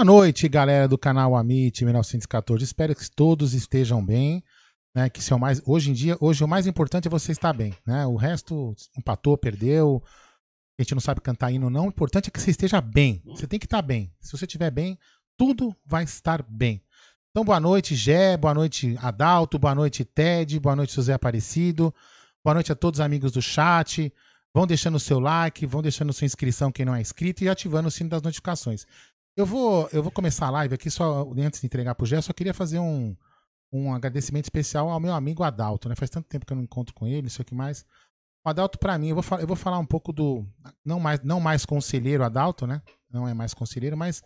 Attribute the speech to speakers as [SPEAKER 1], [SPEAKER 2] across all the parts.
[SPEAKER 1] Boa noite, galera do canal Amit 1914. Espero que todos estejam bem. Né, que é o mais, hoje em dia, hoje o mais importante é você estar bem. Né? O resto empatou, perdeu. A gente não sabe cantar hino, não. O importante é que você esteja bem. Você tem que estar bem. Se você estiver bem, tudo vai estar bem. Então, boa noite, Gé, boa noite, Adalto, boa noite, Ted, boa noite, José Aparecido, boa noite a todos os amigos do chat. Vão deixando o seu like, vão deixando sua inscrição quem não é inscrito e ativando o sino das notificações. Eu vou, eu vou começar a live aqui só antes de entregar pro Gé, só queria fazer um, um agradecimento especial ao meu amigo Adalto, né? Faz tanto tempo que eu não encontro com ele, isso aqui mais. O Adalto, para mim, eu vou, eu vou falar um pouco do. Não mais, não mais conselheiro Adalto, né? Não é mais conselheiro, mas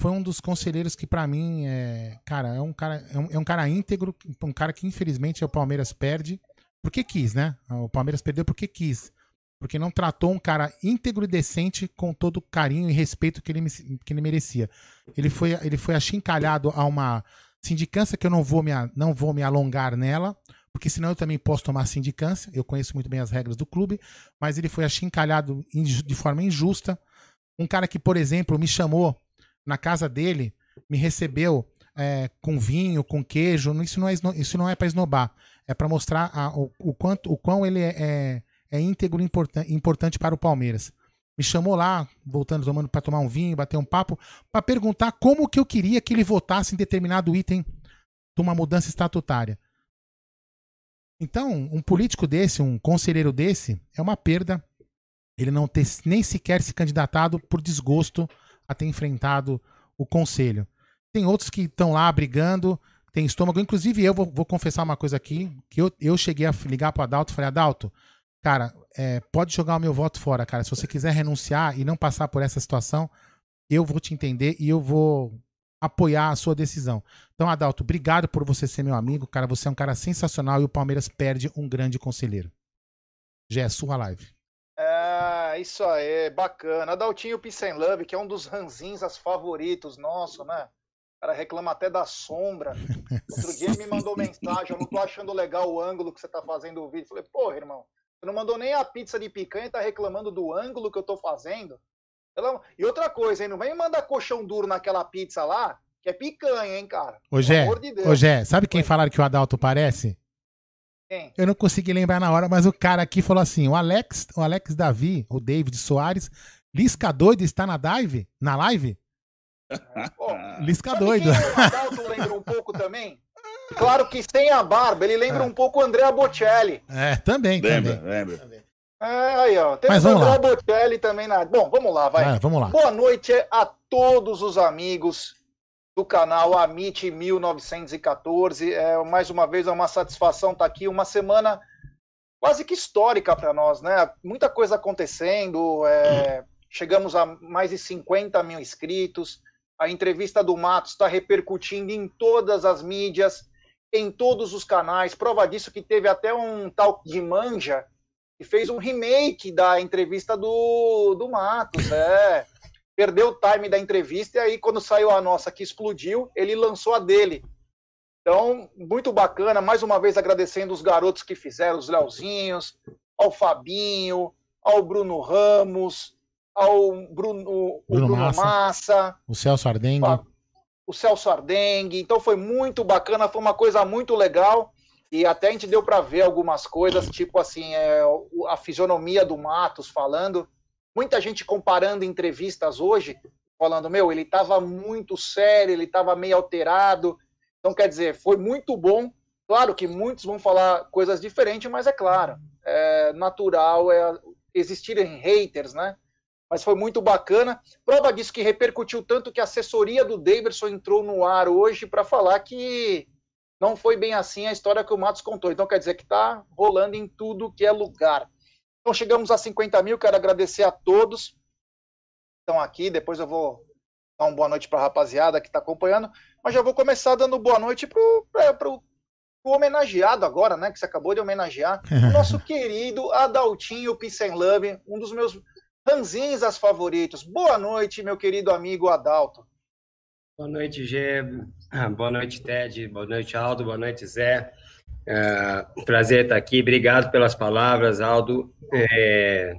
[SPEAKER 1] foi um dos conselheiros que, para mim, é. Cara, é um cara, é um, é um cara íntegro, um cara que, infelizmente, o Palmeiras perde. Porque quis, né? O Palmeiras perdeu porque quis porque não tratou um cara íntegro e decente com todo o carinho e respeito que ele, que ele merecia. Ele foi, ele foi achincalhado a uma sindicância que eu não vou, me, não vou me alongar nela, porque senão eu também posso tomar sindicância, eu conheço muito bem as regras do clube, mas ele foi achincalhado de forma injusta. Um cara que, por exemplo, me chamou na casa dele, me recebeu é, com vinho, com queijo, isso não é, isso não é para esnobar, é para mostrar a, o, o, quanto, o quão ele é, é é íntegro e importante para o Palmeiras. Me chamou lá, voltando, tomando para tomar um vinho, bater um papo, para perguntar como que eu queria que ele votasse em determinado item de uma mudança estatutária. Então, um político desse, um conselheiro desse, é uma perda ele não ter nem sequer se candidatado por desgosto a ter enfrentado o conselho. Tem outros que estão lá brigando, tem estômago. Inclusive, eu vou, vou, confessar uma coisa aqui, que eu, eu cheguei a ligar para o Adalto e falei, Adalto, cara, é, pode jogar o meu voto fora, cara. Se você quiser renunciar e não passar por essa situação, eu vou te entender e eu vou apoiar a sua decisão. Então, Adalto, obrigado por você ser meu amigo, cara. Você é um cara sensacional e o Palmeiras perde um grande conselheiro. Já é sua live.
[SPEAKER 2] É, isso aí, bacana. Adaltinho Peace and Love, que é um dos ranzinhas favoritos nosso, né? Cara reclama até da sombra. Outro dia me mandou mensagem, eu não tô achando legal o ângulo que você tá fazendo o vídeo. falei, porra, irmão, você não mandou nem a pizza de picanha e tá reclamando do ângulo que eu tô fazendo. E outra coisa, hein? Não vem mandar colchão duro naquela pizza lá, que é picanha, hein, cara?
[SPEAKER 1] Ô, Gé, de Ô, Gé sabe quem falaram que o Adalto parece?
[SPEAKER 2] Quem?
[SPEAKER 1] Eu não consegui lembrar na hora, mas o cara aqui falou assim: o Alex, o Alex Davi, o David Soares, Lisca doido está na dive? Na live?
[SPEAKER 2] Bom,
[SPEAKER 1] Lisca doido.
[SPEAKER 2] o Adalto lembra um pouco também? Claro que sem a barba, ele lembra um pouco o Andrea Bocelli.
[SPEAKER 1] É, também,
[SPEAKER 3] Lembra,
[SPEAKER 1] também.
[SPEAKER 3] lembra.
[SPEAKER 2] É, aí, ó. Tem
[SPEAKER 1] Mas
[SPEAKER 2] o Andrea
[SPEAKER 1] lá.
[SPEAKER 2] Bocelli também na. Bom, vamos lá, vai.
[SPEAKER 1] Vamos lá.
[SPEAKER 2] Boa noite a todos os amigos do canal Amit 1914. É, mais uma vez é uma satisfação estar aqui. Uma semana quase que histórica para nós, né? Muita coisa acontecendo. é, chegamos a mais de 50 mil inscritos. A entrevista do Matos está repercutindo em todas as mídias, em todos os canais. Prova disso que teve até um tal de Manja que fez um remake da entrevista do, do Matos. É perdeu o time da entrevista e aí quando saiu a nossa que explodiu, ele lançou a dele. Então, muito bacana, mais uma vez agradecendo os garotos que fizeram, os Leozinhos, ao Fabinho, ao Bruno Ramos, ao Bruno,
[SPEAKER 1] Bruno
[SPEAKER 2] Bruno
[SPEAKER 1] Massa.
[SPEAKER 2] Massa,
[SPEAKER 1] O Celso Ardengue.
[SPEAKER 2] O Celso Ardengue. Então foi muito bacana, foi uma coisa muito legal. E até a gente deu para ver algumas coisas, tipo assim, é, a fisionomia do Matos falando. Muita gente comparando entrevistas hoje, falando, meu, ele estava muito sério, ele estava meio alterado. Então, quer dizer, foi muito bom. Claro que muitos vão falar coisas diferentes, mas é claro, é natural é existirem haters, né? Mas foi muito bacana. Prova disso que repercutiu tanto que a assessoria do Davidson entrou no ar hoje para falar que não foi bem assim a história que o Matos contou. Então quer dizer que está rolando em tudo que é lugar. Então chegamos a 50 mil, quero agradecer a todos que estão aqui. Depois eu vou dar uma boa noite para a rapaziada que está acompanhando. Mas já vou começar dando boa noite para o homenageado agora, né? Que você acabou de homenagear. O nosso querido Adaltinho and Love, um dos meus ranzinhas favoritos. Boa noite, meu querido amigo Adalto.
[SPEAKER 4] Boa noite, Gê. Ah, Boa noite, Ted. Boa noite, Aldo. Boa noite, Zé. É, prazer estar aqui. Obrigado pelas palavras, Aldo. É,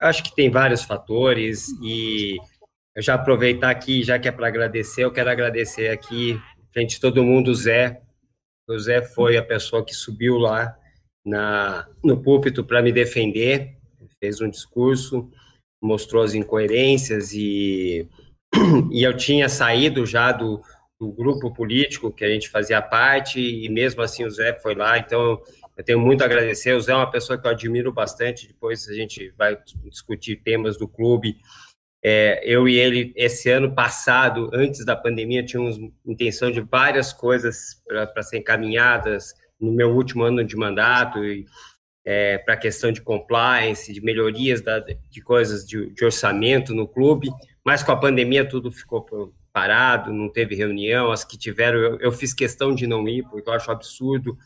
[SPEAKER 4] acho que tem vários fatores e eu já aproveitar aqui, já que é para agradecer, eu quero agradecer aqui, frente a todo mundo, o Zé. O Zé foi a pessoa que subiu lá na, no púlpito para me defender, fez um discurso, mostrou as incoerências e e eu tinha saído já do, do grupo político que a gente fazia parte, e mesmo assim o Zé foi lá, então eu tenho muito a agradecer. O Zé é uma pessoa que eu admiro bastante, depois a gente vai discutir temas do clube. É, eu e ele, esse ano passado, antes da pandemia, tínhamos intenção de várias coisas para serem encaminhadas no meu último ano de mandato, e é, para a questão de compliance, de melhorias da, de coisas de, de orçamento no clube, mas com a pandemia tudo ficou parado, não teve reunião, as que tiveram, eu, eu fiz questão de não ir, porque eu acho absurdo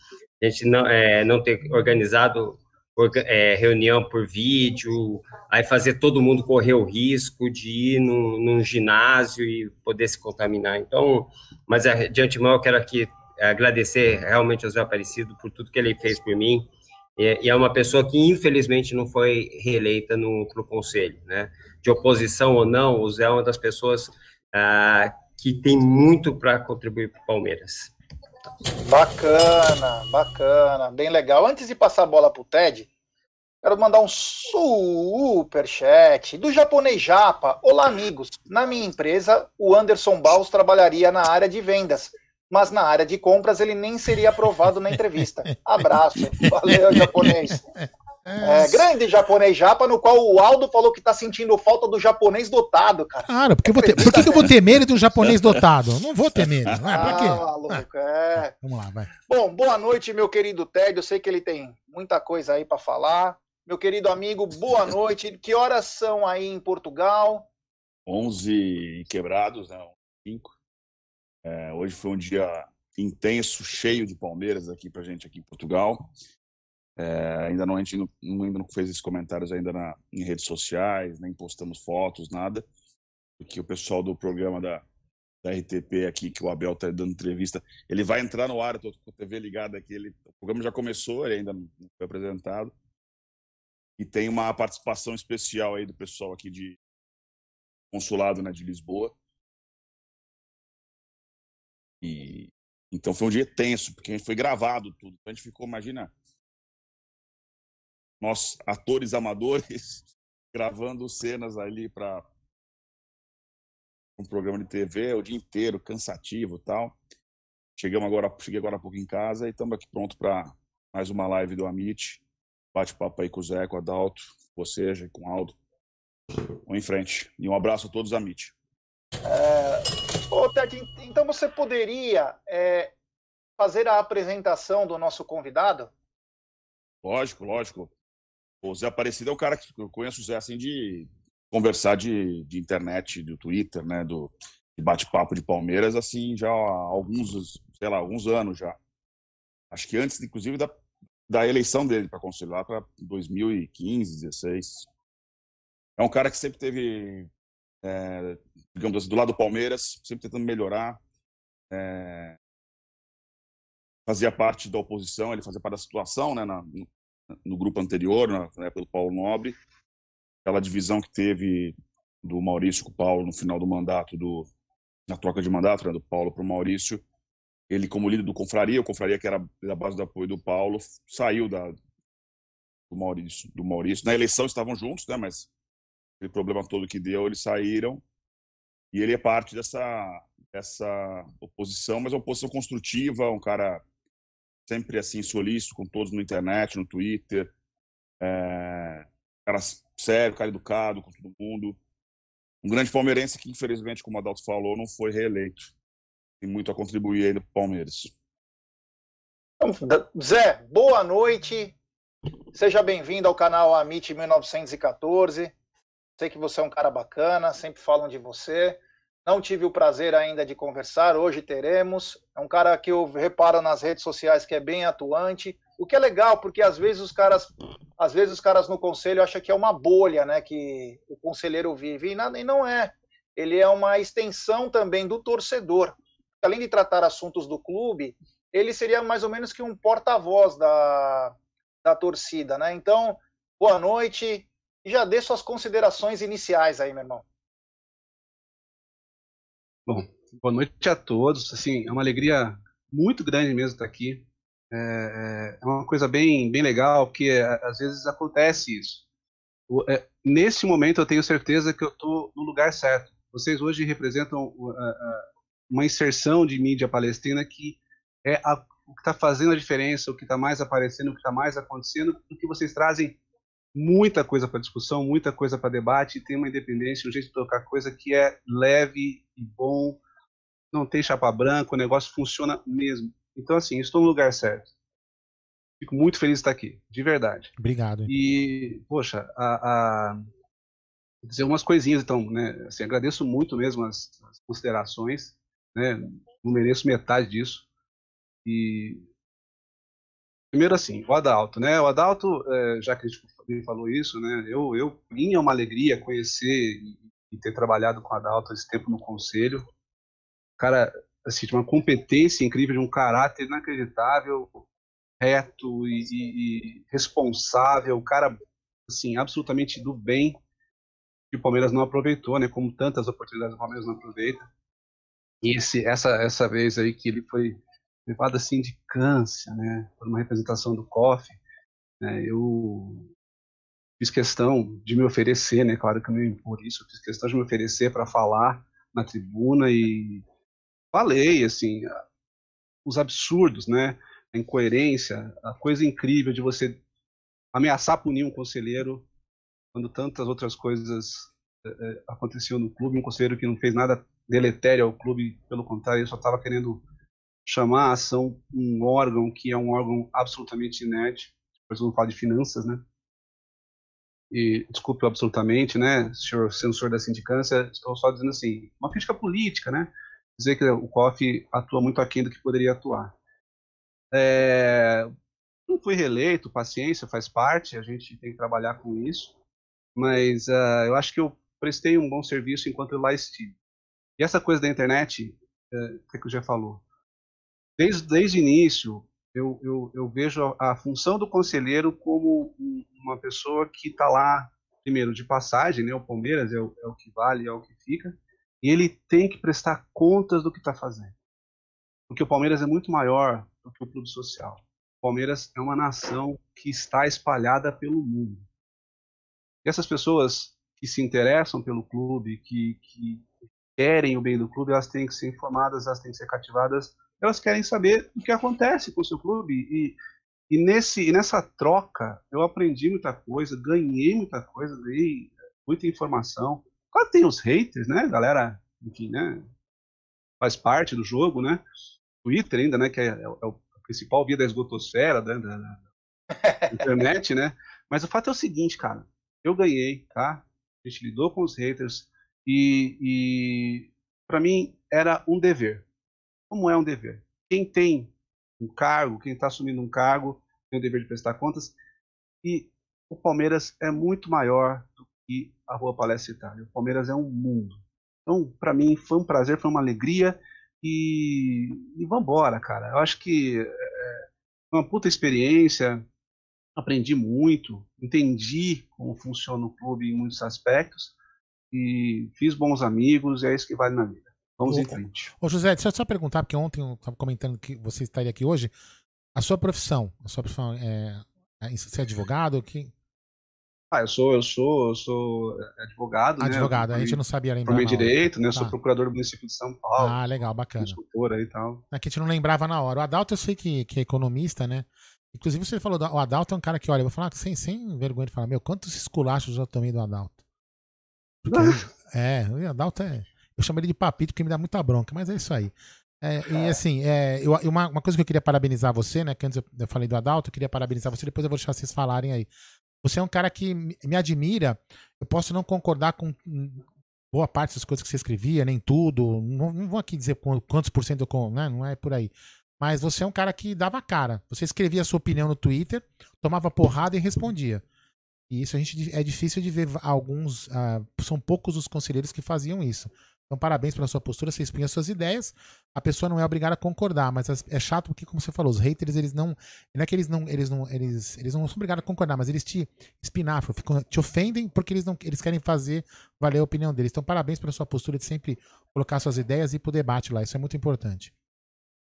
[SPEAKER 4] a gente não, é, não ter organizado orga, é, reunião por vídeo, aí fazer todo mundo correr o risco de ir num, num ginásio e poder se contaminar. Então, mas é, de antemão eu quero aqui agradecer realmente ao Zé Aparecido por tudo que ele fez por mim, e é uma pessoa que infelizmente não foi reeleita no pro conselho, né? De oposição ou não, o Zé é uma das pessoas ah, que tem muito para contribuir para o Palmeiras.
[SPEAKER 2] Bacana, bacana, bem legal. Antes de passar a bola pro Ted, quero mandar um super chat do japonês Japa. Olá, amigos. Na minha empresa, o Anderson Baus trabalharia na área de vendas, mas na área de compras ele nem seria aprovado na entrevista. Abraço. Valeu, japonês. É, grande japonês japa, no qual o Aldo falou que tá sentindo falta do japonês dotado, cara.
[SPEAKER 1] Cara, porque eu vou ter, por que, que eu vou ter medo de um japonês dotado? Não vou ter medo. Né? Pra quê?
[SPEAKER 2] Ah, maluco, é.
[SPEAKER 1] Vamos lá, vai.
[SPEAKER 2] Bom, boa noite, meu querido Ted. Eu sei que ele tem muita coisa aí para falar. Meu querido amigo, boa noite. Que horas são aí em Portugal?
[SPEAKER 3] 11 quebrados, né? 5. É, hoje foi um dia intenso, cheio de Palmeiras aqui pra gente aqui em Portugal. É, ainda não a gente não, ainda não fez esses comentários ainda na, em redes sociais, nem postamos fotos, nada, porque o pessoal do programa da, da RTP aqui, que o Abel está dando entrevista, ele vai entrar no ar, estou com a TV ligada aqui, ele, o programa já começou, ele ainda não foi apresentado, e tem uma participação especial aí do pessoal aqui de consulado né, de Lisboa. E então foi um dia tenso, porque a gente foi gravado tudo. Então a gente ficou, imagina, nós atores amadores gravando cenas ali para um programa de TV o dia inteiro, cansativo, tal. Chegamos agora, cheguei agora há pouco em casa e estamos aqui pronto para mais uma live do Amit. Bate-papo aí com o Zé, com o Adalto, com você, com o Aldo. Vamos em frente. E um abraço a todos, Amit.
[SPEAKER 2] É... Ô, Ted, então você poderia é, fazer a apresentação do nosso convidado?
[SPEAKER 3] Lógico, lógico. O Zé Aparecido é o cara que eu conheço o Zé assim de conversar de, de internet, do Twitter, né, do bate-papo de Palmeiras, assim, já há alguns, sei lá, alguns anos já. Acho que antes, inclusive, da, da eleição dele para conselho, lá para 2015, 16. É um cara que sempre teve, é, digamos assim, do lado do Palmeiras, sempre tentando melhorar. É, fazia parte da oposição, ele fazia parte da situação, né, na, no, no, grupo anterior, na, na época do Paulo Nobre, aquela divisão que teve do Maurício com o Paulo no final do mandato, do, na troca de mandato, né, do Paulo para o Maurício, ele como líder do Confraria, o Confraria que era da base do apoio do Paulo, saiu da, do Maurício, do Maurício. Na eleição estavam juntos, né, mas aquele problema todo que deu, eles saíram, e ele é parte dessa, dessa oposição, mas é uma oposição construtiva, um cara sempre assim solícito com todos na internet, no Twitter, é, cara sério, cara educado com todo mundo. Um grande palmeirense que, infelizmente, como o Adalto falou, não foi reeleito. Tem muito a contribuir aí do Palmeiras.
[SPEAKER 2] Zé, boa noite. Seja bem-vindo ao canal Amit 1914. Sei que você é um cara bacana, sempre falam de você. Não tive o prazer ainda de conversar, hoje teremos. É um cara que eu reparo nas redes sociais que é bem atuante, o que é legal, porque às vezes os caras, às vezes os caras no conselho acham que é uma bolha, né, que o conselheiro vive, e não é. Ele é uma extensão também do torcedor. Além de tratar assuntos do clube, ele seria mais ou menos que um porta-voz da, da torcida, né? Então, boa noite e já dê suas considerações iniciais aí, meu irmão.
[SPEAKER 5] Bom, boa noite a todos. Assim, é uma alegria muito grande mesmo estar aqui. É, é, é uma coisa bem, bem legal, porque é, às vezes acontece isso. O, nesse momento eu tenho certeza que eu estou no lugar certo. Vocês hoje representam uma inserção de mídia palestina que é a, o que está fazendo a diferença, o que está mais aparecendo, o que está mais acontecendo, porque vocês trazem muita coisa para discussão, muita coisa para debate, tem uma independência, um jeito de tocar coisa que é leve e bom, não tem chapa branca, o negócio funciona mesmo. Então, assim, estou no lugar certo. Fico muito feliz de estar aqui, de verdade.
[SPEAKER 1] Obrigado.
[SPEAKER 5] E, poxa, a, a dizer umas coisinhas, então, né? Assim, agradeço muito mesmo as, as considerações, né? Não mereço metade disso. E primeiro assim, o Adalto, né? O Adalto, é, já que a gente falou isso, né? Eu, eu, minha é uma alegria conhecer e, ter trabalhado com o Adalto esse tempo no conselho. Cara, assim, de uma competência incrível, de um caráter inacreditável, reto e, e, e responsável, cara, assim, absolutamente do bem que o Palmeiras não aproveitou, né? Como tantas oportunidades o Palmeiras não aproveita. E esse, essa, essa vez aí que ele foi levado assim de câncer, né, por uma representação do COF, né, eu fiz questão de me oferecer, né, claro que eu não impor isso, fiz questão de me oferecer para falar na tribuna e falei, assim, os absurdos, né, a incoerência, a coisa incrível de você ameaçar punir um conselheiro quando tantas outras coisas é, aconteciam no clube, um conselheiro que não fez nada deletério ao clube, pelo contrário, ele só estava querendo chamar a ação um órgão que é um órgão absolutamente inerte, depois eu não falo de finanças, né? E, desculpe absolutamente, né, senhor censor da sindicância, estou só dizendo assim, uma crítica política, né? Dizer que o COF atua muito aquém do que poderia atuar. É, não fui reeleito, paciência, faz parte, a gente tem que trabalhar com isso, mas uh, eu acho que eu prestei um bom serviço enquanto eu lá estive. E essa coisa da internet, uh, que, que já falou, desde, desde o início, eu, eu, eu vejo a, a, função do conselheiro como uma pessoa que está lá, primeiro, de passagem, né? o Palmeiras é o, é o que vale, é o que fica, e ele tem que prestar contas do que está fazendo. Porque o Palmeiras é muito maior do que o clube social. Palmeiras é uma nação que está espalhada pelo mundo. E essas pessoas que se interessam pelo clube, que, que querem o bem do clube, elas têm que ser informadas, elas têm que ser cativadas, elas querem saber o que acontece com o seu clube. E, e, nesse, e nessa troca, eu aprendi muita coisa, ganhei muita coisa, ganhei muita informação. Claro, tem os haters, né, galera, enfim, né, faz parte do jogo, né, Twitter ainda, né, que é, é, é o principal via da esgotosfera, né, da, da internet, né, mas o fato é o seguinte, cara, eu ganhei, tá, a gente lidou com os haters, e, e para mim era um dever. Como é um dever? Quem tem um cargo, quem está assumindo um cargo, tem o dever de prestar contas. E o Palmeiras é muito maior do que a Rua Palestra Itália. O Palmeiras é um mundo. Então, para mim, foi um prazer, foi uma alegria. E, e vambora, cara. Eu acho que é, foi uma puta experiência. Aprendi muito, entendi como funciona o clube em muitos aspectos e fiz bons amigos, e é isso que vale na vida. Em frente.
[SPEAKER 1] Ô José, deixa eu só perguntar, porque ontem eu estava comentando que você estaria aqui hoje. A sua profissão, a sua profissão é, é você é advogado? Que...
[SPEAKER 5] Ah, eu sou, eu sou, eu sou advogado,
[SPEAKER 1] né? Advogado, né? a gente não sabia lembrar.
[SPEAKER 5] Formei direito, né? Tá. Sou procurador do município de São Paulo.
[SPEAKER 1] Ah, legal, bacana.
[SPEAKER 5] Consultora e tal.
[SPEAKER 1] É que a gente não lembrava na hora. O Adalto eu sei que, que é economista, né? Inclusive você falou, o Adalto é um cara que, olha, eu vou falar sem, sem vergonha de falar, meu, quantos esculachos eu tomei do Adalto? Porque, é, o Adalto é. Eu chamo ele de papito porque me dá muita bronca, mas é isso aí. É, e assim, é, eu, uma, uma, coisa que eu queria parabenizar você, né? Que antes eu, eu, falei do Adalto, eu queria parabenizar você, depois eu vou deixar vocês falarem aí. Você é um cara que me admira. Eu posso não concordar com boa parte das coisas que você escrevia, nem tudo. Não, não vou aqui dizer quantos por cento eu. Né, não é por aí. Mas você é um cara que dava cara. Você escrevia a sua opinião no Twitter, tomava porrada e respondia. E isso a gente é difícil de ver alguns. Uh, são poucos os conselheiros que faziam isso. Então, parabéns pela sua postura, você expunha suas ideias. A pessoa não é obrigada a concordar, mas é chato porque, como você falou, os haters, eles não. Não é que eles não. Eles não, eles, eles não são obrigados a concordar, mas eles te espinafram, ficam, te ofendem porque eles, não, eles querem fazer valer a opinião deles. Então, parabéns pela sua postura de sempre colocar suas ideias e ir pro debate lá. Isso é muito importante.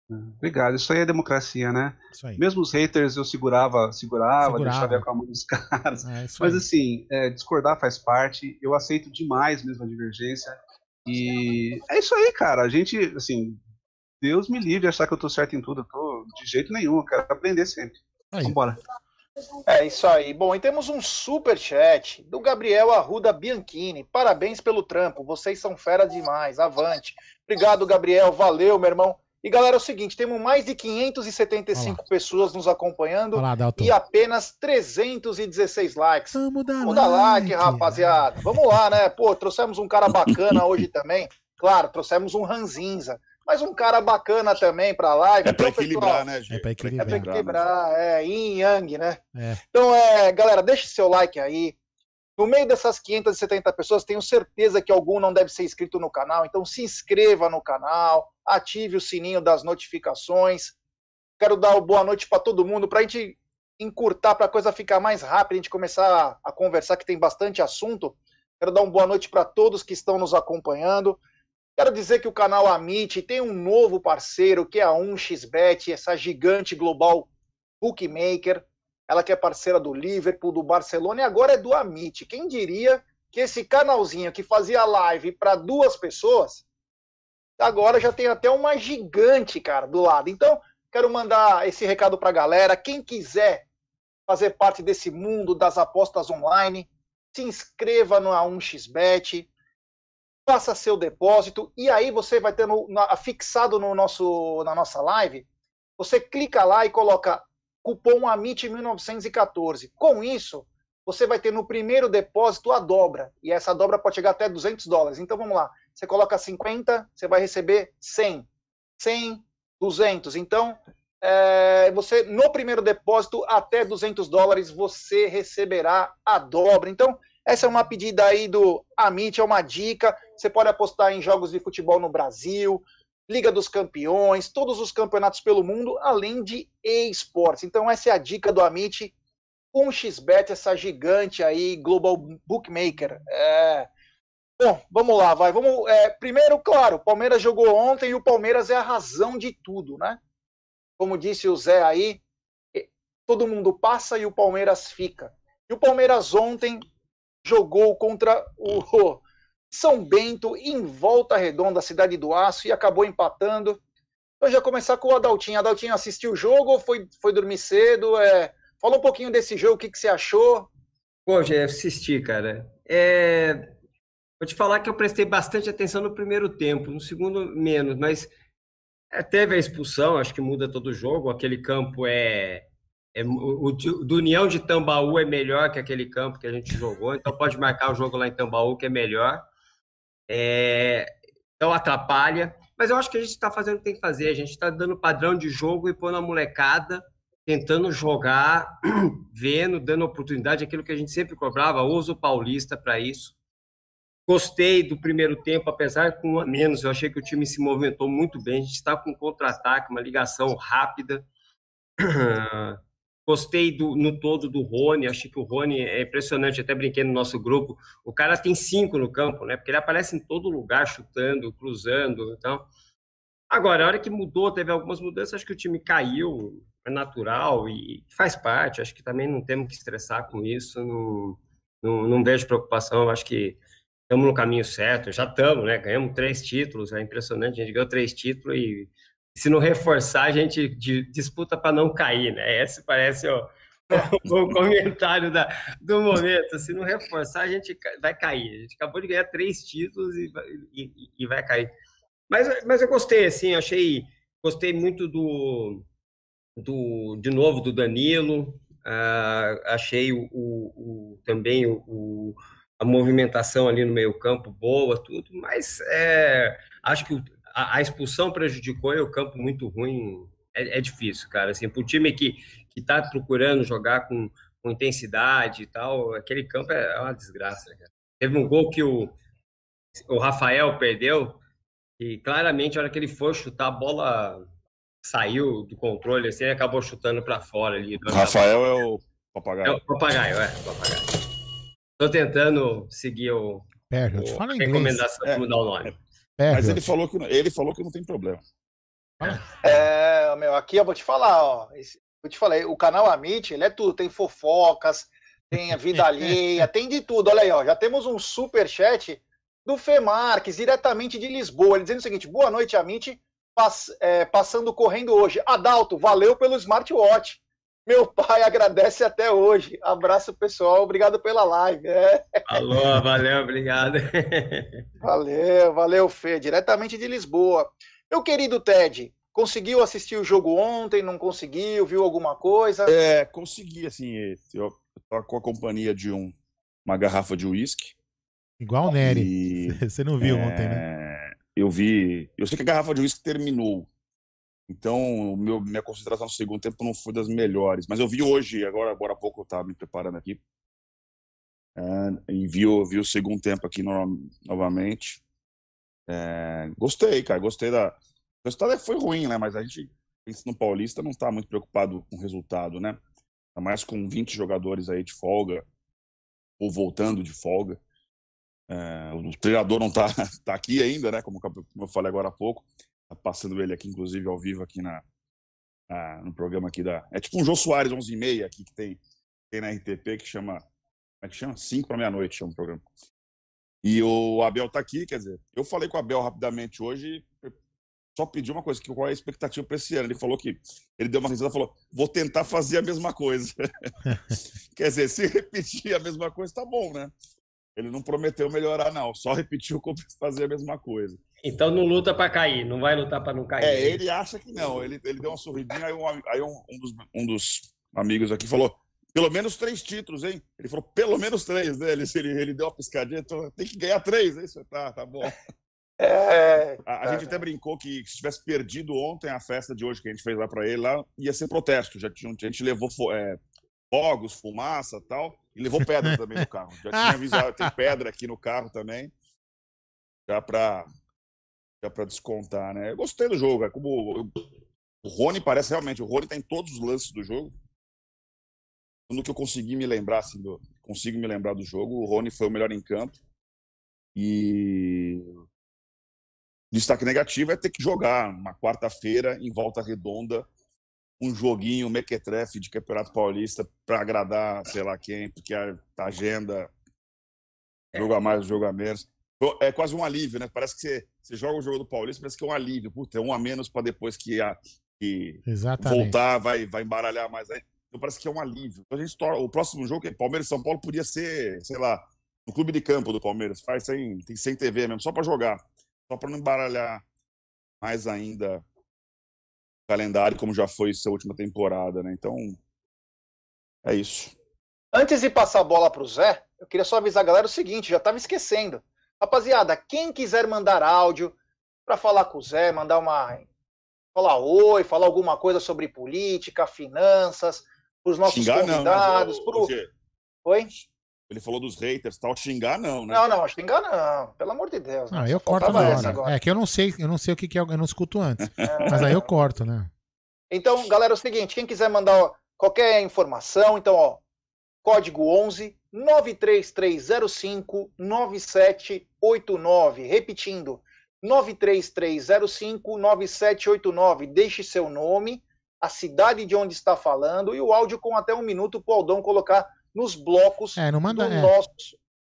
[SPEAKER 5] Obrigado. Isso aí é democracia, né? Mesmo os haters eu segurava, segurava, segurava. deixava com a mão dos caras. É, Mas aí. assim, é, discordar faz parte. Eu aceito demais mesmo a divergência. E é isso aí, cara. A gente, assim, Deus me livre de achar que eu tô certo em tudo. Eu tô de jeito nenhum. Eu quero aprender sempre. Aí. Vambora.
[SPEAKER 2] É isso aí. Bom, e temos um super chat do Gabriel Arruda Bianchini. Parabéns pelo trampo. Vocês são fera demais. Avante. Obrigado, Gabriel. Valeu, meu irmão. E galera, é o seguinte, temos mais de 575 Olá. pessoas nos acompanhando Olá, e apenas 316 likes.
[SPEAKER 1] Vamos dar,
[SPEAKER 2] Vamos dar like, like, rapaziada. Vamos lá, né? Pô, trouxemos um cara bacana hoje também. Claro, trouxemos um ranzinza, mas um cara bacana também para live.
[SPEAKER 3] É para então, equilibrar, né, gente?
[SPEAKER 1] É para equilibrar.
[SPEAKER 2] É para equilibrar, é, yin yang, né? É. Então, é, galera, deixe seu like aí. No meio dessas 570 pessoas, tenho certeza que algum não deve ser inscrito no canal, então se inscreva no canal, ative o sininho das notificações. Quero dar boa noite para todo mundo, para a gente encurtar, para a coisa ficar mais rápida, a gente começar a conversar, que tem bastante assunto. Quero dar uma boa noite para todos que estão nos acompanhando. Quero dizer que o canal Amit tem um novo parceiro, que é a 1xBet, essa gigante global bookmaker ela que é parceira do Liverpool, do Barcelona e agora é do Amit. Quem diria que esse canalzinho que fazia live para duas pessoas, agora já tem até uma gigante, cara, do lado. Então, quero mandar esse recado para a galera. Quem quiser fazer parte desse mundo das apostas online, se inscreva no A1xBet, faça seu depósito e aí você vai ter no, fixado no nosso, na nossa live. Você clica lá e coloca cupom AMIT1914. Com isso, você vai ter no primeiro depósito a dobra, e essa dobra pode chegar até 200 dólares. Então vamos lá, você coloca 50, você vai receber 100. 100, 200. Então, é, você no primeiro depósito até 200 dólares você receberá a dobra. Então, essa é uma pedida aí do Amit, é uma dica. Você pode apostar em jogos de futebol no Brasil, Liga dos Campeões, todos os campeonatos pelo mundo, além de esportes. Então essa é a dica do Amit, um xbet, essa gigante aí, Global Bookmaker. É... Bom, vamos lá, vai. Vamos. É, primeiro, claro, o Palmeiras jogou ontem e o Palmeiras é a razão de tudo, né? Como disse o Zé aí, todo mundo passa e o Palmeiras fica. E o Palmeiras ontem jogou contra o São Bento em Volta Redonda, cidade do Aço, e acabou empatando. Então já começar com o Adaltinho. Adaltinho assistiu o jogo ou foi, foi dormir cedo? É... Fala um pouquinho desse jogo, o que, que você achou?
[SPEAKER 4] Pô, já assisti, cara. É... Vou te falar que eu prestei bastante atenção no primeiro tempo, no segundo menos, mas é, teve a expulsão, acho que muda todo o jogo. Aquele campo é, é o, o, do União de Tambaú é melhor que aquele campo que a gente jogou, então pode marcar o jogo lá em Tambaú que é melhor. É, então atrapalha, mas eu acho que a gente está fazendo o que tem que fazer. A gente está dando padrão de jogo e pondo a molecada tentando jogar, vendo, dando oportunidade, aquilo que a gente sempre cobrava, usa o Paulista para isso. Gostei do primeiro tempo, apesar com um a menos, eu achei que o time se movimentou muito bem, a gente está com um contra-ataque, uma ligação rápida. Gostei do, no todo do Rony, achei que o Rony é impressionante, até brinquei no nosso grupo. O cara tem cinco no campo, né? Porque ele aparece em todo lugar, chutando, cruzando. Então, agora, a hora que mudou, teve algumas mudanças, acho que o time caiu, é natural e faz parte. Acho que também não temos que estressar com isso. Não, não, não vejo preocupação. Acho que estamos no caminho certo. Já estamos, né? Ganhamos três títulos, é impressionante. A gente ganhou três títulos e se não reforçar, a gente disputa para não cair, né? Esse parece ó, o comentário da, do momento. Se não reforçar, a gente vai cair. A gente acabou de ganhar três títulos e, e, e vai cair. Mas, mas eu gostei, assim, achei, gostei muito do, do, de novo, do Danilo, uh, achei o, o, o também o, a movimentação ali no meio campo boa, tudo, mas é, acho que a, a, expulsão prejudicou e o campo muito ruim é, é difícil, cara, assim, para o time que está procurando jogar com, com intensidade e tal, aquele campo é, é uma desgraça, cara. Teve um gol que o, o Rafael perdeu, e claramente, a hora que ele foi chutar a bola saiu do controle assim e acabou chutando para fora ali.
[SPEAKER 3] Rafael é o papagaio.
[SPEAKER 4] É o papagaio, é, o papagaio. Tô tentando seguir o,
[SPEAKER 1] Pérez,
[SPEAKER 4] o
[SPEAKER 1] fala
[SPEAKER 4] a recomendação de mudar o nome.
[SPEAKER 3] Mas ele falou, que, ele falou que não tem problema.
[SPEAKER 2] É, meu, aqui eu vou te falar, ó. Eu te falei, o canal Amit, ele é tudo, tem fofocas, tem a vida alheia, tem de tudo. Olha aí, ó, já temos um super chat do Fê Marques, diretamente de Lisboa, ele dizendo o seguinte: boa noite, Amit pass, é, passando correndo hoje. Adalto, valeu pelo smartwatch. Meu pai agradece até hoje. Abraço, pessoal. Obrigado pela live. É.
[SPEAKER 4] Alô, valeu, obrigado.
[SPEAKER 2] valeu, valeu, Fê. Diretamente de Lisboa. Meu querido Ted, conseguiu assistir o jogo ontem? Não conseguiu? Viu alguma coisa?
[SPEAKER 3] É, consegui, assim. Eu estava com a companhia de um, uma garrafa de uísque.
[SPEAKER 1] Igual o Nery. E, Você não viu é... ontem, né?
[SPEAKER 3] eu vi. Eu sei que a garrafa de uísque terminou. Então, meu, minha concentração no segundo tempo não foi das melhores. Mas eu vi hoje, agora, agora há pouco eu estava me preparando aqui. É, e vi, vi o segundo tempo aqui no, novamente. É, gostei, cara. Gostei da. O resultado foi ruim, né? Mas a gente, no Paulista, não está muito preocupado com o resultado, né? Ainda mais com 20 jogadores aí de folga, ou voltando de folga. É, o treinador não está tá aqui ainda, né? Como, eu falei agora há pouco. Tá passando ele aqui, inclusive, ao vivo aqui na, na no programa aqui da. É tipo um Jô Soares 11 e meia aqui que tem, tem na RTP que chama. Como é que chama? 5 para meia-noite chama o programa. E o Abel tá aqui, quer dizer, eu falei com o Abel rapidamente hoje, só pedi uma coisa, que qual é a expectativa para esse ano? Ele falou que ele deu uma risada falou: "Vou tentar fazer a mesma coisa". quer dizer, se repetir a mesma coisa tá bom, né? Ele não prometeu melhorar, não. Só repetiu fazer a mesma coisa.
[SPEAKER 4] Então não luta para cair, não vai lutar para não cair.
[SPEAKER 3] É, ele acha que não. Ele, ele deu uma sorridinha, aí, um, aí um, um, dos, um, dos, amigos aqui falou: pelo menos três títulos, hein? Ele falou: pelo menos três, né? Ele, ele, ele deu uma piscadinha, então tem que ganhar três, hein? Tá, tá bom. É, a, a gente até brincou que se tivesse perdido ontem a festa de hoje que a gente fez lá para ele, lá ia ser protesto. Já tinha, a gente levou é, fogos, fumaça tal. E levou pedra também no carro. Já tinha avisado, tem pedra aqui no carro também. Já para já para descontar, né? Eu gostei do jogo, é como o Rony parece realmente, o Rony tá todos os lances do jogo. No que eu consegui me lembrar, assim, do, consigo me lembrar do jogo, o Rony foi o melhor em campo. E destaque negativo é ter que jogar uma quarta-feira em volta redonda um joguinho mequetrefe de Campeonato Paulista para agradar, sei lá quem, porque a, a agenda jogo a mais, jogo a menos. É quase um alívio, né? Parece que você, você joga o jogo do Paulista, parece que é um alívio. Puta, é um a menos para depois que, a, que voltar, vai, vai embaralhar mais aí. Então parece que é um alívio. Então, a gente o próximo jogo, é Palmeiras e São Paulo, podia ser, sei lá, no clube de campo do Palmeiras. Faz sem, tem sem TV mesmo, só para jogar. Só para não embaralhar mais ainda o calendário, como já foi essa última temporada, né? Então, é isso.
[SPEAKER 2] Antes de passar a bola para o Zé, eu queria só avisar a galera o seguinte, já estava esquecendo. Rapaziada, quem quiser mandar áudio para falar com o Zé, mandar uma. falar oi, falar alguma coisa sobre política, finanças, para os nossos xingar, convidados. Não, pro...
[SPEAKER 3] Oi? Ele falou dos haters tal, xingar não, né?
[SPEAKER 2] Não, não, xingar não, pelo amor de Deus.
[SPEAKER 1] Não, eu corto na hora. É que eu não sei, eu não sei o que, que é, eu não escuto antes. É... Mas aí eu corto, né?
[SPEAKER 2] Então, galera, é o seguinte, quem quiser mandar qualquer informação, então, ó, código 11 93305 9789. Repetindo, 93305 9789. Deixe seu nome, a cidade de onde está falando e o áudio com até um minuto para o Aldão colocar nos blocos
[SPEAKER 1] é, não manda,
[SPEAKER 2] do
[SPEAKER 1] é.
[SPEAKER 2] nosso.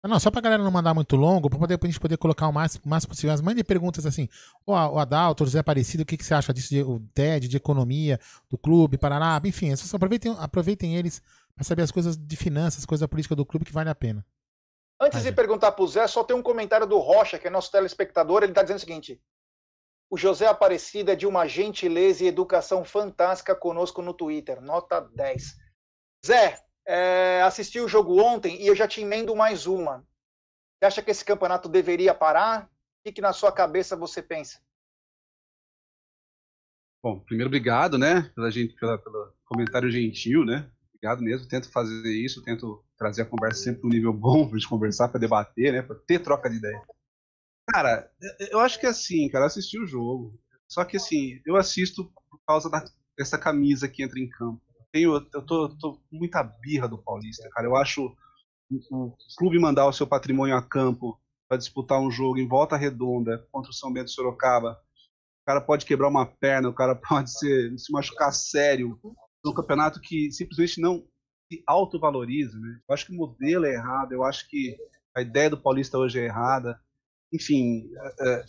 [SPEAKER 1] Não, só pra galera não mandar muito longo, pra, poder, pra gente poder colocar o mais, mais possível. Mas mande perguntas assim, o, o Adalto, o José Aparecido, o que, que você acha disso, de, o TED, de economia, do clube, Paraná, enfim, aproveitem, aproveitem eles para saber as coisas de finanças, coisa política do clube que vale a pena.
[SPEAKER 2] Antes de perguntar para o Zé, só tem um comentário do Rocha, que é nosso telespectador. Ele está dizendo o seguinte: o José Aparecida é de uma gentileza e educação fantástica conosco no Twitter. Nota 10. Zé, é, assisti o jogo ontem e eu já te emendo mais uma. Você acha que esse campeonato deveria parar? O que, que na sua cabeça você pensa?
[SPEAKER 5] Bom, primeiro, obrigado, né, pela gente, pela, pelo comentário gentil, né? Obrigado mesmo. Tento fazer isso, tento trazer a conversa sempre no nível bom para gente conversar, para debater, né? Para ter troca de ideia. Cara, eu acho que é assim, cara, assisti o jogo. Só que assim, eu assisto por causa da, dessa camisa que entra em campo. Eu, tenho, eu tô, tô com muita birra do Paulista, cara. Eu acho o, clube mandar o seu patrimônio a campo para disputar um jogo em volta redonda contra o São Bento Sorocaba. O cara pode quebrar uma perna, o cara pode se machucar sério num campeonato que simplesmente não se autovaloriza. Né? Eu acho que o modelo é errado, eu acho que a ideia do Paulista hoje é errada. Enfim, é, é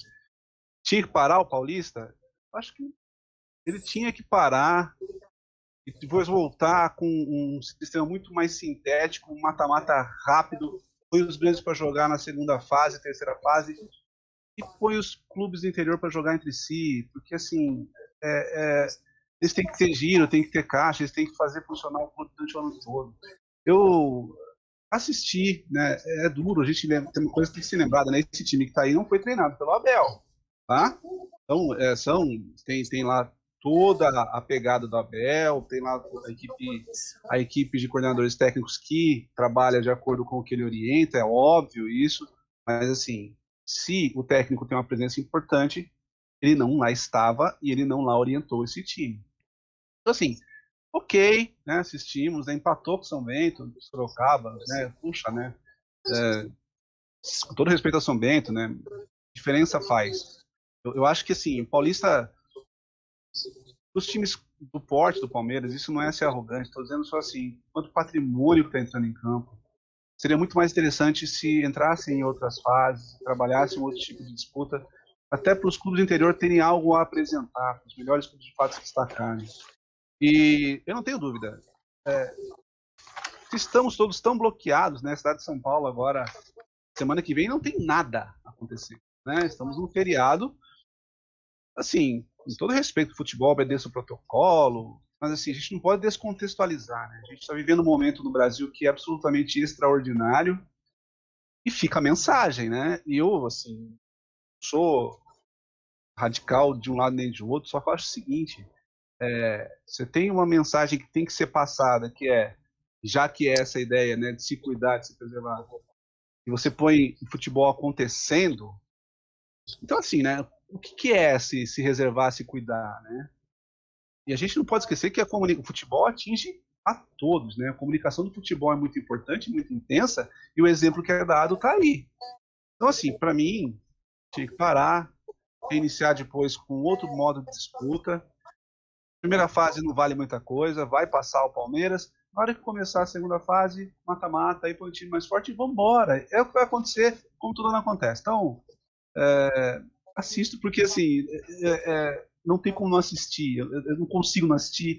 [SPEAKER 5] tinha que parar o Paulista? Eu acho que ele tinha que parar e depois voltar com um sistema muito mais sintético, um mata-mata rápido, põe os grandes para jogar na segunda fase, terceira fase, e põe os clubes do interior para jogar entre si, porque assim, é, é, eles têm que ter giro, têm que ter caixa, eles têm que fazer funcionar o clube durante o ano todo. Eu assisti, né? É duro, a gente lembra, tem uma coisa que tem que ser lembrada, né? Esse time que está aí não foi treinado pelo Abel, tá? Então, é, são, tem, tem lá toda a pegada do Abel, tem lá a equipe, a equipe de coordenadores técnicos que trabalha de acordo com o que ele orienta, é óbvio isso, mas assim, se o técnico tem uma presença importante, ele não lá estava e ele não lá orientou esse time. Então, assim, ok, né, assistimos, né, empatou com São Bento, Sorocaba, né, puxa, né, é, com todo respeito a São Bento, né, diferença faz. Eu, eu acho que, assim, o Paulista, os times do porte do Palmeiras, isso não é ser arrogante, estou dizendo só assim, quanto patrimônio que está entrando em campo, seria muito mais interessante se entrassem em outras fases, trabalhassem outro tipo de disputa, até para os clubes do interior terem algo a apresentar, para os melhores clubes de fato se destacarem. E eu não tenho dúvida. É, estamos todos tão bloqueados, né? Cidade de São Paulo agora, semana que vem, não tem nada acontecendo. Né? Estamos num feriado. Assim, com todo respeito, o futebol obedece o protocolo, mas assim, a gente não pode descontextualizar. Né? A gente está vivendo um momento no Brasil que é absolutamente extraordinário e fica a mensagem, né? E eu, assim, sou radical de um lado nem de outro, só que eu acho o seguinte: é, você tem uma mensagem que tem que ser passada, que é, já que é essa ideia né, de se cuidar, de se preservar, e você põe o futebol acontecendo, então assim, né, o que, que é se, se reservar, se cuidar, né? E a gente não pode esquecer que a o futebol atinge a todos, né? A comunicação do futebol é muito importante, muito intensa, e o exemplo que é dado está aí. Então, assim, para mim, tinha que parar, iniciar depois com outro modo de disputa, Primeira fase não vale muita coisa, vai passar o Palmeiras. Na hora que começar a segunda fase, mata-mata, aí põe o time mais forte e vambora. É o que vai acontecer, como tudo não acontece. Então, é, assisto porque assim, é, é, não tem como não assistir. Eu, eu, não consigo não assistir.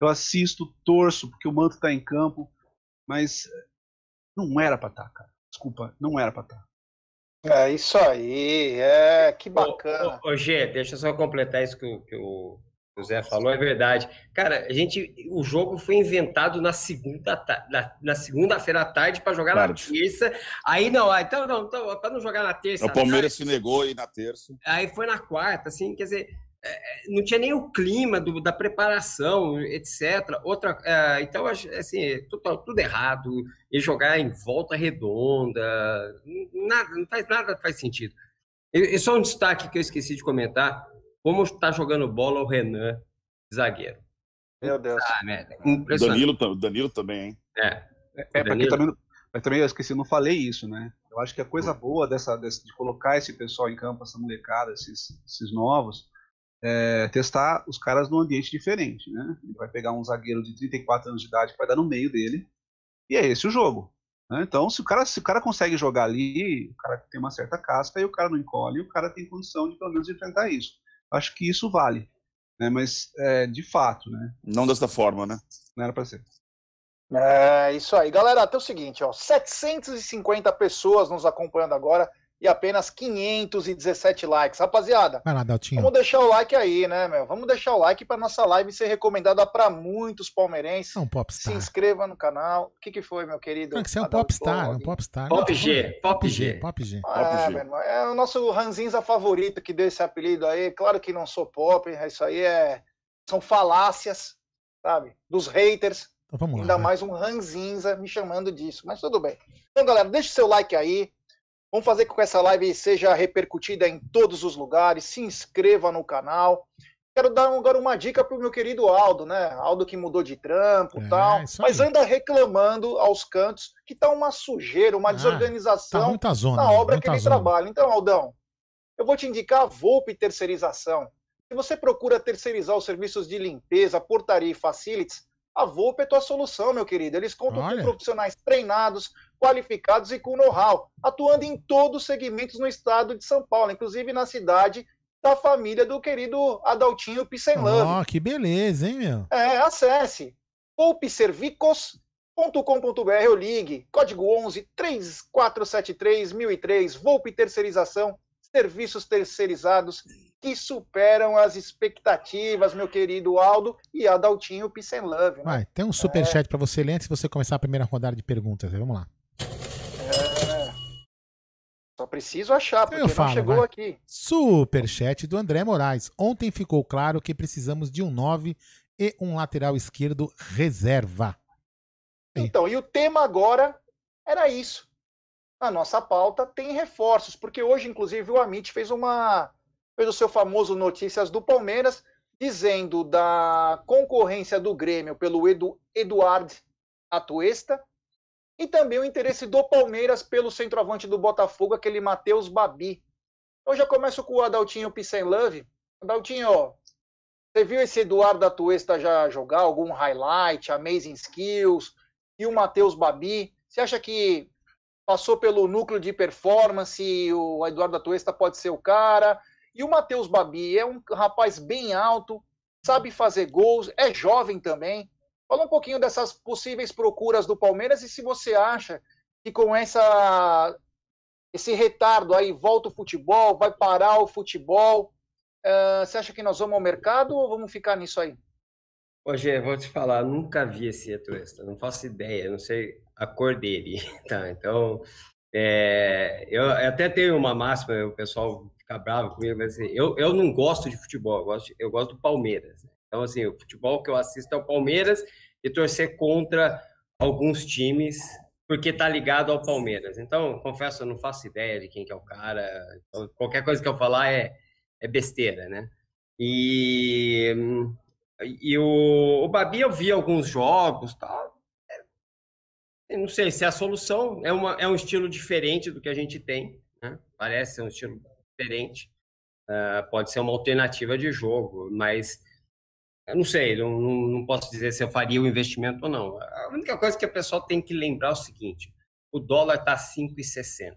[SPEAKER 5] Eu assisto, torço, porque o manto está em campo, mas não era para estar, tá, cara. Desculpa, não era para estar. Tá.
[SPEAKER 2] É isso aí, é que bacana.
[SPEAKER 4] Ô, ô, ô Gê, deixa eu só completar isso que, que o o Zé falou, é verdade. Cara, a gente, o jogo foi inventado na segunda na, na segunda-feira à tarde para jogar claro. na terça. Aí não, ah, então não, então, para não jogar na terça.
[SPEAKER 3] O Palmeiras tarde, se negou e na terça.
[SPEAKER 4] Aí foi na quarta, assim, quer dizer, é, é, não tinha nem o clima do, da preparação, etc. Outra, é, então assim, tudo, tudo errado. E jogar em volta redonda, nada, não faz nada faz sentido. E só um destaque que eu esqueci de comentar como está jogando bola o Renan, zagueiro.
[SPEAKER 2] Meu Deus. Ah,
[SPEAKER 3] né? Danilo, Danilo também, hein?
[SPEAKER 5] É. É, porque também, mas também eu esqueci, não falei isso, né? Eu acho que a coisa boa dessa, dessa de colocar esse pessoal em campo, essa molecada, esses, esses novos, é testar os caras num ambiente diferente, né? Ele vai pegar um zagueiro de 34 anos de idade que vai dar no meio dele, e é esse o jogo. Né? Então, se o, cara, se o cara consegue jogar ali, o cara tem uma certa casca e o cara não encolhe, o cara tem condição de pelo menos enfrentar isso acho que isso vale. Né? Mas, é, de fato, né?
[SPEAKER 3] Não dessa forma, né?
[SPEAKER 5] Não era para ser.
[SPEAKER 2] É isso aí. Galera, até o seguinte, ó, 750 pessoas nos acompanhando agora e apenas 517 likes. Rapaziada,
[SPEAKER 1] lá,
[SPEAKER 2] vamos deixar o like aí, né, meu? Vamos deixar o like para nossa live ser recomendada para muitos palmeirenses.
[SPEAKER 1] É um popstar.
[SPEAKER 2] Se inscreva no canal. O que, que foi, meu querido?
[SPEAKER 1] Não, que você é um popstar, um popstar.
[SPEAKER 4] Pop G, Pop G.
[SPEAKER 1] Pop G.
[SPEAKER 2] É, irmão, é o nosso ranzinza favorito que deu esse apelido aí. Claro que não sou pop, isso aí é... São falácias, sabe? Dos haters.
[SPEAKER 1] Então vamos
[SPEAKER 2] Ainda
[SPEAKER 1] lá,
[SPEAKER 2] mais um ranzinza me chamando disso, mas tudo bem. Então, galera, deixa o seu like aí. Vamos fazer com que essa live seja repercutida em todos os lugares. Se inscreva no canal. Quero dar agora uma dica para o meu querido Aldo, né? Aldo que mudou de trampo e é, tal, mas anda reclamando aos cantos que tá uma sujeira, uma ah, desorganização
[SPEAKER 1] tá zona,
[SPEAKER 2] na obra que ele zona. trabalha. Então, Aldão, eu vou te indicar a Volpe Terceirização. Se você procura terceirizar os serviços de limpeza, portaria e facilities, a Volpe é tua solução, meu querido. Eles contam Olha. com profissionais treinados, qualificados e com know-how, atuando em todos os segmentos no estado de São Paulo, inclusive na cidade da família do querido Adaltinho Pissenlove.
[SPEAKER 1] Ó, oh, que beleza, hein, meu?
[SPEAKER 2] É, acesse poupeservicos.com.br ou ligue, código 11 3473 1003, Volpe Terceirização, serviços terceirizados que superam as expectativas, meu querido Aldo e Adaltinho Pissenlove. Né?
[SPEAKER 1] Vai, tem um superchat é... para você ler antes de você começar a primeira rodada de perguntas. Vamos lá.
[SPEAKER 2] É... Só preciso achar, porque
[SPEAKER 1] Eu falo,
[SPEAKER 2] não chegou
[SPEAKER 1] vai.
[SPEAKER 2] aqui.
[SPEAKER 1] Superchat do André Moraes. Ontem ficou claro que precisamos de um 9 e um lateral esquerdo reserva.
[SPEAKER 2] Então, e o tema agora era isso. A nossa pauta tem reforços, porque hoje, inclusive, o Amit fez uma fez o seu famoso Notícias do Palmeiras, dizendo da concorrência do Grêmio pelo Edu, Eduard Atuesta e também o interesse do Palmeiras pelo centroavante do Botafogo, aquele Matheus Babi. Eu já começo com o Adaltinho Love. Adaltinho, você viu esse Eduardo Atuesta já jogar algum highlight, amazing skills e o Matheus Babi? Você acha que passou pelo núcleo de performance, o Eduardo Atuesta pode ser o cara? E o Matheus Babi é um rapaz bem alto, sabe fazer gols, é jovem também. Fala um pouquinho dessas possíveis procuras do Palmeiras e se você acha que com essa esse retardo aí volta o futebol, vai parar o futebol. Uh, você acha que nós vamos ao mercado ou vamos ficar nisso aí?
[SPEAKER 4] Hoje, vou te falar, nunca vi esse Atuesta, não faço ideia, não sei a cor dele, tá? Então, é, eu até tenho uma máxima, o pessoal fica bravo comigo, mas assim, eu, eu não gosto de futebol, eu gosto, eu gosto do Palmeiras. Né? Então, assim, o futebol que eu assisto é o Palmeiras e torcer contra alguns times porque tá ligado ao Palmeiras. Então, confesso, eu não faço ideia de quem que é o cara. Então, qualquer coisa que eu falar é, é besteira, né? E, e o, o Babi eu vi alguns jogos, tal. Eu não sei se é a solução é, uma, é um estilo diferente do que a gente tem, né? Parece ser um estilo diferente. Uh, pode ser uma alternativa de jogo, mas eu não sei, não, não posso dizer se eu faria o investimento ou não. A única coisa que a pessoa tem que lembrar é o seguinte: o dólar está 5,60.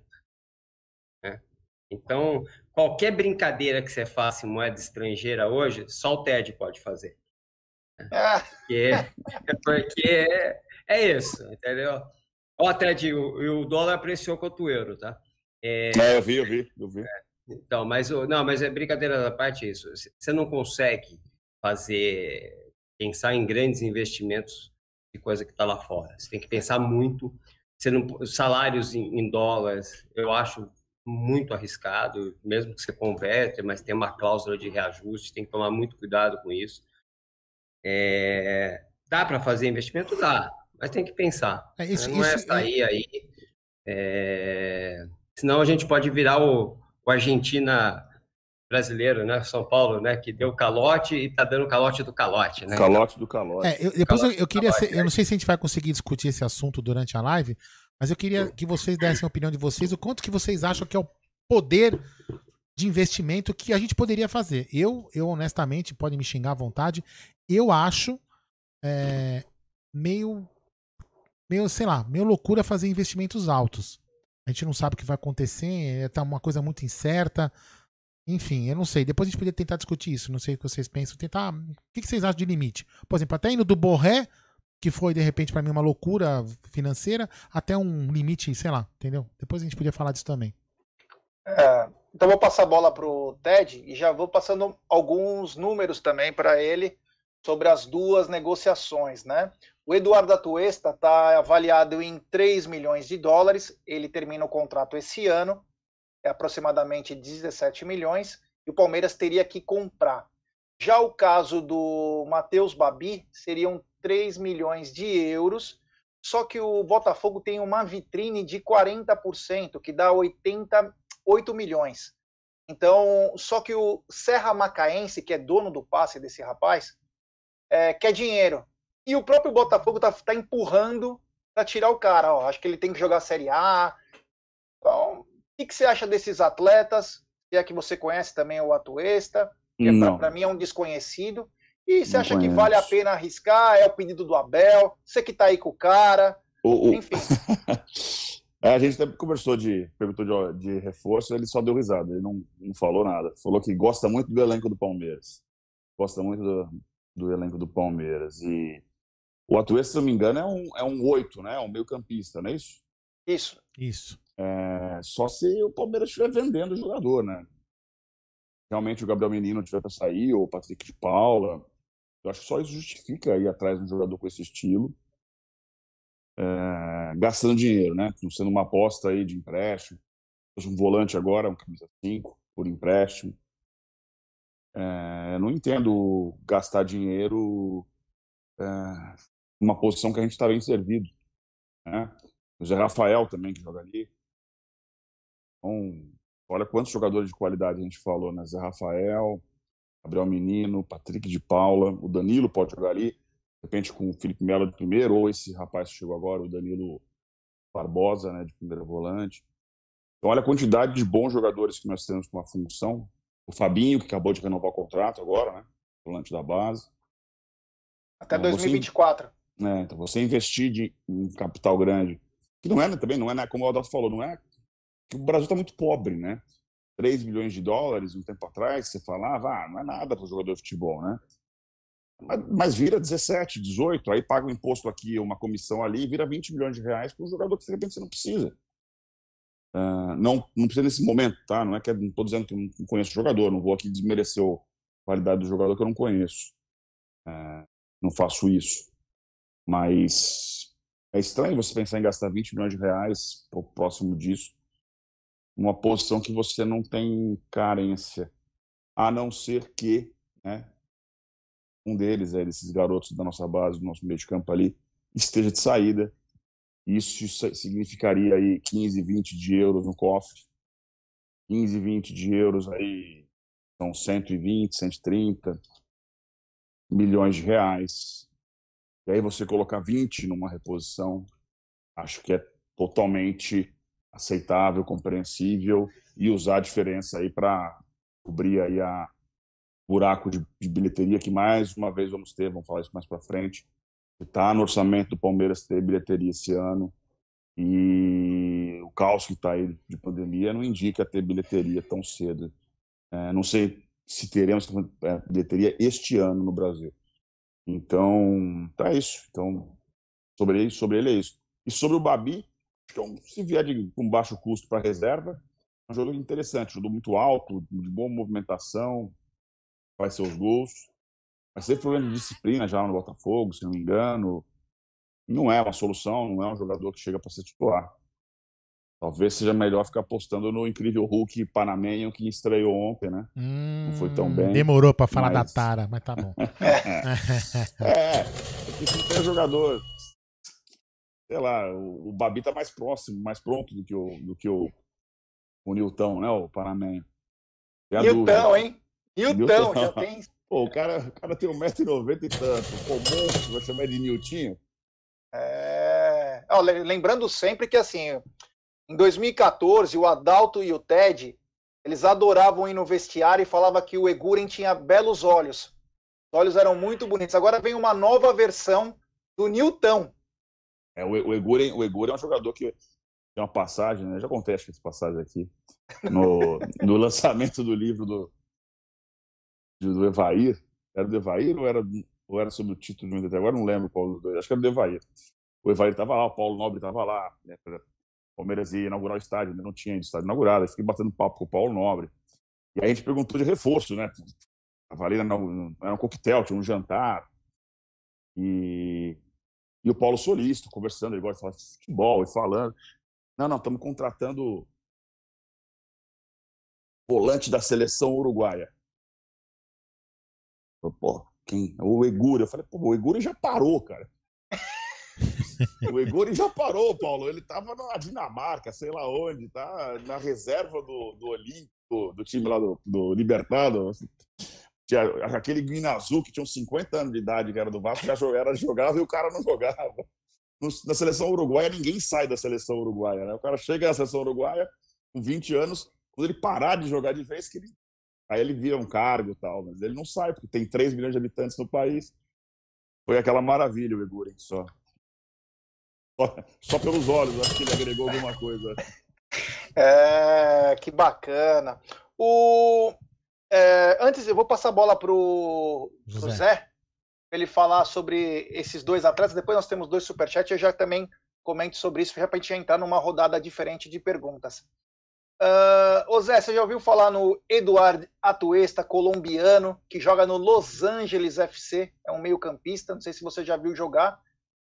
[SPEAKER 4] Né? Então, qualquer brincadeira que você faça em moeda estrangeira hoje, só o TED pode fazer. Ah. Porque, porque é, é isso, entendeu? Ó, TED, o, o dólar apreciou contra o euro, tá?
[SPEAKER 3] É, é eu vi, eu vi, eu vi. É,
[SPEAKER 4] então, mas não, mas é brincadeira da parte isso. Você não consegue fazer pensar em grandes investimentos de coisa que está lá fora. Você tem que pensar muito. Você não, salários em, em dólares, eu acho muito arriscado, mesmo que você converte, mas tem uma cláusula de reajuste, tem que tomar muito cuidado com isso. É, dá para fazer investimento? Dá, mas tem que pensar. É, isso, não é isso, é sair aí. É, senão a gente pode virar o, o Argentina brasileiro, né? São Paulo, né? Que deu calote e tá dando calote do calote, né?
[SPEAKER 3] Calote do calote.
[SPEAKER 1] É, eu, depois calote eu, eu queria, ser, eu não sei se a gente vai conseguir discutir esse assunto durante a live, mas eu queria que vocês dessem a opinião de vocês, o quanto que vocês acham que é o poder de investimento que a gente poderia fazer. Eu, eu honestamente, podem me xingar à vontade, eu acho é, meio, meio, sei lá, meio loucura fazer investimentos altos. A gente não sabe o que vai acontecer, é tá uma coisa muito incerta. Enfim, eu não sei. Depois a gente podia tentar discutir isso. Não sei o que vocês pensam. Tentar. O que vocês acham de limite? Por exemplo, até indo do Borré que foi de repente para mim uma loucura financeira, até um limite, sei lá, entendeu? Depois a gente podia falar disso também.
[SPEAKER 2] É, então vou passar a bola pro Ted e já vou passando alguns números também para ele sobre as duas negociações, né? O Eduardo Atuesta está avaliado em 3 milhões de dólares, ele termina o contrato esse ano, é aproximadamente 17 milhões, e o Palmeiras teria que comprar. Já o caso do Matheus Babi seriam 3 milhões de euros, só que o Botafogo tem uma vitrine de 40%, que dá 88 milhões. Então, só que o Serra Macaense, que é dono do passe desse rapaz, é, quer dinheiro. E o próprio Botafogo está tá empurrando para tirar o cara. Ó, acho que ele tem que jogar Série A. Então, o que, que você acha desses atletas? Se é que você conhece também o Atuesta, que para mim é um desconhecido. E você acha conheço. que vale a pena arriscar? É o pedido do Abel? Você que está aí com o cara?
[SPEAKER 3] O, o... Enfim. é, a gente até conversou de, perguntou de, de, reforço, ele só deu risada, ele não, não falou nada. Falou que gosta muito do elenco do Palmeiras. Gosta muito do, do elenco do Palmeiras. E o Atuesta, se não me engano, é um, é um 8, né? É um meio campista, não é isso?
[SPEAKER 2] Isso.
[SPEAKER 1] Isso.
[SPEAKER 3] É, só se o Palmeiras estiver vendendo o jogador, né? Realmente o Gabriel Menino tiver para sair, ou o Patrick de Paula, eu acho que só isso justifica ir atrás de um jogador com esse estilo, é, gastando dinheiro, né? Não sendo uma aposta aí de empréstimo. Um volante agora, um camisa 5 por empréstimo. É, não entendo gastar dinheiro é, numa posição que a gente está bem servido. Né? O Zé Rafael também que joga ali. Então, olha quantos jogadores de qualidade a gente falou, né? Zé Rafael, Gabriel Menino, Patrick de Paula, o Danilo pode jogar ali, de repente com o Felipe Melo de primeiro, ou esse rapaz que chegou agora, o Danilo Barbosa, né, de primeiro volante. Então, olha a quantidade de bons jogadores que nós temos com uma função. O Fabinho, que acabou de renovar o contrato agora, né, volante da base.
[SPEAKER 2] Até então, 2024.
[SPEAKER 3] Você, né, então, você investir de, em capital grande, que não é né, também, não é, né, como o Adolfo falou, não é que o Brasil está muito pobre, né? 3 milhões de dólares um tempo atrás, você falava, ah, não é nada para o jogador de futebol, né? Mas, mas, vira 17, 18, aí paga um imposto aqui, uma comissão ali, vira 20 milhões de reais para um jogador que de repente você não precisa. Uh, não, não precisa nesse momento, tá? Não é que estou dizendo que eu não conheço o jogador, não vou aqui desmerecer a qualidade do jogador que eu não conheço. Uh, não faço isso. Mas é estranho você pensar em gastar 20 milhões de reais próximo disso uma posição que você não tem carência, a não ser que né, um deles, é, desses garotos da nossa base, do nosso meio de campo ali, esteja de saída. Isso significaria aí 15, 20 de euros no cofre. 15, 20 de euros aí são 120, 130 milhões de reais. E aí você colocar 20 numa reposição, acho que é totalmente aceitável, compreensível e usar a diferença aí para cobrir aí a, buraco de, de bilheteria que mais uma vez vamos ter, vamos falar isso mais para frente. Está no orçamento do Palmeiras ter bilheteria esse ano e o caos que está aí de pandemia não indica ter bilheteria tão cedo. É, não sei se teremos é, bilheteria este ano no Brasil. Então, tá isso. Então, sobre ele, sobre ele é isso. E sobre o Babi, então, se vier de, com baixo custo para reserva, é um jogo interessante, jogo muito alto, de boa movimentação, faz seus gols. Mas teve problema de disciplina já no Botafogo, se não me engano. Não é uma solução, não é um jogador que chega para ser titular. Talvez seja melhor ficar apostando no incrível Hulk panamenho que estreou ontem, né?
[SPEAKER 1] Hum,
[SPEAKER 3] não foi tão bem.
[SPEAKER 1] Demorou para falar
[SPEAKER 3] mas...
[SPEAKER 1] da Tara, mas tá bom.
[SPEAKER 3] é, porque se tem jogador. Sei lá, o, o Babi tá mais próximo, mais pronto do que o, do que o, o Nilton, né? O panamenho.
[SPEAKER 2] Nilton, hein? Nilton, já tem.
[SPEAKER 3] Pô, o cara, o cara tem 1,90m e tanto. Pô, monstro, vai chamar de Niltinho?
[SPEAKER 2] É... Oh, lembrando sempre que, assim, em 2014, o Adalto e o Ted, eles adoravam ir no vestiário e falava que o Eguren tinha belos olhos. Os olhos eram muito bonitos. Agora vem uma nova versão do Newton.
[SPEAKER 3] É, o, o, Eguren, o Eguren é um jogador que tem uma passagem, né? já contei que essa passagem aqui, no, no lançamento do livro do, do Evair. Era do Evair ou era, ou era sobre o título de Agora não lembro qual dos dois. Acho que era do Evair. O Evair estava lá, o Paulo Nobre estava lá. Né? Palmeiras ia inaugurar o estádio, ainda não tinha estádio inaugurado. Eu fiquei batendo papo com o Paulo Nobre. E aí a gente perguntou de reforço, né? Tava ali, era um coquetel, tinha um jantar. E, e o Paulo Solista conversando, ele gosta de falar de futebol e falando. Não, não, estamos contratando volante da seleção uruguaia. Pô, quem? O Eguri. Eu falei, pô, o Eguri já parou, cara. o Eguri já parou, Paulo. Ele estava na Dinamarca, sei lá onde, tá na reserva do, do Olímpico, do time lá do, do Libertado. Tinha aquele Guinazu que tinha uns 50 anos de idade, que era do Vasco, já era jogava e o cara não jogava. na seleção uruguaia, ninguém sai da seleção uruguaia, né? O cara chega na seleção uruguaia com 20 anos, quando ele parar de jogar de vez, que ele... aí ele vira um cargo e tal, mas ele não sai, porque tem 3 milhões de habitantes no país. Foi aquela maravilha o Eguren só. Só pelos olhos, acho que ele agregou alguma coisa.
[SPEAKER 2] É, que bacana. O, é, antes, eu vou passar a bola pro, pro Zé, ele falar sobre esses dois atletas. Depois nós temos dois superchats. Eu já também comento sobre isso, para a gente entrar numa rodada diferente de perguntas. Uh, ô Zé, você já ouviu falar no Eduardo Atuesta, colombiano, que joga no Los Angeles FC? É um meio-campista. Não sei se você já viu jogar.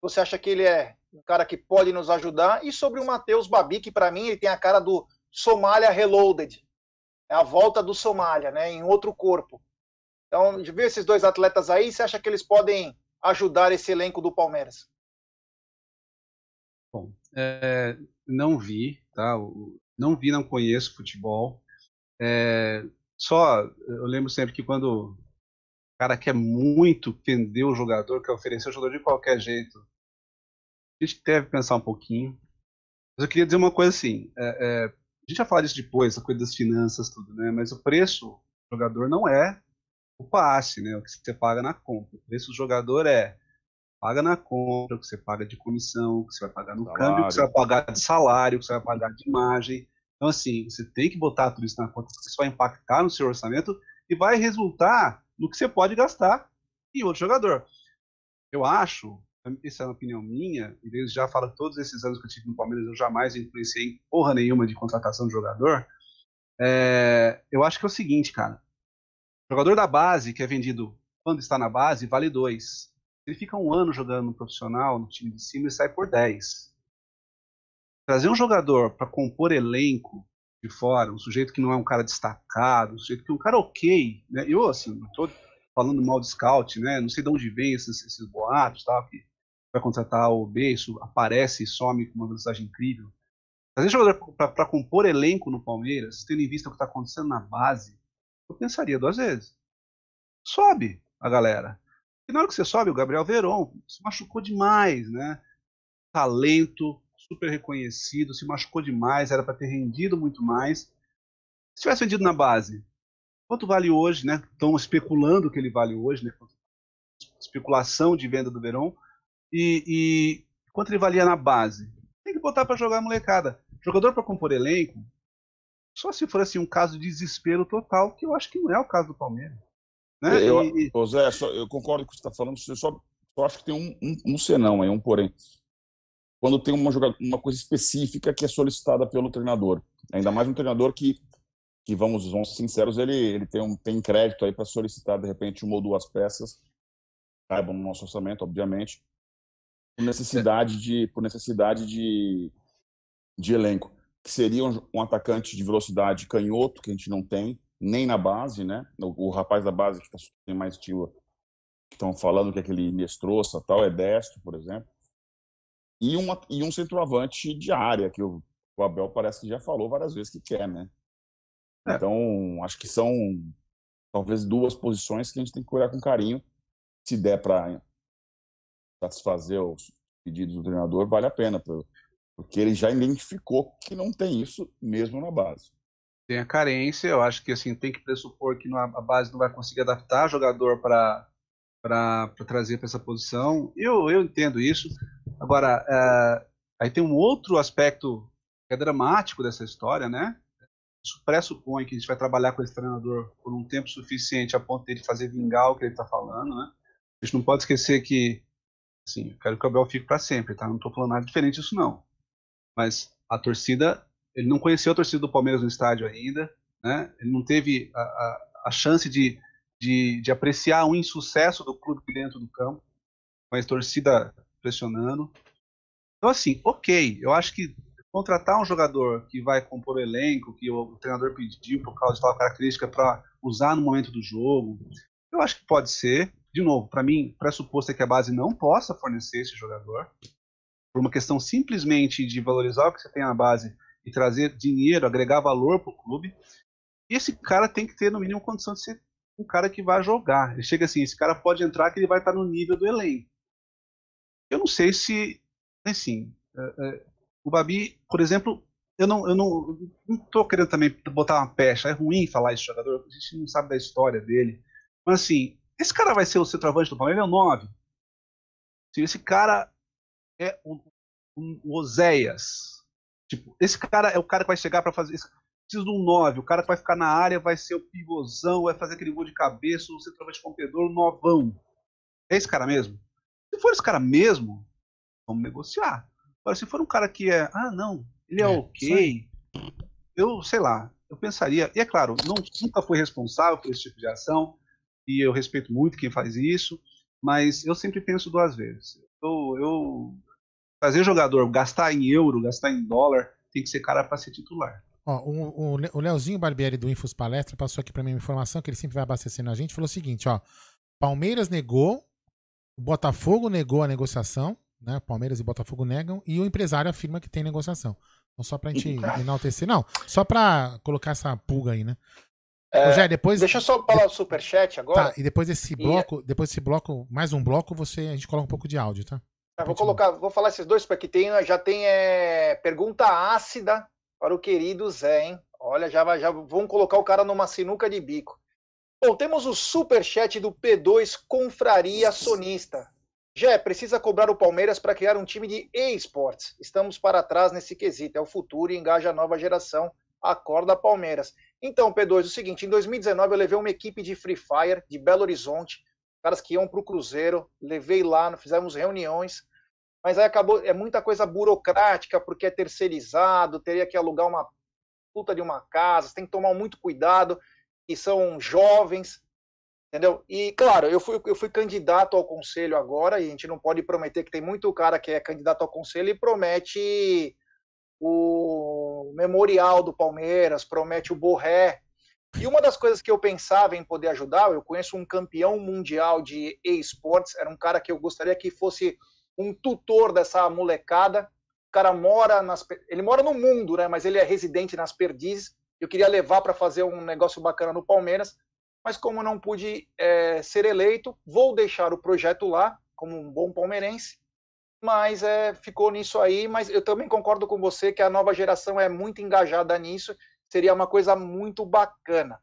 [SPEAKER 2] Você acha que ele é um cara que pode nos ajudar. E sobre o Matheus Babi, que para mim ele tem a cara do Somália Reloaded. É a volta do Somália, né? Em outro corpo. Então, de ver esses dois atletas aí, você acha que eles podem ajudar esse elenco do Palmeiras?
[SPEAKER 5] Bom, é, não vi, tá? Não vi, não conheço futebol. É, só, eu lembro sempre que quando o cara quer muito vender o jogador, quer oferecer o jogador de qualquer jeito, a gente deve pensar um pouquinho. Mas eu queria dizer uma coisa assim: é, é, a gente vai falar disso depois, a coisa das finanças, tudo, né? Mas o preço do jogador não é o passe, né? O que você paga na compra. O preço do jogador é paga na compra, o que você paga de comissão, o que você vai pagar no salário. câmbio, o que você vai pagar de salário, o que você vai pagar de imagem. Então, assim, você tem que botar tudo isso na conta, porque isso vai impactar no seu orçamento e vai resultar no que você pode gastar em outro jogador. Eu acho essa é uma opinião minha, e desde já falo todos esses anos que eu tive no Palmeiras, eu jamais influenciei em porra nenhuma de contratação de jogador. É, eu acho que é o seguinte, cara. Jogador da base, que é vendido quando está na base, vale dois. Ele fica um ano jogando no profissional, no time de cima, e sai por 10. Trazer um jogador para compor elenco de fora, um sujeito que não é um cara destacado, um sujeito que é um cara ok, né? Eu, assim, não tô falando mal de scout, né? Não sei de onde vem esses, esses boatos, tal, que vai contratar o B, isso aparece e some com uma velocidade incrível. Trazer jogador para compor elenco no Palmeiras, tendo em vista o que está acontecendo na base, eu pensaria duas vezes. Sobe a galera. E na hora que você sobe, o Gabriel Veron se machucou demais, né? Talento, super reconhecido, se machucou demais, era para ter rendido muito mais. Se tivesse vendido na base, quanto vale hoje, né? Estão especulando que ele vale hoje, né? Especulação de venda do Verón. E, e quanto ele valia na base? Tem que botar para jogar a molecada. Jogador para compor elenco, só se for assim um caso de desespero total, que eu acho que não é o caso do Palmeiras. Né?
[SPEAKER 3] Eu, e... Zé, só, eu concordo com o que você está falando, eu só, só acho que tem um, um, um senão aí, um porém. Quando tem uma, uma coisa específica que é solicitada pelo treinador. Ainda mais um treinador que, que vamos, vamos ser sinceros, ele, ele tem, um, tem crédito aí para solicitar, de repente, uma ou duas peças, caibam no nosso orçamento, obviamente, por necessidade de, por necessidade de, de elenco. Que seria um, um atacante de velocidade canhoto, que a gente não tem, nem na base, né? O, o rapaz da base que tá, tem mais estilo, que estão falando que é aquele Nestroça tal, é destro, por exemplo. E, uma, e um centroavante de área, que o, o Abel parece que já falou várias vezes que quer, né? É. Então, acho que são talvez duas posições que a gente tem que olhar com carinho. Se der para satisfazer os pedidos do treinador, vale a pena, porque ele já identificou que não tem isso mesmo na base.
[SPEAKER 5] Tem a carência, eu acho que assim tem que pressupor que a base não vai conseguir adaptar jogador para para trazer para essa posição. Eu, eu entendo isso. Agora, é, aí tem um outro aspecto que é dramático dessa história, né? Isso pressupõe que a gente vai trabalhar com esse treinador por um tempo suficiente a ponto de ele fazer vingar o que ele está falando, né? A gente não pode esquecer que, assim, eu quero que o Abel fique para sempre, tá? Não estou falando nada diferente disso, não. Mas a torcida, ele não conheceu a torcida do Palmeiras no estádio ainda, né? Ele não teve a, a, a chance de, de, de apreciar um insucesso do clube dentro do campo, mas torcida pressionando. Então, assim, ok, eu acho que contratar um jogador que vai compor o elenco, que o, treinador pediu por causa de tal característica para usar no momento do jogo, eu acho que pode ser. De novo, para mim, pressuposto é que a base não possa fornecer esse jogador, por uma questão simplesmente de valorizar o que você tem na base e trazer dinheiro, agregar valor para o clube. Esse cara tem que ter, no mínimo, condição de ser um cara que vai jogar. Ele chega assim, esse cara pode entrar que ele vai estar no nível do elenco. Eu não sei se, assim, é, é, o Babi, por exemplo, eu não, eu não, não tô querendo também botar uma pecha. É ruim falar esse jogador, a gente não sabe da história dele. Mas assim, esse cara vai ser o centroavante do Palmeiras, é o 9. Se esse cara é o, o Oséias. Tipo, esse cara é o cara que vai chegar para fazer. Preciso de um 9. O cara que vai ficar na área vai ser o pivôzão, vai fazer aquele gol de cabeça, o centroavante competidor, o novão. É esse cara mesmo? Se for esse cara mesmo, vamos negociar. Agora, se for um cara que é, ah, não, ele é, é ok, eu sei lá, eu pensaria. E é claro, não, nunca fui responsável por esse tipo de ação, e eu respeito muito quem faz isso, mas eu sempre penso duas vezes. Eu, eu fazer jogador gastar em euro, gastar em dólar, tem que ser cara para ser titular.
[SPEAKER 1] Ó, o, o, o Leozinho Barbieri do Infos Palestra passou aqui para mim uma informação que ele sempre vai abastecendo a gente. Falou o seguinte: ó, Palmeiras negou o Botafogo negou a negociação, né? Palmeiras e Botafogo negam, e o empresário afirma que tem negociação. Então, só pra gente enaltecer. Não, só pra colocar essa pulga aí, né?
[SPEAKER 2] É, Rogério, depois... Deixa eu só falar o superchat agora.
[SPEAKER 1] Tá, e depois desse bloco, e... depois desse bloco, mais um bloco, você, a gente coloca um pouco de áudio, tá?
[SPEAKER 2] tá vou colocar, vou falar esses dois, porque tem, já tem é, pergunta ácida para o querido Zé, hein? Olha, já, já vão colocar o cara numa sinuca de bico. Bom, temos o super chat do P2 Confraria Sonista. Jé, precisa cobrar o Palmeiras para criar um time de e-sports. Estamos para trás nesse quesito. É o futuro e engaja a nova geração. Acorda Palmeiras. Então, P2, é o seguinte: em 2019 eu levei uma equipe de Free Fire de Belo Horizonte, caras que iam para o Cruzeiro. Levei lá, fizemos reuniões. Mas aí acabou, é muita coisa burocrática, porque é terceirizado, teria que alugar uma puta de uma casa, tem que tomar muito cuidado que são jovens, entendeu? E, claro, eu fui, eu fui candidato ao conselho agora, e a gente não pode prometer que tem muito cara que é candidato ao conselho e promete o memorial do Palmeiras, promete o Borré. E uma das coisas que eu pensava em poder ajudar, eu conheço um campeão mundial de e-sports, era um cara que eu gostaria que fosse um tutor dessa molecada. O cara mora nas, ele mora no mundo, né? Mas ele é residente nas Perdizes eu queria levar para fazer um negócio bacana no Palmeiras, mas como não pude é, ser eleito, vou deixar o projeto lá, como um bom palmeirense, mas é, ficou nisso aí. Mas eu também concordo com você que a nova geração é muito engajada nisso, seria uma coisa muito bacana.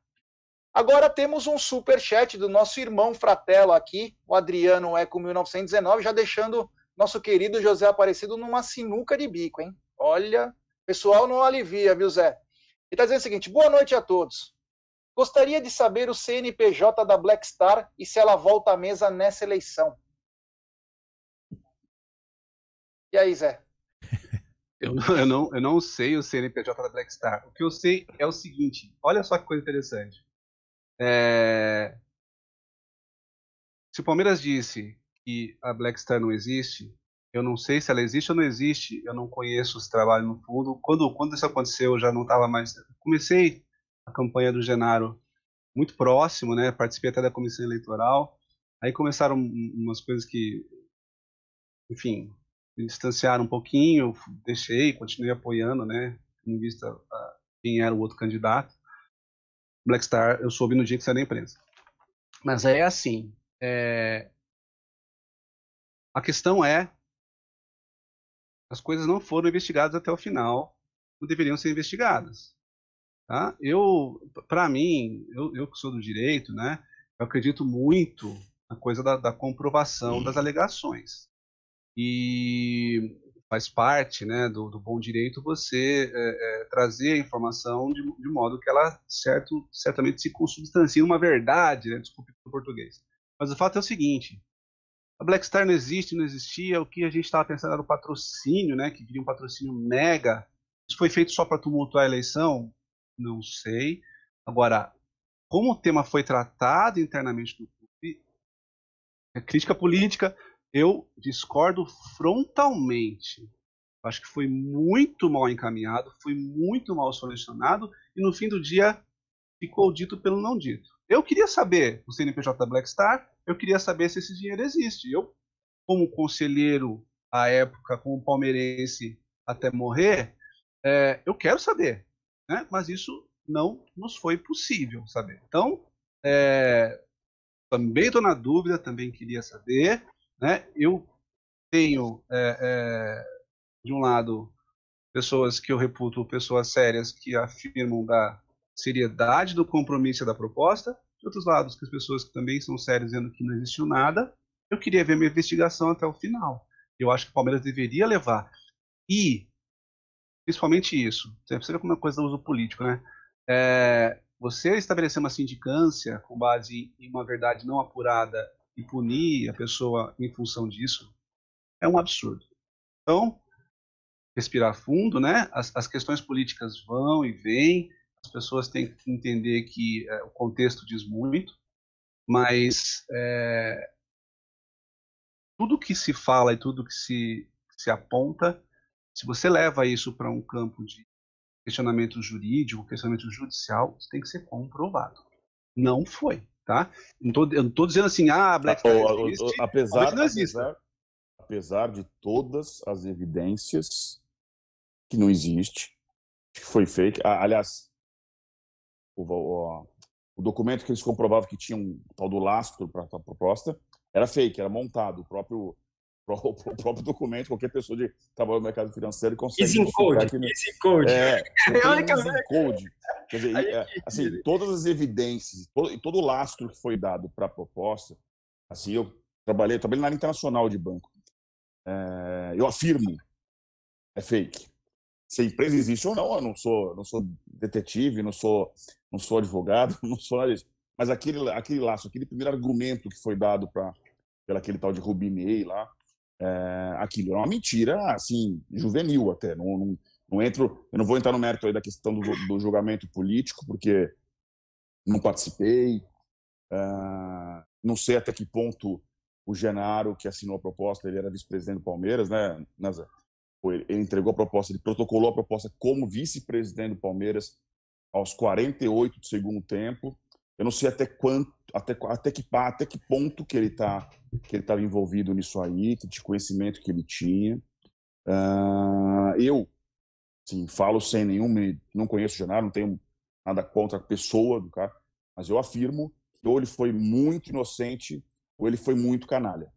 [SPEAKER 2] Agora temos um super chat do nosso irmão fratelo aqui, o Adriano Eco 1919, já deixando nosso querido José Aparecido numa sinuca de bico, hein? Olha, pessoal não alivia, viu, Zé? Ele está dizendo o seguinte: boa noite a todos. Gostaria de saber o CNPJ da Black Star e se ela volta à mesa nessa eleição. E aí, Zé?
[SPEAKER 5] Eu, eu, não, eu não sei o CNPJ da Black Star. O que eu sei é o seguinte: olha só que coisa interessante. É... Se o Palmeiras disse que a Black Star não existe, eu não sei se ela existe ou não existe, eu não conheço os trabalhos no fundo. Quando, quando isso aconteceu, eu já não estava mais. Comecei a campanha do Genaro muito próximo, né? Participei até da comissão eleitoral. Aí começaram umas coisas que, enfim, me distanciaram um pouquinho, deixei, continuei apoiando, né? Em vista a quem era o outro candidato. Black Star, eu soube no dia que saiu da imprensa. Mas é assim, é... a questão é, as coisas não foram investigadas até o final, não deveriam ser investigadas. Tá? Eu, para mim, eu, eu que sou do direito, né? Eu acredito muito na coisa da, da comprovação das alegações e faz parte né, do, do bom direito você é, é, trazer a informação de, de, modo que ela certo, certamente se consubstancie uma verdade, né, desculpe o português. Mas o fato é o seguinte, a Black Star não existe, não existia, o que a gente estava pensando era o patrocínio, né, que viria um patrocínio mega, isso foi feito só para tumultuar a eleição? Não sei. Agora, como o tema foi tratado internamente no clube, é crítica política, eu discordo frontalmente. Acho que foi muito mal encaminhado, foi muito mal solucionado e no fim do dia ficou dito pelo não dito. Eu queria saber o CNPJ da Black Star, eu queria saber se esse dinheiro existe. Eu, como conselheiro à época, como palmeirense até morrer, é, eu quero saber, né? mas isso não nos foi possível saber. Então, é, também estou na dúvida, também queria saber. Né? Eu tenho, é, é, de um lado, pessoas que eu reputo pessoas sérias que afirmam da seriedade do compromisso da proposta, de outros lados, que as pessoas que também são sérias dizendo que não existiu nada. Eu queria ver minha investigação até o final. Eu acho que o Palmeiras deveria levar. E, principalmente isso, você ver como é uma coisa do uso político, né? É, você estabelecer uma sindicância com base em uma verdade não apurada e punir a pessoa em função disso é um absurdo. Então, respirar fundo, né? As, as questões políticas vão e vêm, as pessoas têm que entender que é, o contexto diz muito, mas é, tudo que se fala e tudo que se, se aponta, se você leva isso para um campo de questionamento jurídico, questionamento judicial, isso tem que ser comprovado. Não foi tá? Não tô, eu não tô dizendo assim, ah, Black
[SPEAKER 3] Friday existe, apesar, não existe. Apesar, apesar de todas as evidências que não existe, que foi fake. Ah, aliás, o, o, o, documento que eles comprovavam que tinha um tal do lastro para a proposta era fake, era montado. O próprio o próprio documento, qualquer pessoa de trabalho no mercado financeiro consegue.
[SPEAKER 4] Easy code, que, easy code.
[SPEAKER 3] É, easy code. Quer dizer, é, assim, todas as evidências, todo, todo o lastro que foi dado para a proposta, assim, eu trabalhei, trabalhei na área internacional de banco. É, eu afirmo, é fake. Se a empresa existe ou não, eu não sou, não sou detetive, não sou, não sou advogado, não sou nada disso. Mas aquele, aquele laço, aquele primeiro argumento que foi dado para pelo aquele tal de Rubinei lá, é, aquilo é uma mentira, assim, juvenil até. Não, não, não, entro, eu não vou entrar no mérito aí da questão do, do julgamento político, porque não participei, é, não sei até que ponto o Genaro, que assinou a proposta, ele era vice-presidente do Palmeiras, né, Nazar? Ele entregou a proposta, ele protocolou a proposta como vice-presidente do Palmeiras aos 48 do segundo tempo. Eu não sei até quanto, até, até, que, até que ponto que ele está que ele estava envolvido nisso aí, que de conhecimento que ele tinha. Uh, eu, sim, falo sem nenhum, não conheço o Genaro, não tenho nada contra a pessoa do cara, mas eu afirmo que ou ele foi muito inocente ou ele foi muito canalha.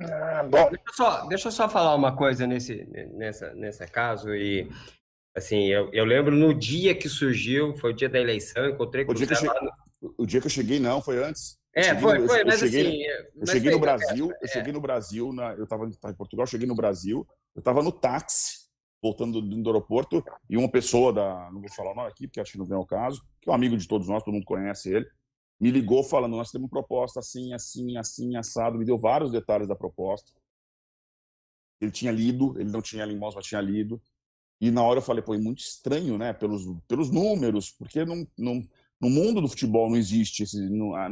[SPEAKER 4] Ah, bom, deixa eu, só, deixa eu só falar uma coisa nesse, nessa, nesse caso e Assim, eu, eu lembro no dia que surgiu, foi o dia da eleição, encontrei com
[SPEAKER 3] O dia, que eu cheguei, o dia que eu cheguei, não, foi antes. Eu
[SPEAKER 4] É,
[SPEAKER 3] cheguei
[SPEAKER 4] foi,
[SPEAKER 3] no-
[SPEAKER 4] foi,
[SPEAKER 3] eu
[SPEAKER 4] mas
[SPEAKER 3] cheguei-
[SPEAKER 4] assim.
[SPEAKER 3] Eu cheguei no Brasil, eu
[SPEAKER 4] é.
[SPEAKER 3] cheguei no Brasil, na, eu estava em Portugal, eu cheguei no Brasil, eu estava no táxi, voltando do, do aeroporto, e uma pessoa da, não vou falar o nome aqui, porque acho que não vem ao caso, que é um amigo de todos nós, todo mundo conhece ele, me ligou falando, nós temos uma proposta assim, assim, assim, assado, me deu vários detalhes da proposta. Ele tinha lido, ele não tinha mãos, mas tinha lido, e na hora eu falei, pô, é muito estranho, né, pelos, pelos números, porque não, não, no mundo do futebol não existe esse,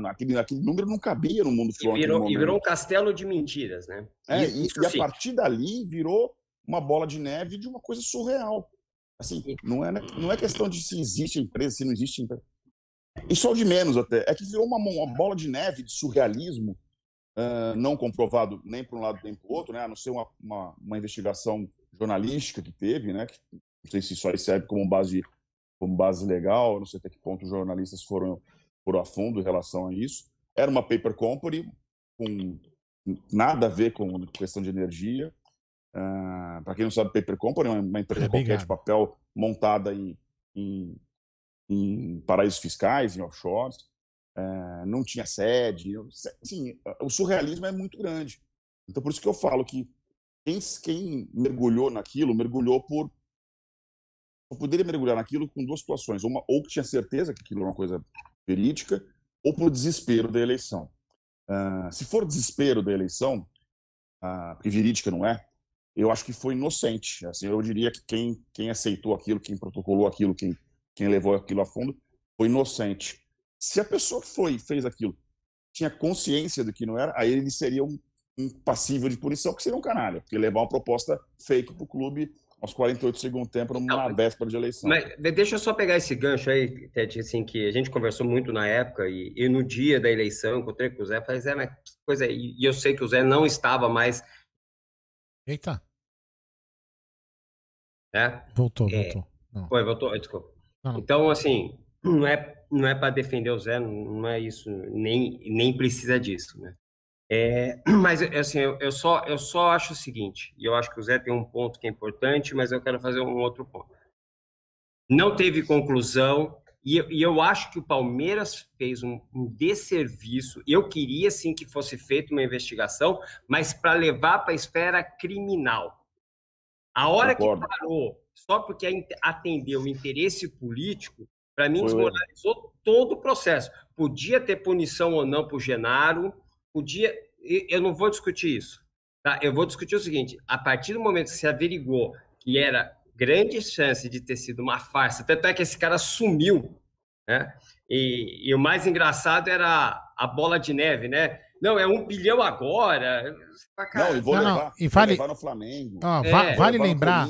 [SPEAKER 3] aquele, aquele número não cabia no mundo do
[SPEAKER 4] E
[SPEAKER 3] futebol. naquele
[SPEAKER 4] virou, e virou um castelo de mentiras, né?
[SPEAKER 3] É,
[SPEAKER 4] Isso,
[SPEAKER 3] e,
[SPEAKER 4] isso
[SPEAKER 3] e a
[SPEAKER 4] sim.
[SPEAKER 3] partir dali virou uma bola de neve de uma coisa surreal. Assim, não é, não é questão de se existe empresa, se não existe empresa. E só o de menos até. É que virou uma, uma bola de neve de surrealismo, ah, não comprovado nem para um lado nem para o outro, né? a não ser uma, uma, uma investigação jornalística que teve, né? que não sei se isso aí serve como base, como base legal, não sei até que ponto os jornalistas foram, foram a fundo em relação a isso. Era uma paper company com nada a ver com questão de energia. para quem não sabe, Paper Company é uma- empresa
[SPEAKER 1] É,
[SPEAKER 3] qualquer de papel montada em, em, em paraísos fiscais, em offshores. Ah, não tinha sede. Assim, o surrealismo é muito grande. Então, por isso que eu falo que quem, quem mergulhou naquilo, mergulhou por. Só poderia mergulhar naquilo com duas situações. Uma, ou que tinha certeza que aquilo era uma coisa verídica, ou por desespero da eleição. Ah, se for desespero da eleição, ah, porque verídica não é, eu acho que foi inocente. Assim, eu diria que quem, quem aceitou aquilo, quem protocolou aquilo, quem, quem levou aquilo a fundo, foi inocente. Se a pessoa foi fez aquilo tinha consciência do que não era, aí ele seria um, um passível de punição, que seria um canalha, porque levar uma proposta fake para o clube aos 48 segundos tempo numa véspera de eleição.
[SPEAKER 4] Mas de- deixa eu só pegar esse gancho aí, Ted, assim, que a gente conversou muito na época, e, e no dia da eleição, encontrei com o Zé, falei, Zé, mas que coisa, e, e eu sei que o Zé não estava mais,
[SPEAKER 1] Eita,
[SPEAKER 4] né?
[SPEAKER 1] voltou,
[SPEAKER 4] É.
[SPEAKER 1] voltou. Não.
[SPEAKER 4] Foi, voltou, desculpa.
[SPEAKER 1] Não, não.
[SPEAKER 4] Então, assim, não é, não é para defender o Zé, não é isso, nem, nem precisa disso, né? É, mas, assim, eu, eu, só, eu só acho o seguinte, e eu acho que o Zé tem um ponto que é importante, mas eu quero fazer um outro ponto. Não teve conclusão, e, eu- e eu acho que o Palmeiras fez um, um desserviço. Eu queria, sim, que fosse feita uma investigação, mas para levar para a esfera criminal. A hora
[SPEAKER 3] Concordo.
[SPEAKER 4] que parou, só porque atendeu o interesse político, para mim desmoralizou todo o processo. Podia ter punição ou não para o Genaro, podia. e- Eu não vou discutir isso. Tá? Eu vou discutir o seguinte: a partir do momento que se averigou que era grande chance de ter sido uma farsa, tanto é que esse cara sumiu, né? E, e o mais engraçado era a bola de neve, né? Não, é um bilhão agora. Pra
[SPEAKER 3] Não, e vou
[SPEAKER 1] Não, não,
[SPEAKER 3] levar,
[SPEAKER 1] e
[SPEAKER 3] vou
[SPEAKER 1] vale-
[SPEAKER 3] levar no Flamengo.
[SPEAKER 4] É,
[SPEAKER 1] va-
[SPEAKER 4] vou
[SPEAKER 1] vale lembrar,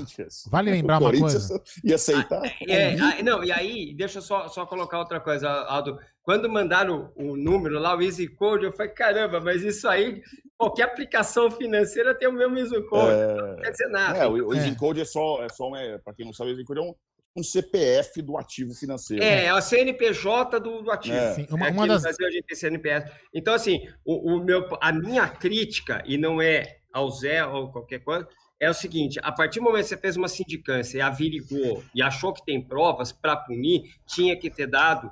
[SPEAKER 1] vale lembrar
[SPEAKER 3] O
[SPEAKER 1] uma coisa.
[SPEAKER 3] ia aceitar.
[SPEAKER 4] É, aí- não, e aí, deixa eu só, só colocar outra coisa, Aldo. Quando mandaram o, o número lá, o Easy Code, eu falei, caramba, mas isso aí, qualquer aplicação financeira tem o mesmo Easy Code, não quer dizer nada.
[SPEAKER 3] É, o, o
[SPEAKER 1] É.
[SPEAKER 3] Easy Code é só, é só um, para quem não sabe, o Easy Code é um, um CPF do ativo financeiro.
[SPEAKER 4] É, é a CNPJ do, do ativo.
[SPEAKER 3] É.
[SPEAKER 1] Sim, uma-
[SPEAKER 4] Aqui
[SPEAKER 1] uma
[SPEAKER 4] no
[SPEAKER 1] das-
[SPEAKER 4] Brasil a gente tem CNPS. Então, assim, o, o meu, a minha crítica, e não é ao Zé ou qualquer coisa, é o seguinte: a partir do momento que você fez uma sindicância e averigou e achou que tem provas para punir, tinha que ter dado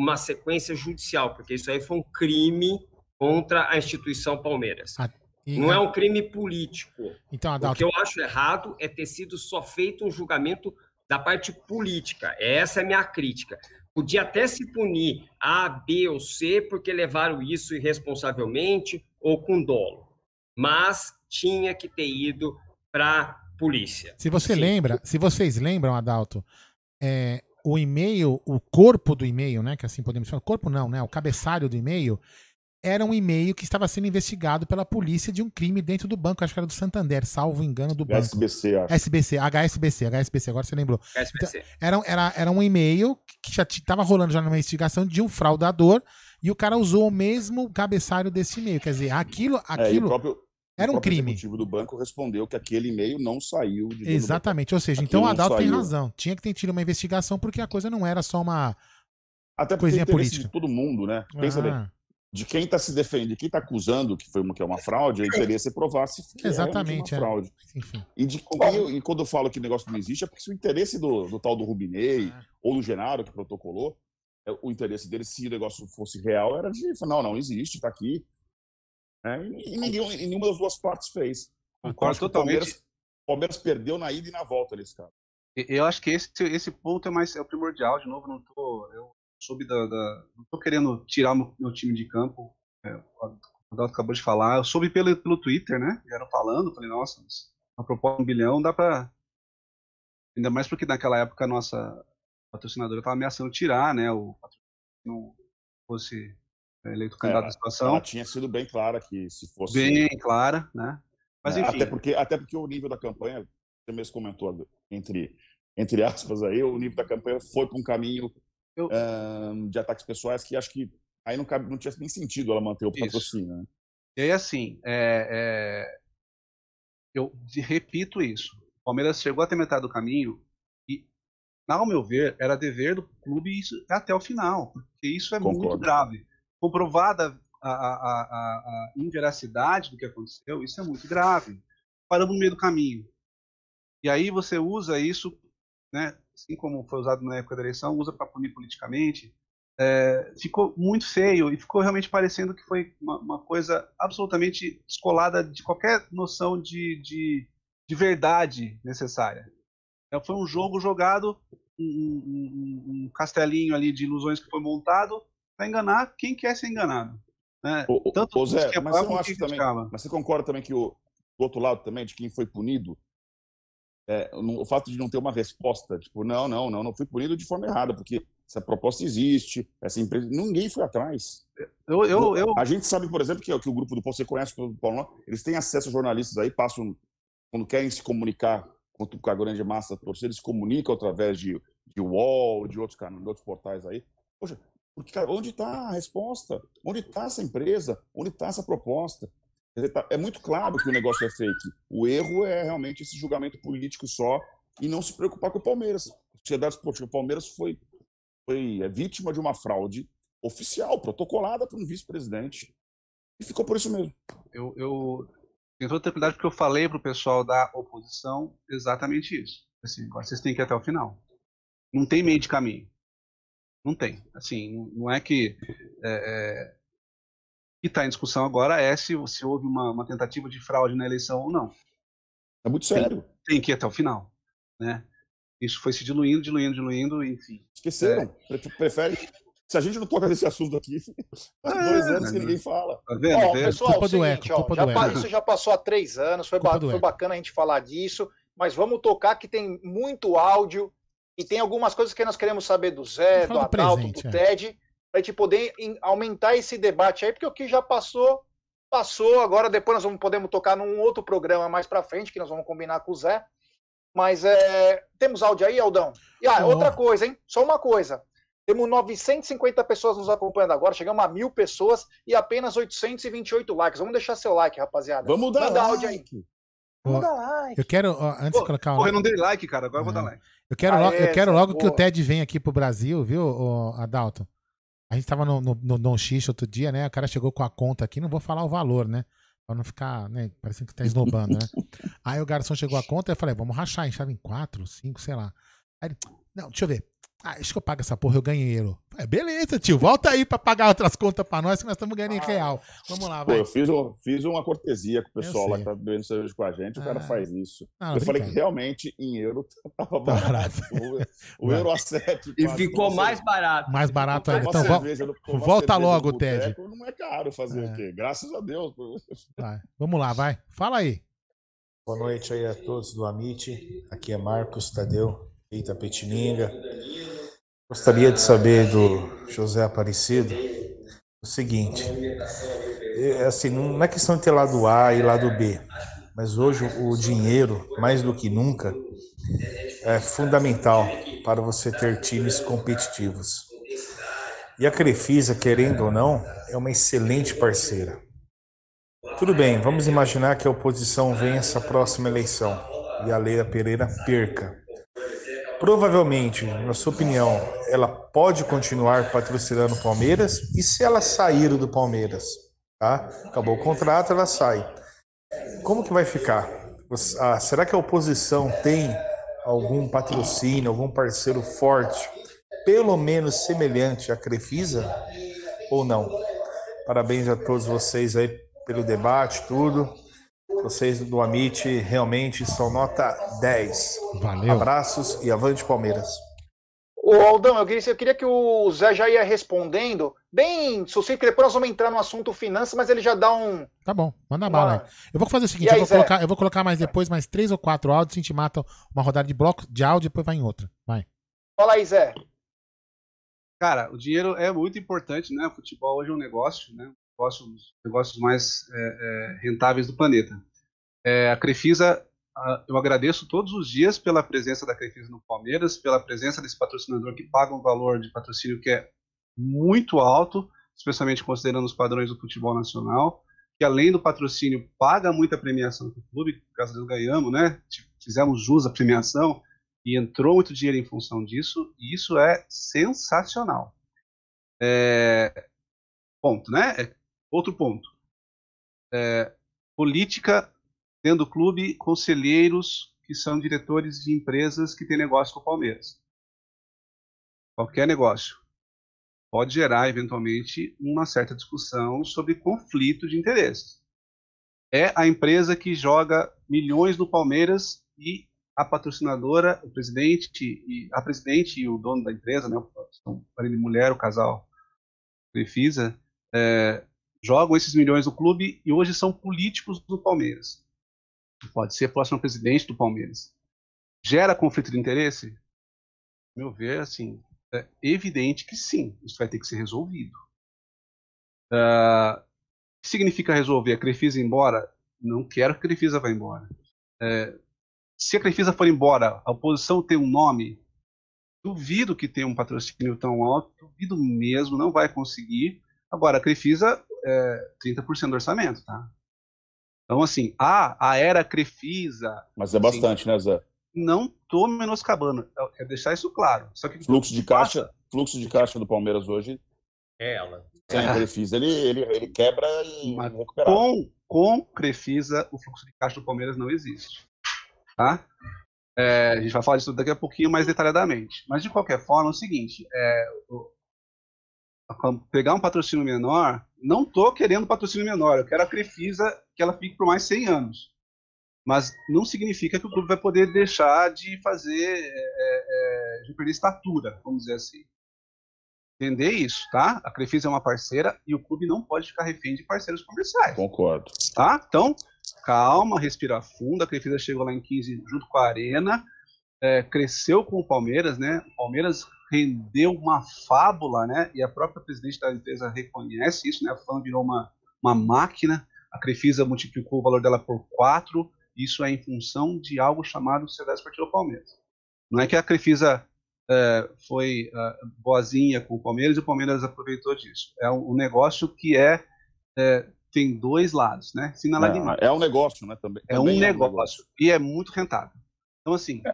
[SPEAKER 4] uma sequência judicial, porque isso aí foi um crime contra a instituição Palmeiras.
[SPEAKER 1] Ah, E-
[SPEAKER 4] Não é um crime político.
[SPEAKER 1] Então,
[SPEAKER 4] O
[SPEAKER 1] Adalto,
[SPEAKER 4] que eu acho errado é ter sido só feito um julgamento da parte política. Essa é a minha crítica. Podia até se punir A, B ou C porque levaram isso irresponsavelmente ou com dolo. Mas tinha que ter ido para polícia.
[SPEAKER 1] se você
[SPEAKER 4] Sim.
[SPEAKER 1] lembra, se vocês lembram, Adalto, é, o e-mail, o corpo do e-mail, né? Que assim podemos chamar, corpo não, né? O cabeçalho do e-mail era um e-mail que estava sendo investigado pela polícia de um crime dentro do banco, acho que era do Santander, salvo engano do banco.
[SPEAKER 3] SBC, acho.
[SPEAKER 1] SBC, HSBC, HSBC, agora você lembrou.
[SPEAKER 4] SPC.
[SPEAKER 1] Era, era, era um e-mail que já estava rolando já numa investigação de um fraudador e o cara usou o mesmo cabeçalho desse e-mail. Quer dizer, aquilo,
[SPEAKER 3] É, e o
[SPEAKER 1] aquilo
[SPEAKER 3] próprio,
[SPEAKER 1] era
[SPEAKER 3] o
[SPEAKER 1] um
[SPEAKER 3] próprio
[SPEAKER 1] crime.
[SPEAKER 3] executivo do banco respondeu que aquele e-mail não saiu de
[SPEAKER 1] Exatamente. Ou seja,
[SPEAKER 3] Aquilo
[SPEAKER 1] então o Adalto tem razão. Tinha que ter tido uma investigação porque a coisa não era só uma.
[SPEAKER 3] Até porque
[SPEAKER 1] coisinha
[SPEAKER 3] é interesse
[SPEAKER 1] política.
[SPEAKER 3] de todo mundo, né? Pensa bem.
[SPEAKER 1] Ah,
[SPEAKER 3] de quem está se defendendo, quem está acusando que foi uma, que é uma fraude, ele teria se provar se foi
[SPEAKER 1] Exatamente,
[SPEAKER 3] uma
[SPEAKER 1] é.
[SPEAKER 3] fraude.
[SPEAKER 1] Enfim.
[SPEAKER 3] E, de, e, e quando eu falo que o negócio não existe, é porque se o interesse do, do tal do Rubinei ou do Genaro, que protocolou, é, o interesse dele, se o negócio fosse real, era de falar, não, não existe, está aqui. É, e, ninguém, e nenhuma das duas partes fez.
[SPEAKER 5] Concordo
[SPEAKER 3] o
[SPEAKER 5] totalmente.
[SPEAKER 3] Palmeiras, o Palmeiras perdeu na ida e na volta nesse caso.
[SPEAKER 5] Eu acho que esse, esse ponto é mais é o primordial. De novo, não tô, eu soube da, da- não tô querendo tirar o meu, meu time de campo. É, o Adalto acabou de falar. Eu soube pelo, pelo Twitter, né? Vieram falando. Falei, nossa, uma proposta de um bilhão dá pra. Ainda mais porque naquela época a nossa patrocinadora estava ameaçando tirar, né? O patrocinador não fosse eleito candidato à
[SPEAKER 3] Ela
[SPEAKER 5] situação.
[SPEAKER 3] tinha sido bem clara que se fosse.
[SPEAKER 5] Bem clara, né? Mas
[SPEAKER 3] É,
[SPEAKER 5] enfim.
[SPEAKER 3] Até porque, até porque o nível da campanha, você mesmo comentou, entre, entre aspas, aí, o nível da campanha foi para um caminho
[SPEAKER 5] Eu-
[SPEAKER 3] ahn, de ataques pessoais que acho que aí não, cabe, não tinha nem sentido ela manter o patrocínio. Né?
[SPEAKER 5] E aí, assim, é, é, eu repito isso. O Palmeiras chegou até metade do caminho e, ao meu ver, era dever do clube isso até o final, porque isso é muito
[SPEAKER 3] Concordo.
[SPEAKER 5] grave. Comprovada a, a, a, a- inveracidade do que aconteceu, isso é muito grave. Paramos no meio do caminho. E aí você usa isso, né, assim como foi usado na época da eleição, usa para punir politicamente. É, ficou muito feio e ficou realmente parecendo que foi uma, uma coisa absolutamente descolada de qualquer noção de, de, de verdade necessária. É, foi um jogo jogado, um- um- um castelinho ali de ilusões que foi montado para enganar quem quer ser enganado. Né?
[SPEAKER 3] Ô,
[SPEAKER 5] Tanto os
[SPEAKER 3] Zé, mas
[SPEAKER 5] quem
[SPEAKER 3] que também, mas você concorda também que o do outro lado também, de quem foi punido, é, o, o fato de não ter uma resposta, tipo, não, não, não, não fui punido de forma errada, porque essa proposta existe, essa empresa, ninguém foi atrás.
[SPEAKER 5] Eu, eu, eu,
[SPEAKER 3] A gente sabe, por exemplo, que, que o grupo do Paulo, você conhece o Paulo, eles têm acesso a jornalistas aí, passam, quando querem se comunicar com a grande massa da torcida, eles comunicam através de, de UOL, de outros, canais, de outros portais aí. Poxa, porque, cara, onde está a resposta? Onde está essa empresa? Onde está essa proposta? Tá- é muito claro que o negócio é fake. O erro é realmente esse julgamento político só e não se preocupar com o Palmeiras. A Sociedade Esportiva Palmeiras foi, foi é, vítima de uma fraude oficial, protocolada por um vice-presidente. E ficou por isso mesmo.
[SPEAKER 5] eu, eu tenho toda a tranquilidade porque eu falei pro pessoal da oposição exatamente isso. Assim, vocês têm que ir até o final. Não tem meio de caminho. Não tem. Assim, não- é que é, é, o que está em discussão agora é se, se houve uma, uma tentativa de fraude na eleição ou não.
[SPEAKER 3] É muito sério.
[SPEAKER 5] Tem que ir até o final, né? Isso foi se diluindo, diluindo, diluindo, enfim.
[SPEAKER 3] Esqueceram.
[SPEAKER 5] É.
[SPEAKER 3] Pre- Prefere. Se a gente não toca nesse assunto aqui, faz
[SPEAKER 5] É,
[SPEAKER 3] dois anos que
[SPEAKER 5] né?
[SPEAKER 3] ninguém fala.
[SPEAKER 5] Tá vendo?
[SPEAKER 2] Ó, pessoal,
[SPEAKER 1] Culpa do
[SPEAKER 2] seguinte,
[SPEAKER 1] eco,
[SPEAKER 2] ó,
[SPEAKER 1] culpa
[SPEAKER 2] já
[SPEAKER 1] do eco.
[SPEAKER 2] isso já passou há três anos, foi, ba-
[SPEAKER 1] do
[SPEAKER 2] foi bacana a gente falar disso, mas vamos tocar que tem muito áudio e tem algumas coisas que nós queremos saber do Zé, do Adalto,
[SPEAKER 1] presente,
[SPEAKER 2] do
[SPEAKER 1] é.
[SPEAKER 2] Ted, pra gente poder aumentar esse debate aí, porque o que já passou, passou, agora depois nós vamos podemos tocar num outro programa mais pra frente, que nós vamos combinar com o Zé, mas é, temos áudio aí, Aldão? E ah, outra coisa, hein? Só uma coisa. Temos 950 pessoas nos acompanhando agora, chegamos a mil pessoas e apenas 828 likes. Vamos deixar seu like, rapaziada.
[SPEAKER 3] Vamos dar
[SPEAKER 2] Manda áudio aí.
[SPEAKER 3] like.
[SPEAKER 1] Ó,
[SPEAKER 2] Vanda like.
[SPEAKER 1] Eu quero, ó, antes de
[SPEAKER 5] Pô,
[SPEAKER 1] colocar o
[SPEAKER 5] Porra, eu não dei like, cara. Agora eu vou
[SPEAKER 1] É.
[SPEAKER 5] dar like.
[SPEAKER 1] Eu quero,
[SPEAKER 2] Ah,
[SPEAKER 1] logo, eu
[SPEAKER 2] é,
[SPEAKER 1] quero
[SPEAKER 2] Zé,
[SPEAKER 1] logo que o. Ted venha aqui pro Brasil, viu, Adalto? A gente tava no, no, no Don outro dia, né? O cara chegou com a conta aqui, não vou falar o valor, né? Pra não ficar, né? Parecendo que tá esnobando, né? Aí o garçom chegou a conta e eu falei, vamos rachar, a gente tava em quatro, cinco, sei lá. Aí ele, não, deixa eu ver. Ah, acho que eu pago essa porra, eu ganhei euro. Falei, beleza, tio, volta aí pra pagar outras contas pra nós que nós estamos ganhando em real. Vamos lá,
[SPEAKER 3] Pô,
[SPEAKER 1] vai.
[SPEAKER 3] eu fiz, um- fiz uma cortesia com o pessoal lá que tá bebendo cerveja com a gente, o cara
[SPEAKER 1] Ah.
[SPEAKER 3] faz isso.
[SPEAKER 1] Não,
[SPEAKER 3] eu falei que realmente em euro tava
[SPEAKER 1] Tá
[SPEAKER 3] barato. O, o euro a 7.
[SPEAKER 4] E ficou mais barato.
[SPEAKER 1] Mais barato ainda. Então,
[SPEAKER 3] cerveja
[SPEAKER 1] volta logo, Ted.
[SPEAKER 3] Não é caro fazer
[SPEAKER 1] É.
[SPEAKER 3] o quê? Graças a Deus.
[SPEAKER 1] vai. Vamos lá, vai. Fala aí.
[SPEAKER 6] Boa noite aí a todos do Amit. Aqui é Marcos Tadeu, Eita Petininga. Gostaria de saber do José Aparecido o seguinte: é, assim, não é questão de ter lado A e lado B, mas hoje o dinheiro, mais do que nunca, é fundamental para você ter times competitivos. E a Crefisa, querendo ou não, é uma excelente parceira. Tudo bem, vamos imaginar que a oposição vença a próxima eleição e a Leila Pereira perca. Provavelmente, na sua opinião, ela pode continuar patrocinando o Palmeiras? E se ela sair do Palmeiras? Tá? Acabou o contrato, ela sai. Como que vai ficar? Ah, será que a oposição tem algum patrocínio, algum parceiro forte, pelo menos semelhante à Crefisa? Ou não? Parabéns a todos vocês aí pelo debate, tudo. Vocês do Amit realmente são nota 10.
[SPEAKER 1] Valeu.
[SPEAKER 6] Abraços e avante Palmeiras.
[SPEAKER 2] Ô Aldão, eu queria, eu queria que o Zé já ia respondendo, bem sucinto, que depois nós vamos entrar no assunto finanças, mas ele já dá um.
[SPEAKER 1] Tá bom, manda uma... bala. Eu vou fazer o seguinte:
[SPEAKER 2] aí,
[SPEAKER 1] eu, vou colocar, eu, vou colocar, mais depois mais três ou quatro áudios, a gente mata uma rodada de bloco de áudio e depois vai em outra. Vai.
[SPEAKER 2] Fala aí, Zé.
[SPEAKER 5] Cara, o dinheiro é muito importante, né? O futebol hoje é um negócio, né? Um negócio, um dos negócios mais é, é, rentáveis do planeta. É, a Crefisa, eu agradeço todos os dias pela presença da Crefisa no Palmeiras, pela presença desse patrocinador que paga um valor de patrocínio que é muito alto, especialmente considerando os padrões do futebol nacional, que além do patrocínio paga muita premiação para o clube, graças a Deus ganhamos, né? Fizemos jus à premiação e entrou muito dinheiro em função disso, e isso é sensacional. É... Ponto, né? É... Outro ponto. É... Política dentro do clube, conselheiros que são diretores de empresas que têm negócio com o Palmeiras. Qualquer negócio pode gerar, eventualmente, uma certa discussão sobre conflito de interesses. É a empresa que joga milhões no Palmeiras e a patrocinadora, o presidente e a presidente e o dono da empresa, né, são marido e mulher, o casal Crefisa, é, jogam esses milhões no clube e hoje são políticos do Palmeiras. Pode ser próximo presidente do Palmeiras. Gera conflito de interesse? Meu ver, assim, é evidente que sim. Isso vai ter que ser resolvido. Uh, significa resolver? A Crefisa ir embora? Não quero que a Crefisa vá embora. É, se a Crefisa for embora, a oposição tem um nome, duvido que tenha um patrocínio tão alto, duvido mesmo, não vai conseguir. Agora, a Crefisa é 30% do orçamento, tá? Então, assim, ah, a era Crefisa.
[SPEAKER 3] Mas é bastante, assim, né, Zé?
[SPEAKER 5] Não tô menoscabando, é deixar isso claro. Só que
[SPEAKER 3] fluxo de caixa, passa... fluxo de caixa do Palmeiras hoje.
[SPEAKER 4] É ela.
[SPEAKER 3] Sem é. Crefisa, ele, ele, ele quebra e
[SPEAKER 5] Mas com com Crefisa, o fluxo de caixa do Palmeiras não existe. Tá? É, a gente vai falar disso daqui a pouquinho mais detalhadamente. Mas, de qualquer forma, é o seguinte: é, pegar um patrocínio menor, não estou querendo patrocínio menor, eu quero a Crefisa que ela fique por mais 100 anos. Mas não significa que o clube vai poder deixar de fazer, é, é, de perder estatura, vamos dizer assim. Entender isso, tá? A Crefisa é uma parceira e o clube não pode ficar refém de parceiros comerciais.
[SPEAKER 3] Concordo.
[SPEAKER 5] Tá? Então, calma, respira fundo. A Crefisa chegou lá em 15 junto com a Arena, é, cresceu com o Palmeiras, né? O Palmeiras rendeu uma fábula, né? E a própria presidente da empresa reconhece isso, né? A FAM virou uma, uma máquina, a Crefisa multiplicou o valor dela por quatro, isso é em função de algo chamado Sociedade Esportiva Palmeiras. Não é que a Crefisa é, foi é, boazinha com o Palmeiras e o Palmeiras aproveitou disso. É um, um negócio que é, é, tem dois lados, né?
[SPEAKER 3] É, é um negócio, né? Também,
[SPEAKER 5] é, um, negócio, é um negócio e é muito rentável. Então, assim, é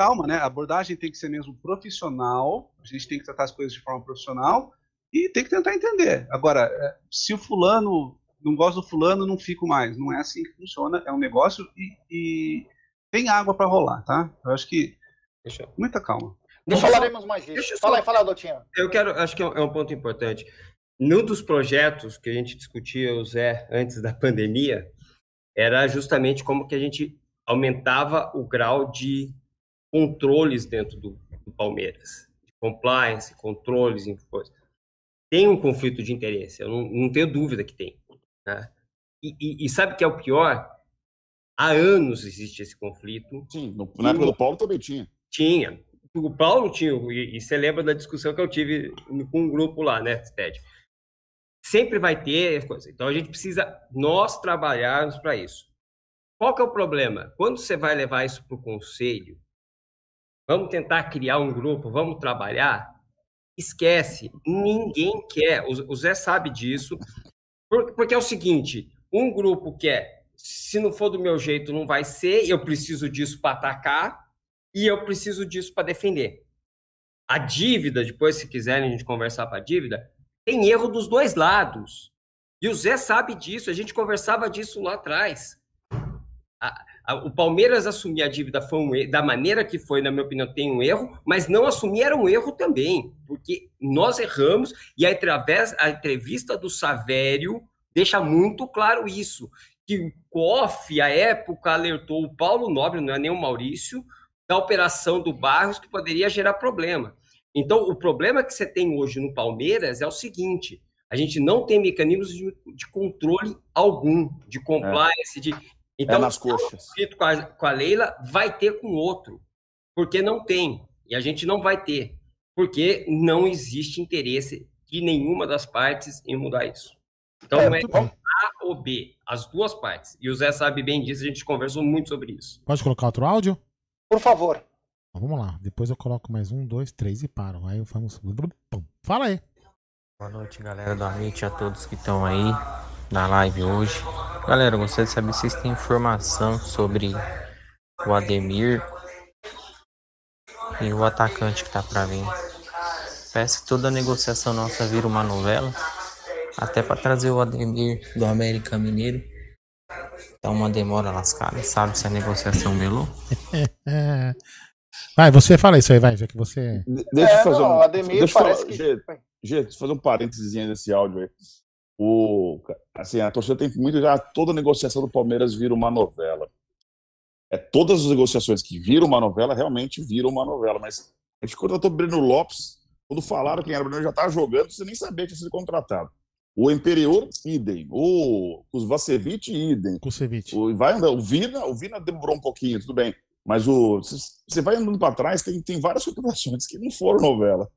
[SPEAKER 5] calma, né? A abordagem tem que ser mesmo profissional, a gente tem que tratar as coisas de forma profissional e tem que tentar entender. Agora, é, se o fulano não gosta do fulano, não fico mais. Não é assim que funciona, é um negócio e, e tem água para rolar, tá? Eu acho que. Deixa... Muita calma.
[SPEAKER 2] Não falaremos mais disso. Deixa fala aí, fala, Doutinho.
[SPEAKER 4] Eu quero, acho que é um ponto importante. Num dos projetos que a gente discutia, o Zé, antes da pandemia, era justamente como que a gente aumentava o grau de controles dentro do, do Palmeiras, compliance, controles, coisas. Tem um conflito de interesse, eu não, não tenho dúvida que tem. Né? E, e, e, sabe o que é o pior? Há anos existe esse conflito.
[SPEAKER 3] Sim, no, na época do Paulo também tinha.
[SPEAKER 4] Tinha. O Paulo tinha, e, e você lembra da discussão que eu tive com um grupo lá, né, Ted? Sempre vai ter coisa. Então a gente precisa nós trabalharmos para isso. Qual que é o problema? Quando você vai levar isso para o conselho, vamos tentar criar um grupo, vamos trabalhar. Esquece, ninguém quer. O Zé sabe disso, porque é o seguinte: um grupo quer, se não for do meu jeito, não vai ser, eu preciso disso para atacar. e eu preciso disso para defender. A dívida, depois, se quiserem a gente conversar para a dívida, tem erro dos dois lados. E o Zé sabe disso, a gente conversava disso lá atrás. A, o Palmeiras assumir a dívida foi um erro, da maneira que foi, na minha opinião, tem um erro, mas não assumir era um erro também, porque nós erramos e através a entrevista do Savério deixa muito claro isso, que o COF, à época, alertou o Paulo Nobre, não é nem o Maurício, da operação do Barros que poderia gerar problema. Então, o problema que você tem hoje no Palmeiras é o seguinte: a gente não tem mecanismos de, de controle algum, de compliance, é. de. Então,
[SPEAKER 3] é nas coxas.
[SPEAKER 4] Com a, com a Leila vai ter com outro, porque não tem. E a gente não vai ter, porque não existe interesse de nenhuma das partes em mudar isso. Então, é, não é A ou B, as duas partes. E o Zé sabe bem disso, a gente conversou muito sobre isso.
[SPEAKER 1] Pode colocar outro áudio?
[SPEAKER 2] Por favor.
[SPEAKER 1] Vamos lá, depois eu coloco mais um, dois, três e paro. Aí eu faço. Fala aí.
[SPEAKER 7] Boa noite, galera do Amit, a todos que estão aí na live hoje. Galera, eu gostaria de saber se vocês têm informação sobre o Ademir e o atacante que tá para vir. Parece que toda a negociação nossa vira uma novela. Até para trazer o Ademir do América Mineiro. Dá uma demora lascada, sabe se a negociação melou?
[SPEAKER 1] vai, você fala isso aí, vai, já que você.
[SPEAKER 3] Deixa eu é, fazer não, um. Ademir deixa parece falar, que. Gente, fazer um parênteses nesse áudio aí. O, assim, a torcida tem muito já. Toda negociação do Palmeiras vira uma novela. É, todas as negociações que viram uma novela realmente viram uma novela. Mas a gente contratou Breno Lopes. Quando falaram quem era o Breno, já estava jogando, você nem sabia que tinha sido contratado. O Imperior, idem. O Kusvacevic, idem.
[SPEAKER 1] Kusevich.
[SPEAKER 3] O, vai andando. O Vina, o Vina demorou um pouquinho, tudo bem. Mas o, você vai andando para trás, tem, tem várias contratações que não foram novela.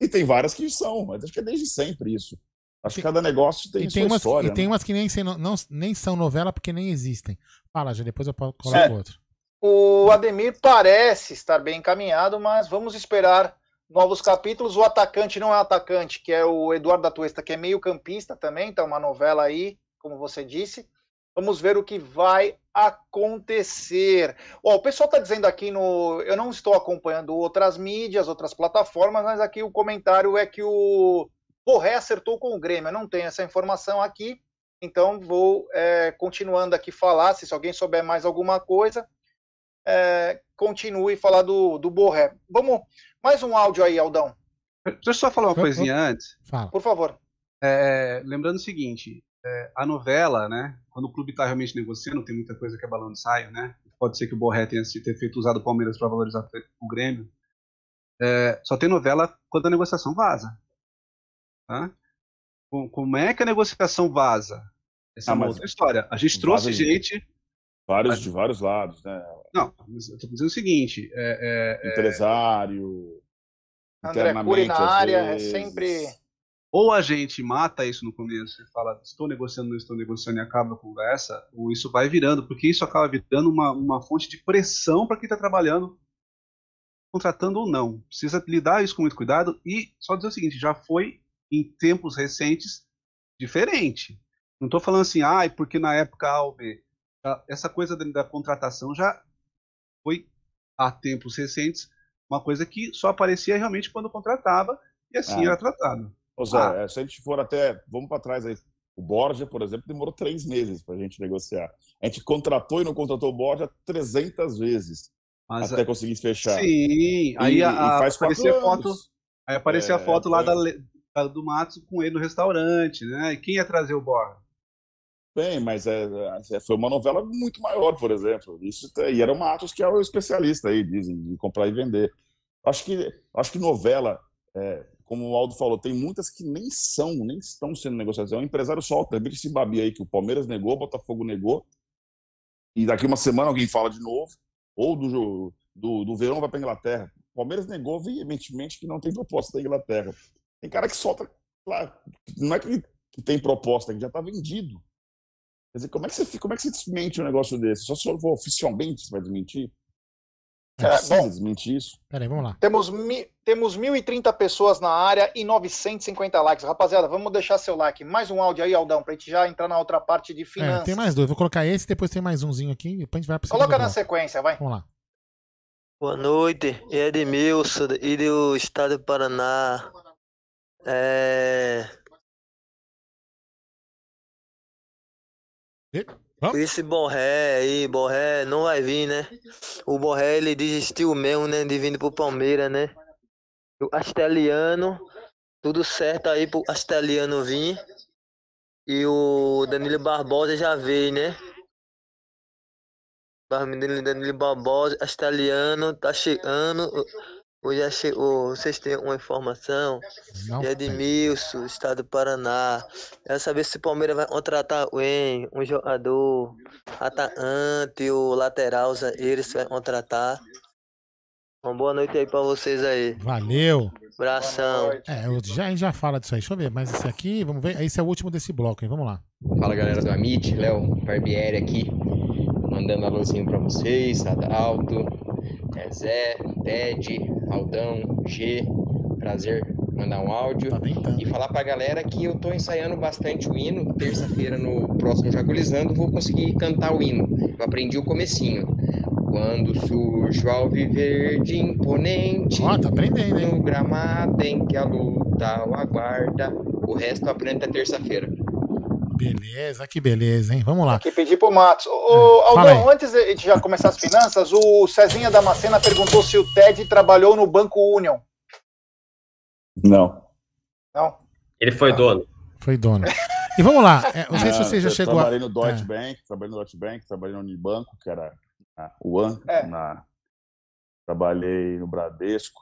[SPEAKER 3] E tem várias que são, mas acho que é desde sempre isso. Acho que cada negócio tem,
[SPEAKER 1] e tem
[SPEAKER 3] umas, história.
[SPEAKER 1] E tem
[SPEAKER 3] né?
[SPEAKER 1] umas que nem, não, nem são novela porque nem existem. Fala, já depois eu coloco é. outro.
[SPEAKER 2] O Ademir parece estar bem encaminhado, mas vamos esperar novos capítulos. O atacante não é atacante, que é o Eduardo da Tuesta, que é meio campista também, então uma novela aí, como você disse. Vamos ver o que vai acontecer. o pessoal está dizendo aqui no. Eu não estou acompanhando outras mídias, outras plataformas, mas aqui o comentário é que o Borré acertou com o Grêmio. Eu não tenho essa informação aqui, então vou é, continuando aqui falar. Se alguém souber mais alguma coisa, é, continue falar do, do Borré. Vamos. Mais um áudio aí, Aldão.
[SPEAKER 5] Deixa eu só falar uma coisinha antes.
[SPEAKER 2] Fala. Por favor.
[SPEAKER 5] É, lembrando o seguinte: é, a novela, né? Quando o clube está realmente negociando, tem muita coisa que é balão de saio, né? Pode ser que o Borré tenha ter feito usado o Palmeiras para valorizar o Grêmio. É, só tem novela quando a negociação vaza. Tá? Como é que a negociação vaza? Essa ah, é uma outra história. A gente trouxe gente.
[SPEAKER 3] Vários, de vários lados, né?
[SPEAKER 5] Não, mas eu tô dizendo o seguinte: é,
[SPEAKER 3] é, é Empresário.
[SPEAKER 2] André Cury na área, é sempre
[SPEAKER 5] ou a gente mata isso no começo e fala, estou negociando, não estou negociando e acaba a conversa, ou isso vai virando, porque isso acaba virando uma, uma fonte de pressão para quem está trabalhando, contratando ou não. Precisa lidar isso com muito cuidado e só dizer o seguinte, já foi em tempos recentes diferente. Não estou falando assim, ah, porque na época A ou B. Essa coisa da, da contratação já foi há tempos recentes uma coisa que só aparecia realmente quando contratava e assim ah. era tratado.
[SPEAKER 3] Ô Zé, ah. É, se a gente for até. Vamos para trás aí. O Borja, por exemplo, demorou três meses para a gente negociar. A gente contratou e não contratou o Borja 300 vezes Mas, até conseguir fechar.
[SPEAKER 5] Sim,
[SPEAKER 3] e,
[SPEAKER 5] aí a, e faz aparecia a foto. Aí aparecia é, a foto lá é. da, do Matos com ele no restaurante, né? E quem ia trazer o Borja?
[SPEAKER 3] Bem, mas é, é, foi uma novela muito maior, por exemplo. Isso, e era o Matos que é o especialista aí, dizem, de comprar e vender. Acho que, acho que novela, é, como o Aldo falou, tem muitas que nem são, nem estão sendo negociadas. É um empresário solta, é esse babi aí que o Palmeiras negou, o Botafogo negou, e daqui uma semana alguém fala de novo, ou do, do, do verão vai para Inglaterra. O Palmeiras negou veementemente que não tem proposta da Inglaterra. Tem cara que solta, claro, não é que, tem proposta, que já está vendido. Quer dizer, como é que você, como é que você desmente um negócio desse? Só se for oficialmente você vai desmentir?
[SPEAKER 2] É, é bom,
[SPEAKER 3] desmentir isso.
[SPEAKER 1] Peraí, vamos lá.
[SPEAKER 2] Temos, mi, temos 1.030 pessoas na área e 950 likes. Rapaziada, vamos deixar seu like. Mais um áudio aí, Aldão, pra gente já entrar na outra parte de finanças.
[SPEAKER 1] É, tem mais dois. Vou colocar esse, depois tem mais umzinho aqui. Depois a gente vai pra
[SPEAKER 2] Coloca na sequência, vai.
[SPEAKER 1] Vamos lá.
[SPEAKER 8] Boa noite, é Edmilson e do estado do Paraná. É... Esse Borré aí, Borré não vai vir, né? O Borré ele desistiu mesmo, né? De vir pro Palmeiras, né? O Asteliano, tudo certo aí pro Asteliano vir. E o Danilo Barbosa já veio, né? Danilo Barbosa, Asteliano, tá chegando. Hoje já chegou. Vocês têm uma informação?
[SPEAKER 1] Não
[SPEAKER 8] de Edmilson, estado do Paraná. Quero saber se o Palmeiras vai contratar alguém, um jogador, atacante, o lateral, eles vai contratar. Uma boa noite aí pra vocês aí.
[SPEAKER 1] Valeu.
[SPEAKER 8] Abração.
[SPEAKER 1] É, eu já, a gente já fala disso aí. Deixa eu ver. Mas esse aqui, vamos ver. Esse é o último desse bloco, hein? Vamos lá.
[SPEAKER 9] Fala galera do Amit, Léo Barbieri aqui, mandando alôzinho pra vocês, Adalto, é, Zé, Ted, Aldão, G, prazer mandar um áudio e falar pra galera que eu tô ensaiando bastante o hino, terça-feira no próximo Jagulizando vou conseguir cantar o hino, eu aprendi o comecinho. Quando surge o alviverde imponente,
[SPEAKER 1] Ó, tá aprendendo, hein?
[SPEAKER 9] no gramado em que a luta o aguarda, o resto eu aprendo até terça-feira.
[SPEAKER 1] Beleza, que beleza, hein? Vamos lá.
[SPEAKER 2] Aqui pedir pro Matos. Ô,
[SPEAKER 1] É, fala
[SPEAKER 2] Aldão, antes de já começar as finanças, o Cezinha Damascena perguntou se o Ted trabalhou no Banco Union.
[SPEAKER 3] Não.
[SPEAKER 2] Não?
[SPEAKER 4] Ele foi dono.
[SPEAKER 1] Foi dono. E vamos lá. é, não sei se
[SPEAKER 3] Ah,
[SPEAKER 1] você já
[SPEAKER 3] eu
[SPEAKER 1] chegou
[SPEAKER 3] Trabalhei
[SPEAKER 1] a.
[SPEAKER 3] no Deutsche
[SPEAKER 1] é.
[SPEAKER 3] Bank, trabalhei no Deutsche Bank, trabalhei no Unibanco, que era a UAN,
[SPEAKER 2] É.
[SPEAKER 3] na... trabalhei no Bradesco,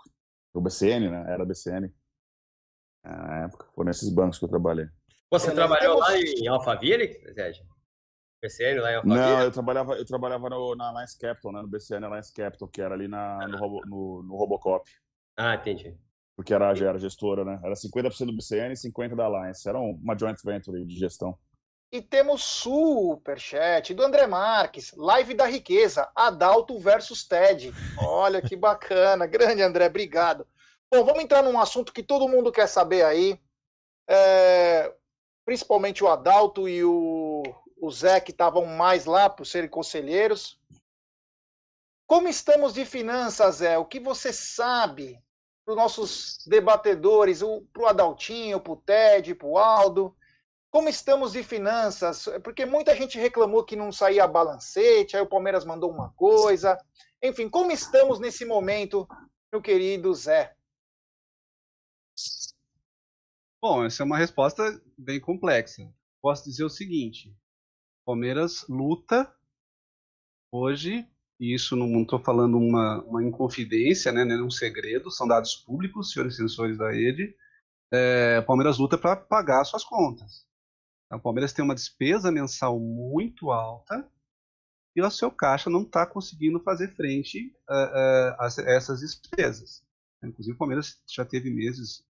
[SPEAKER 3] no BCN, né? Era BCN. Na época, foram nesses bancos que eu trabalhei.
[SPEAKER 4] Você trabalhou lá em Alphaville, Sérgio? PCN lá em Alphaville?
[SPEAKER 3] Não, eu trabalhava, eu trabalhava no, na Alliance Capital, né? No BCN Alliance Capital, que era ali na, no, Robo- no, no Robocop.
[SPEAKER 4] Ah, entendi.
[SPEAKER 3] Porque era, já era gestora, né? Era 50% do BCN e 50% da Alliance. Era um- uma joint venture de gestão.
[SPEAKER 2] E temos superchat do André Marques, live da riqueza, Adalto versus Ted. Olha que bacana, grande André, obrigado. Bom, vamos entrar num assunto que todo mundo quer saber aí, é, principalmente o Adalto e o, o Zé, que estavam mais lá por serem conselheiros. Como estamos de finanças, Zé? O que você sabe para os nossos debatedores, para o Adaltinho, para o Ted, para o Aldo? Como estamos de finanças? Porque muita gente reclamou que não saía balancete, aí o Palmeiras mandou uma coisa. Enfim, como estamos nesse momento, meu querido Zé?
[SPEAKER 5] Bom, essa é uma resposta bem complexa. Posso dizer o seguinte: Palmeiras luta hoje, e isso não estou falando uma, uma inconfidência, né, não é um segredo, são dados públicos, senhores censores da rede. É, Palmeiras luta para pagar suas contas. O Palmeiras tem uma despesa mensal muito alta e o seu caixa não está conseguindo fazer frente a, a- a essas despesas. Inclusive, o Palmeiras já teve meses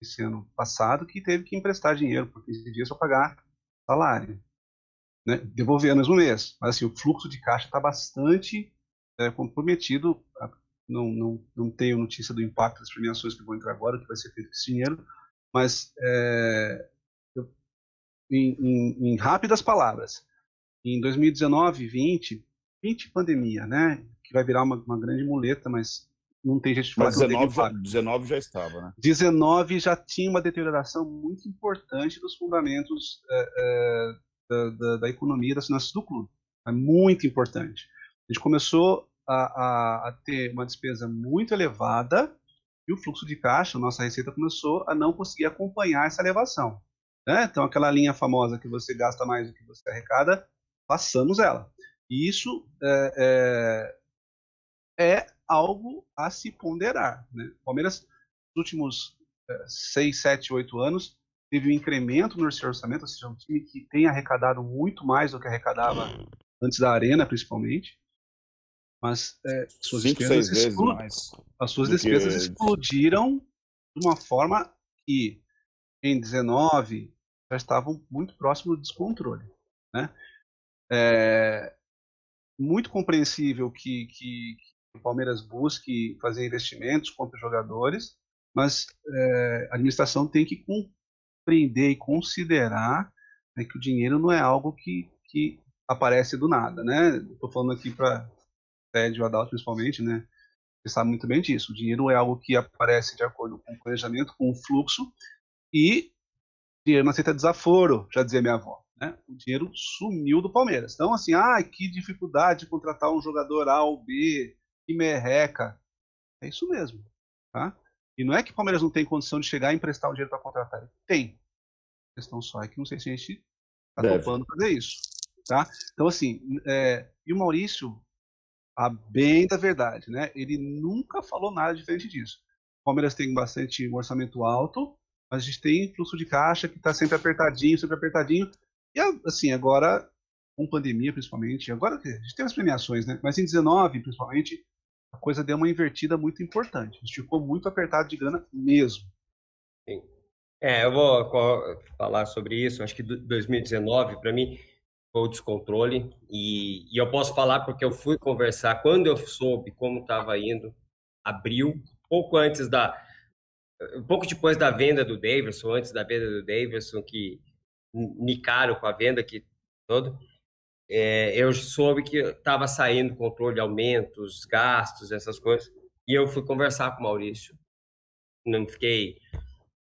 [SPEAKER 5] esse ano passado que teve que emprestar dinheiro por 15 dias para pagar salário. Né? Devolver no mesmo mês. Mas assim, o fluxo de caixa está bastante é, comprometido. Não, não, não tenho notícia do impacto das premiações que vão entrar agora, que vai ser feito com esse dinheiro. Mas, é, eu- em, em- em rápidas palavras, em 2019, 20, 20 pandemia, né? Que vai virar uma, uma grande muleta, mas não tem jeito
[SPEAKER 3] Mas
[SPEAKER 5] que teve
[SPEAKER 3] 19 já,
[SPEAKER 5] impacto.
[SPEAKER 3] 19 já estava, né?
[SPEAKER 5] 19 já tinha uma deterioração muito importante dos fundamentos é, é, da, da- da economia das finanças do clube. É muito importante. A gente começou a, a- a ter uma despesa muito elevada e o fluxo de caixa, a nossa receita começou a não conseguir acompanhar essa elevação. né? Então, aquela linha famosa que você gasta mais do que você arrecada, passamos ela. E isso é, é, é algo a se ponderar. Né? O Palmeiras, nos últimos 6, 7, 8 anos, teve um incremento no seu orçamento, ou seja, um time que tem arrecadado muito mais do que arrecadava antes da Arena, principalmente. Mas é, suas despesas, as suas
[SPEAKER 3] que
[SPEAKER 5] despesas
[SPEAKER 3] antes.
[SPEAKER 5] explodiram de uma forma que em 19 já estavam muito próximo do descontrole. Né? É muito compreensível que, que, que o Palmeiras busque fazer investimentos, compre jogadores, mas é, a administração tem que compreender e considerar né, que o dinheiro não é algo que, que aparece do nada. Né? Estou falando aqui para Ted e o Adalto principalmente, né? Você sabe muito bem disso. O dinheiro é algo que aparece de acordo com o planejamento, com o fluxo, e dinheiro não aceita desaforo, já dizia minha avó. Né? O dinheiro sumiu do Palmeiras. Então, assim, ah, que dificuldade de contratar um jogador A ou B, que merreca. É isso mesmo. Tá? E não é que o Palmeiras não tem condição de chegar e emprestar o dinheiro para contratar. Tem. A questão só é que não sei se a gente está topando fazer isso. Tá? Então, assim, é, e o Maurício, a bem da verdade, né? Ele nunca falou nada diferente disso. O Palmeiras tem bastante um orçamento alto, mas a gente tem fluxo de caixa que está sempre apertadinho, sempre apertadinho. E assim, agora, com pandemia principalmente, agora a gente tem as premiações, né? Mas em 19, principalmente, a coisa deu uma invertida muito importante. A gente ficou muito apertado de grana mesmo.
[SPEAKER 4] Sim. É, eu vou falar sobre isso. Acho que 2019, para mim, foi o descontrole. E, e, eu posso falar porque eu fui conversar quando eu soube como estava indo, abril, pouco antes da. Um pouco depois da venda do Davidson, antes da venda do Davidson, que nicaram com a venda que todo, é, eu soube que estava saindo controle de aumentos, gastos, essas coisas. E eu fui conversar com o Maurício. Não fiquei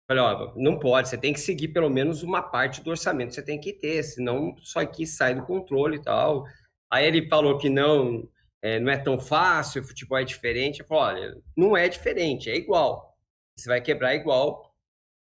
[SPEAKER 4] Falei, ó, não pode, você tem que seguir pelo menos uma parte do orçamento, você tem que ter, senão só aqui sai do controle e tal. Aí ele falou que não, é, não é tão fácil, o futebol é diferente. Eu falei, olha, não é diferente, é igual. Você vai quebrar igual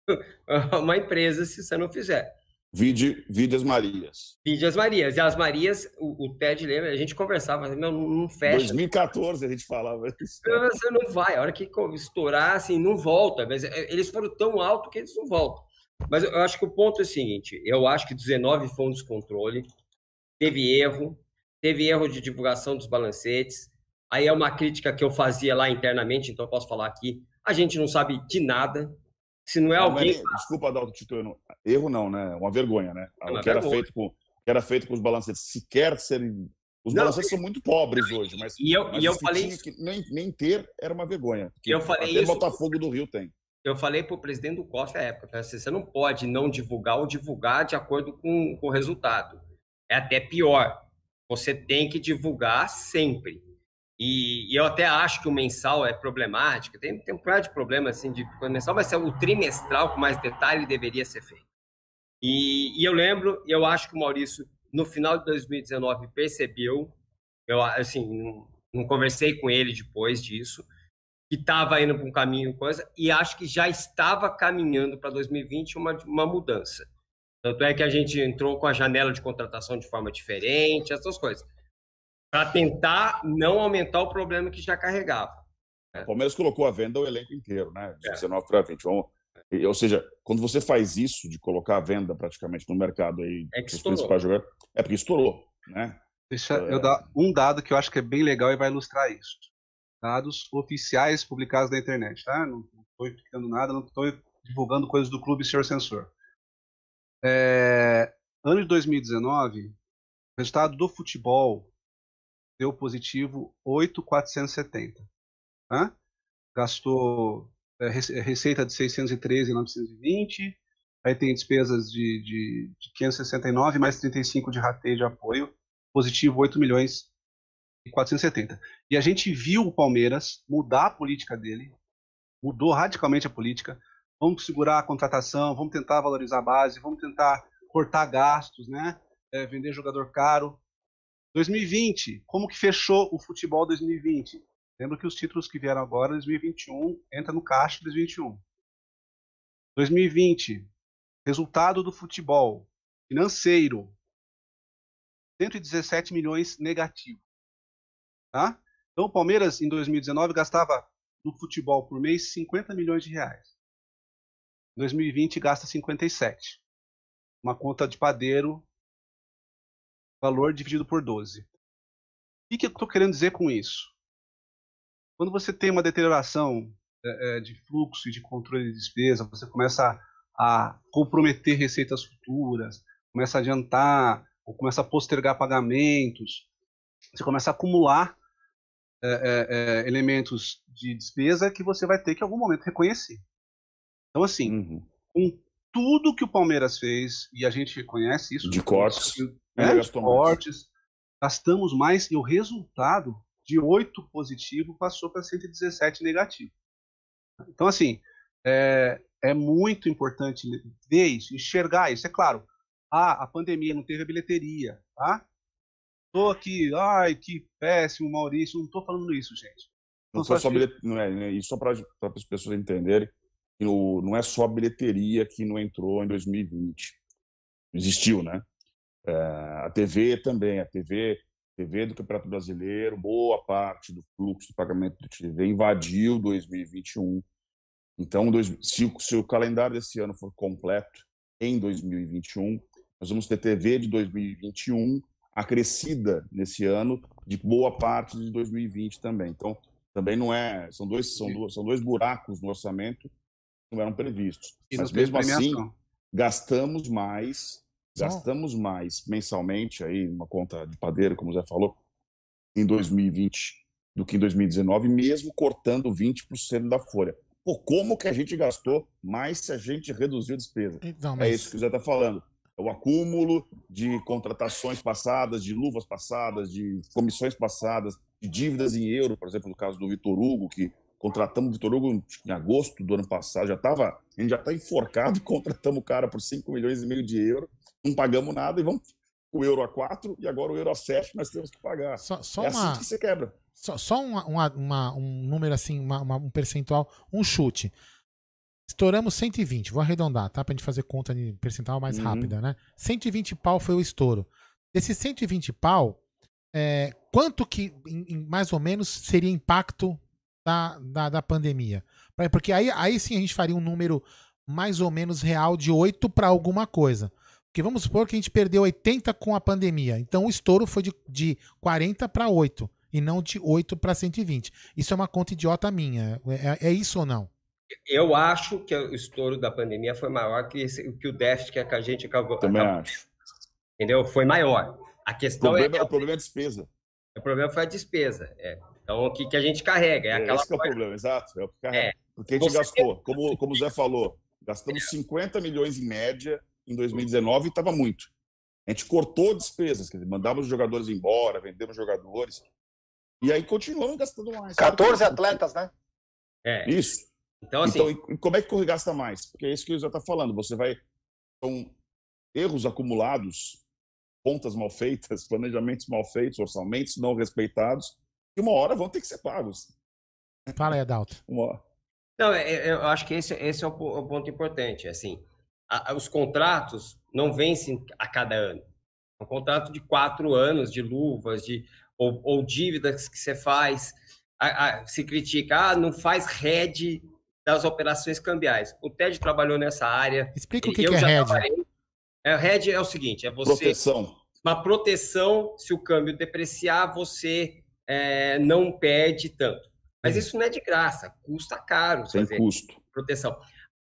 [SPEAKER 4] uma empresa se você não fizer.
[SPEAKER 3] Vide, vide as Marias.
[SPEAKER 4] Vide as Marias. E as Marias, o, o Ted lembra, a gente conversava, não, não fecha.
[SPEAKER 3] 2014 a gente falava isso.
[SPEAKER 4] Você não vai, a hora que estourar, assim, não volta. Mas é, eles foram tão alto que eles não voltam. Mas eu acho que o ponto é o seguinte: eu acho que 19 foi um descontrole, teve erro, teve erro de divulgação dos balancetes. Aí é uma crítica que eu fazia lá internamente, então eu posso falar aqui. A gente não sabe de nada, se não é não, alguém.
[SPEAKER 3] Mas, desculpa, Adalto Tito, erro não, né? Uma vergonha, né? É o que era, feito com, que era feito com os balancetes sequer serem. Os não, balancetes são muito pobres hoje, mas.
[SPEAKER 4] E eu,
[SPEAKER 3] mas
[SPEAKER 4] e eu falei.
[SPEAKER 3] Que nem, nem ter era uma vergonha.
[SPEAKER 4] Eu falei
[SPEAKER 3] até
[SPEAKER 4] isso.
[SPEAKER 3] Botafogo do Rio tem.
[SPEAKER 4] Eu falei para o presidente do COF à época: assim, você não pode não divulgar ou divulgar de acordo com, com o resultado. É até pior. Você tem que divulgar sempre. E, e, eu até acho que o mensal é problemático, tem, tem um par de problema assim de mensal, mas é o trimestral com mais detalhe deveria ser feito. E, e, eu lembro, eu acho que o Maurício, no final de 2019, percebeu, eu assim, não, não conversei com ele depois disso, que estava indo para um caminho, coisa, e acho que já estava caminhando para 2020 uma, uma mudança. Tanto é que a gente entrou com a janela de contratação de forma diferente, essas coisas para tentar não aumentar o problema que já carregava.
[SPEAKER 3] O Palmeiras colocou a venda o elenco inteiro, né? De 19 para 20. Vamos... Ou seja, quando você faz isso de colocar a venda praticamente no mercado aí,
[SPEAKER 4] é que estourou.
[SPEAKER 3] Jogar, é porque estourou, né?
[SPEAKER 5] Deixa é... eu dar um dado que eu acho que é bem legal e vai ilustrar isso. Dados oficiais publicados na internet, tá? Não estou explicando nada, não estou divulgando coisas do clube Senhor Censor. É... Ano de 2019, o resultado do futebol deu positivo 8,470. Tá? Gastou é, receita de 613,920, aí tem despesas de, de, de 569 mais 35 de rateio de apoio, positivo 8 milhões e 470. E a gente viu o Palmeiras mudar a política dele, mudou radicalmente a política. Vamos segurar a contratação, vamos tentar valorizar a base, vamos tentar cortar gastos, né? É, vender jogador caro. 2020, como que fechou o futebol 2020? Lembra que os títulos que vieram agora, 2021, entra no caixa 2021. 2020, resultado do futebol financeiro, 117 milhões negativo. Tá? Então o Palmeiras em 2019 gastava no futebol por mês 50 milhões de reais. Em 2020 gasta 57. Uma conta de padeiro valor dividido por 12. O que, eu estou querendo dizer com isso? Quando você tem uma deterioração é, é, de fluxo e de controle de despesa, você começa a, a comprometer receitas futuras, começa a adiantar, ou começa a postergar pagamentos, você começa a acumular é, é, é, elementos de despesa que você vai ter que em algum momento reconhecer. Então, assim, uhum. com tudo que o Palmeiras fez, e a gente reconhece isso.
[SPEAKER 3] De cortes
[SPEAKER 5] né, fortes, gastamos mais e o resultado de 8 positivo passou para 117 negativo. Então, assim, é, é muito importante ver isso, enxergar isso. É claro, ah, a pandemia não teve a bilheteria, tá? Tô aqui, ai, que péssimo, Maurício, não tô falando isso, gente.
[SPEAKER 3] Não, foi só bilhete, não é, né, isso só para as pessoas entenderem no, não é só a bilheteria que não entrou em 2020. Existiu, né? É, a TV também, a TV TV do Campeonato Brasileiro, boa parte do fluxo de pagamento do TV invadiu 2021. Então, se o, se o calendário desse ano for completo em 2021, nós vamos ter TV de 2021 acrescida nesse ano de boa parte de 2020 também. Então, também não é, são dois são dois, são dois buracos no orçamento não eram previstos. E Mas mesmo assim, gastamos mais Gastamos mais mensalmente, aí, uma conta de padeiro, como o Zé falou, em 2020 do que em 2019, mesmo cortando 20% da folha. Pô, como que a gente gastou mais se a gente reduziu a despesa? Então, é mas... É isso que o Zé está falando. É o acúmulo de contratações passadas, de luvas passadas, de comissões passadas, de dívidas em euro, por exemplo, no caso do Vitor Hugo, que contratamos o Vitor Hugo em agosto do ano passado, já estava, a gente já está enforcado, contratamos o cara por 5 milhões e meio de euros, não pagamos nada e vamos o euro a 4 e agora o euro a 7 nós temos que pagar.
[SPEAKER 1] Só, só
[SPEAKER 3] é
[SPEAKER 1] uma,
[SPEAKER 3] assim que você quebra.
[SPEAKER 1] Só, só uma, uma, uma, um número assim, um percentual, um chute. Estouramos 120, vou arredondar, tá? Pra gente fazer conta de percentual mais uhum. rápida, né? 120 pau foi o estouro. Desses 120 pau, é, quanto que, em, em, mais ou menos, seria impacto da, da, da pandemia? Porque aí, aí sim a gente faria um número mais ou menos real de 8 para alguma coisa. Porque vamos supor que a gente perdeu 80 com a pandemia. Então o estouro foi de, de 40 para 8 e não de 8 para 120. Isso é uma conta idiota minha. É, é, isso ou não?
[SPEAKER 4] Eu acho que o estouro da pandemia foi maior que, esse, que o déficit que a gente acabou.
[SPEAKER 3] Também acabou, acho.
[SPEAKER 4] Entendeu? Foi maior. A questão
[SPEAKER 3] o problema,
[SPEAKER 4] é.
[SPEAKER 3] O problema é a despesa.
[SPEAKER 4] O problema foi a despesa. É. Então, o que, que a gente carrega? É, é aquela
[SPEAKER 3] esse
[SPEAKER 4] coisa...
[SPEAKER 3] é o problema, exato. É o que carrega. É. Porque a gente Você gastou, como, como o Zé falou, gastamos 50 milhões em média em 2019 estava muito. A gente cortou despesas, quer dizer, mandamos os jogadores embora, vendemos jogadores. E aí continuamos gastando mais.
[SPEAKER 2] 14 atletas, né?
[SPEAKER 3] É. Isso. Então, assim... então e como é que gasta mais? Porque é isso que o já está falando. Você vai. São erros acumulados, contas mal feitas, planejamentos mal feitos, orçamentos não respeitados, que uma hora vão ter que ser pagos.
[SPEAKER 1] Fala aí, Adalto.
[SPEAKER 4] Uma hora. Não, é, é, eu acho que esse, esse é o ponto importante. Assim, a, os contratos não vencem a cada ano. É um contrato de quatro anos de luvas, de, ou, ou dívidas que você faz. A, a, se critica, ah, não faz RED das operações cambiais. O TED trabalhou nessa área.
[SPEAKER 1] Explica o que, que é RED.
[SPEAKER 4] É, RED é o seguinte, é você...
[SPEAKER 3] Proteção.
[SPEAKER 4] Uma proteção, se o câmbio depreciar, você é, não perde tanto. Mas isso não é de graça, custa caro
[SPEAKER 3] Tem fazer custo.
[SPEAKER 4] proteção.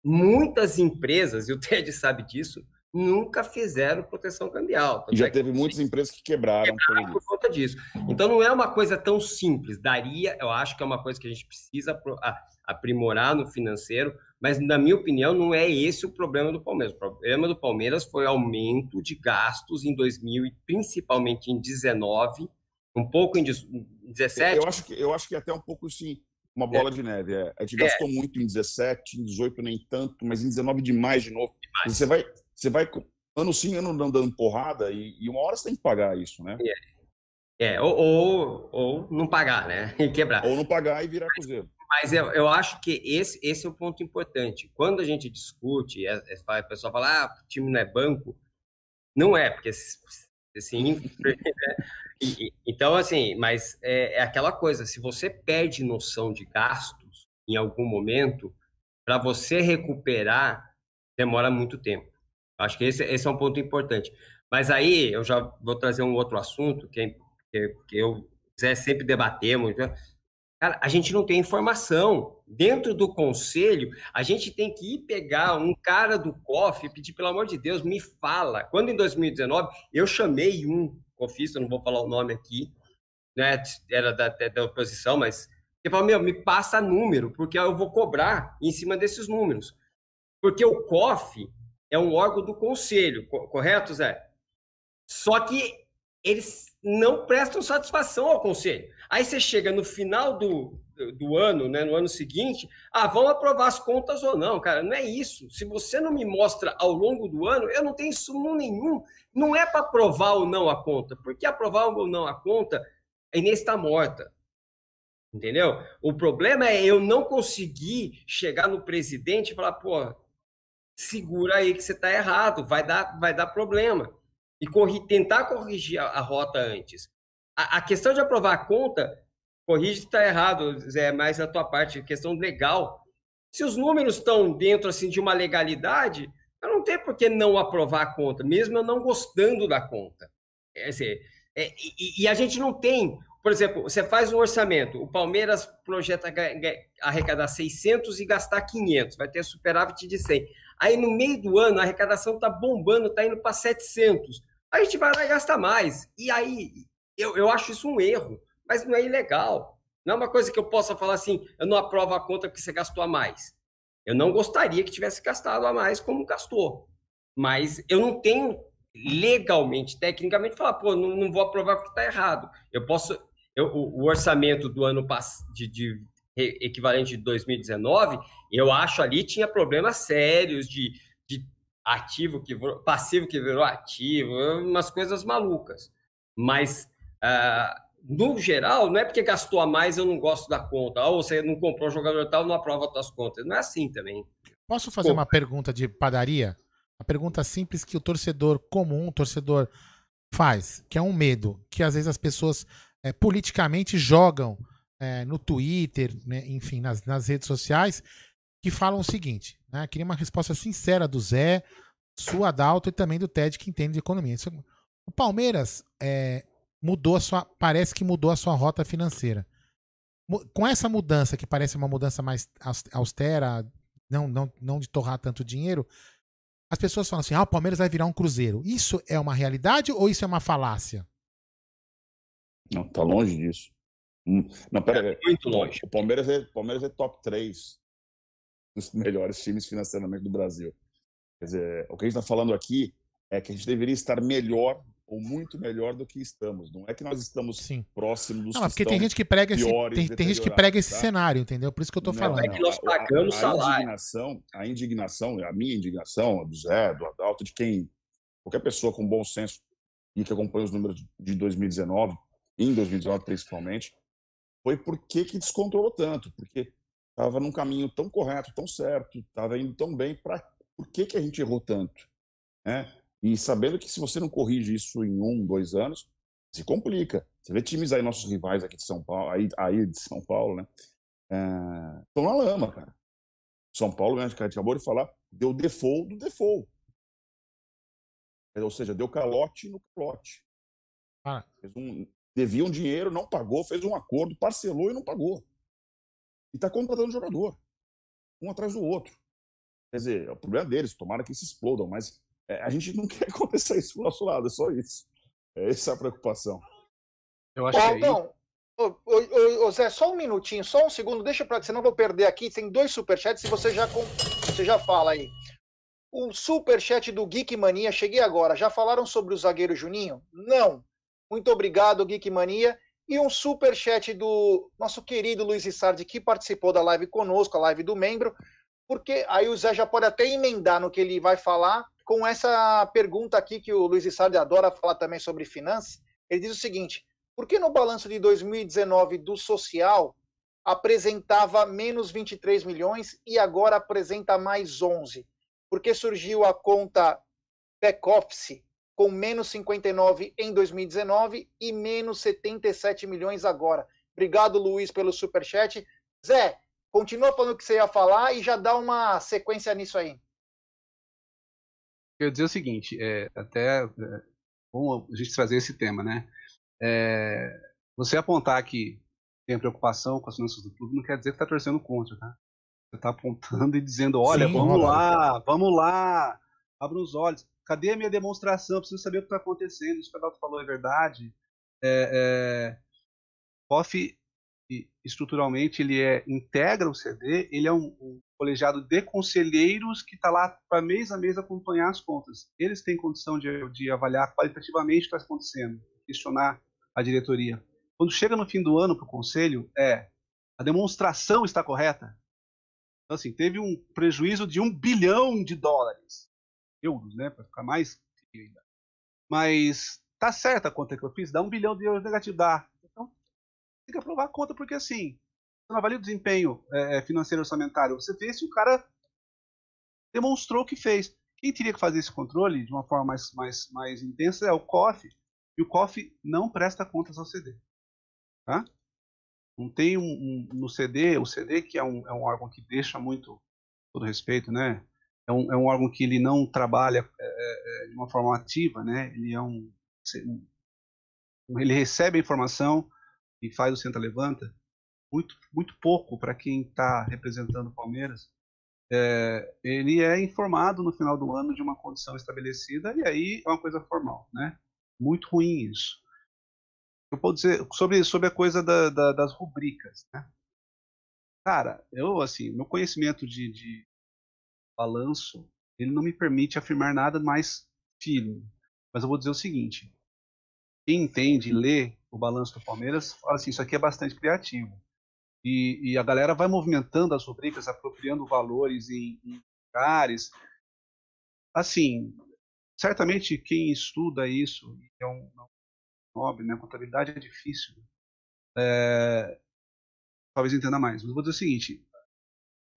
[SPEAKER 4] Muitas empresas, e o TED sabe disso, nunca fizeram proteção cambial.
[SPEAKER 3] E já é teve muitas empresas que quebraram,
[SPEAKER 4] quebraram por conta disso. Então não é uma coisa tão simples. Daria, eu acho que é uma coisa que a gente precisa aprimorar no financeiro, mas na minha opinião não é esse o problema do Palmeiras. O problema do Palmeiras foi aumento de gastos em 2000 e principalmente em 19, um pouco em 17.
[SPEAKER 3] Eu acho que eu acho que até um pouco sim uma bola é. de neve. É. A gente é. gastou muito em 17, em 18 nem tanto, mas em 19 demais de novo. Demais. Você vai, você vai ano sim, ano dando porrada e, e, uma hora você tem que pagar isso, né?
[SPEAKER 4] É, é ou, ou, ou, não pagar, né? E quebrar.
[SPEAKER 3] Ou não pagar e virar cruzeiro.
[SPEAKER 4] Mas eu, eu acho que esse, esse é o ponto importante. Quando a gente discute, a, é, a pessoa fala, ah, o time não é banco. Não é, porque assim, Então, assim, mas é, é, aquela coisa, se você perde noção de gastos em algum momento, para você recuperar, demora muito tempo. Acho que esse, esse, é um ponto importante. Mas aí, eu já vou trazer um outro assunto que, que, que eu quiser sempre debatemos. Né? Cara, a gente não tem informação. Dentro do conselho, a gente tem que ir pegar um cara do COF e pedir, pelo amor de Deus, me fala. Quando em 2019 eu chamei um confisco, não vou falar o nome aqui, né? Era da, da oposição, mas ele falou, meu, me passa número, porque eu vou cobrar em cima desses números. Porque o COF é um órgão do conselho, correto, Zé? Só que eles não prestam satisfação ao conselho. Aí você chega no final do, do, ano, né, no ano seguinte, ah, vão aprovar as contas ou não, cara, não é isso. Se você não me mostra ao longo do ano, eu não tenho sumo nenhum. Não é para aprovar ou não a conta, porque aprovar ou não a conta, a Inês está morta. Entendeu? O problema é eu não conseguir chegar no presidente e falar, pô, segura aí que você está errado, vai dar, vai dar problema. E corri, tentar corrigir a, a rota antes. A, a, questão de aprovar a conta, corrige se está errado, Zé, mais a tua parte, questão legal. Se os números estão dentro assim de uma legalidade, eu não tenho por que não aprovar a conta, mesmo eu não gostando da conta. É, é, e, e, a gente não tem por exemplo, você faz um orçamento, o Palmeiras projeta arrecadar 600 e gastar 500, vai ter superávit de 100. Aí no meio do ano a arrecadação está bombando, está indo para 700. Aí a gente vai lá e gasta mais. E aí eu, eu acho isso um erro, mas não é ilegal. Não é uma coisa que eu possa falar assim, eu não aprovo a conta porque você gastou a mais. Eu não gostaria que tivesse gastado a mais como gastou. Mas eu não tenho legalmente, tecnicamente, falar, pô, não, não vou aprovar porque está errado. Eu posso, eu, o, o, orçamento do ano de, de, equivalente de 2019, eu acho ali tinha problemas sérios de, de ativo que passivo que virou ativo, umas coisas malucas. Mas uh, no geral, não é porque gastou a mais eu não gosto da conta, ou você não comprou um jogador tal, não aprova as suas contas. Não é assim também.
[SPEAKER 1] Posso fazer Pô. uma pergunta de padaria? A pergunta simples que o torcedor comum, o torcedor faz, que é um medo, que às vezes as pessoas é, politicamente jogam é, no Twitter, né, enfim, nas, nas, redes sociais, que falam o seguinte: né, queria uma resposta sincera do Zé, sua Adalto e também do Ted, que entende de economia. Isso, o Palmeiras é, mudou a sua. Parece que mudou a sua rota financeira. Com essa mudança, que parece uma mudança mais austera, não, não, não de torrar tanto dinheiro, as pessoas falam assim: ah, o Palmeiras vai virar um cruzeiro. Isso é uma realidade ou isso é uma falácia?
[SPEAKER 3] Não, tá longe disso. Hum, não, pera, é muito longe. O Palmeiras é, Palmeiras é top 3 dos melhores times financeiramente do Brasil. Quer dizer, o que a gente está falando aqui é que a gente deveria estar melhor ou muito melhor do que estamos. Não é que nós estamos Sim. próximos dos
[SPEAKER 1] não, porque tem gente que prega esse, tem, tem gente que prega esse tá? cenário, entendeu? Por isso que eu estou falando. É que
[SPEAKER 4] nós pagamos a, a,
[SPEAKER 3] a indignação, a indignação, a minha indignação, a do Zé, do Adalto, de quem qualquer pessoa com bom senso e que acompanha os números de 2019 em 2019 principalmente, foi por que descontrolou tanto, porque estava num caminho tão correto, tão certo, estava indo tão bem, para por que, que a gente errou tanto? Né? E sabendo que se você não corrige isso em um, dois anos, se complica. Você vê times aí, nossos rivais aqui de São Paulo, aí, aí de São Paulo, né? Estão é, na lama, cara. São Paulo, né, a gente acabou de falar, deu default do default. Ou seja, deu calote no calote. Ah. Um, devia um dinheiro, não pagou, fez um acordo, parcelou e não pagou. E está contratando jogador, um atrás do outro. Quer dizer, é o problema deles, tomara que se explodam, mas é, a gente não quer acontecer isso do nosso lado, é só isso. É essa a preocupação.
[SPEAKER 2] Eu acho que é Ô, ô, ô, Zé, só um minutinho, só um segundo, deixa para senão eu vou perder aqui. Tem dois superchats e você já, você já fala aí. O superchat do Geek Mania, cheguei agora. Já falaram sobre o zagueiro Juninho? Não. Muito obrigado, Geek Mania. E um super chat do nosso querido LuizIssardi, que participou da live conosco, a live do membro, porque aí o Zé já pode até emendar no que ele vai falar com essa pergunta aqui que o LuizIssardi adora falar também sobre finanças. Ele diz o seguinte: por que no balanço de 2019 do social apresentava menos 23 milhões e agora apresenta mais 11? Porque surgiu a conta back-office com menos 59 em 2019 e menos 77 milhões agora. Obrigado, Luiz, pelo superchat. Zé, continua falando o que você ia falar e já dá uma sequência nisso aí.
[SPEAKER 5] Eu ia dizer o seguinte, é, até é, bom a gente trazer esse tema, né? É, você apontar que tem preocupação com as finanças do clube não quer dizer que está torcendo contra, tá? Você está apontando e dizendo, olha, Sim, vamos lá, vamos lá, abra os olhos cadê a minha demonstração? Eu preciso saber o que está acontecendo. Isso que o Adalto falou é verdade. É, é, Estruturalmente, ele é, integra o CD, ele é um, um colegiado de conselheiros que está lá para mês a mês acompanhar as contas. Eles têm condição de, de avaliar qualitativamente o que está acontecendo. questionar a diretoria. Quando chega no fim do ano para o conselho, é a demonstração está correta. Então, assim, teve um prejuízo de um bilhão de dólares. Euros, né? Para ficar mais. Mas tá certa a conta que eu fiz, dá um bilhão de euros negativo. Dá. Tem que aprovar a conta, porque assim, você não avalia o desempenho é, financeiro orçamentário. Você vê se o cara demonstrou que fez. Quem teria que fazer esse controle de uma forma mais, mais, mais intensa é o COF. E o COF não presta contas ao CD. Tá? Não tem um, um, no CD, o CD que é um, é um órgão que deixa muito, todo respeito, né? É um, é um órgão que ele não trabalha é, é, é de uma forma ativa, né? Ele é um, ele recebe a informação e faz o senta levanta. Muito, muito pouco para quem está representando o Palmeiras é, ele é informado no final do ano de uma condição estabelecida e aí é uma coisa formal, né? Muito ruim isso. Eu posso dizer sobre, sobre a coisa da, da, das rubricas, né? Cara, eu, assim, meu conhecimento de, de balanço, ele não me permite afirmar nada mais firme. Mas eu vou dizer o seguinte: quem entende lê o balanço do Palmeiras fala assim, isso aqui é bastante criativo e, e, a galera vai movimentando as rubricas, apropriando valores em, em lugares. Assim, certamente quem estuda isso, é um, um nobre, né? Contabilidade é difícil. É, talvez entenda mais. Mas vou dizer o seguinte: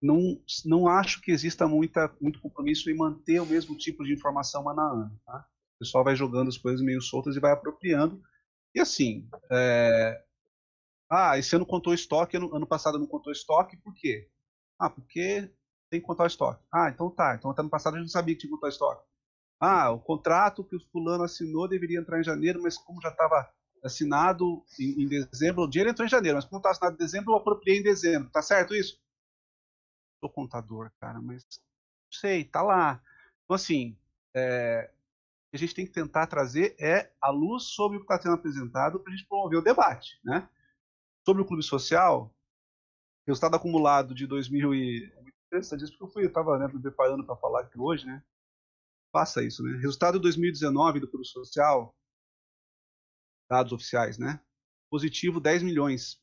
[SPEAKER 5] não, não acho que exista muita, muito compromisso em manter o mesmo tipo de informação ano a ano. Tá? O pessoal vai jogando as coisas meio soltas e vai apropriando. E assim, é, ah, esse ano contou estoque, ano, ano passado não contou estoque, por quê? Ah, porque tem que contar estoque. Ah, então tá. Então até ano passado a gente não sabia que tinha que contar estoque. Ah, o contrato que o fulano assinou deveria entrar em janeiro, mas como já estava assinado em, em, dezembro, o dinheiro entrou em janeiro, mas como estava assinado em dezembro, eu apropriei em dezembro. Tá certo isso? Sou contador, cara, mas não sei, tá lá. Então, assim, é, que a gente tem que tentar trazer é a luz sobre o que está sendo apresentado para a gente promover o debate, né? Sobre o clube social, resultado acumulado de 2000 e... É muito interessante isso, porque eu fui, estava né, me preparando para falar aqui hoje, né? Faça isso, né? Resultado de 2019 do clube social, dados oficiais, né? Positivo 10 milhões.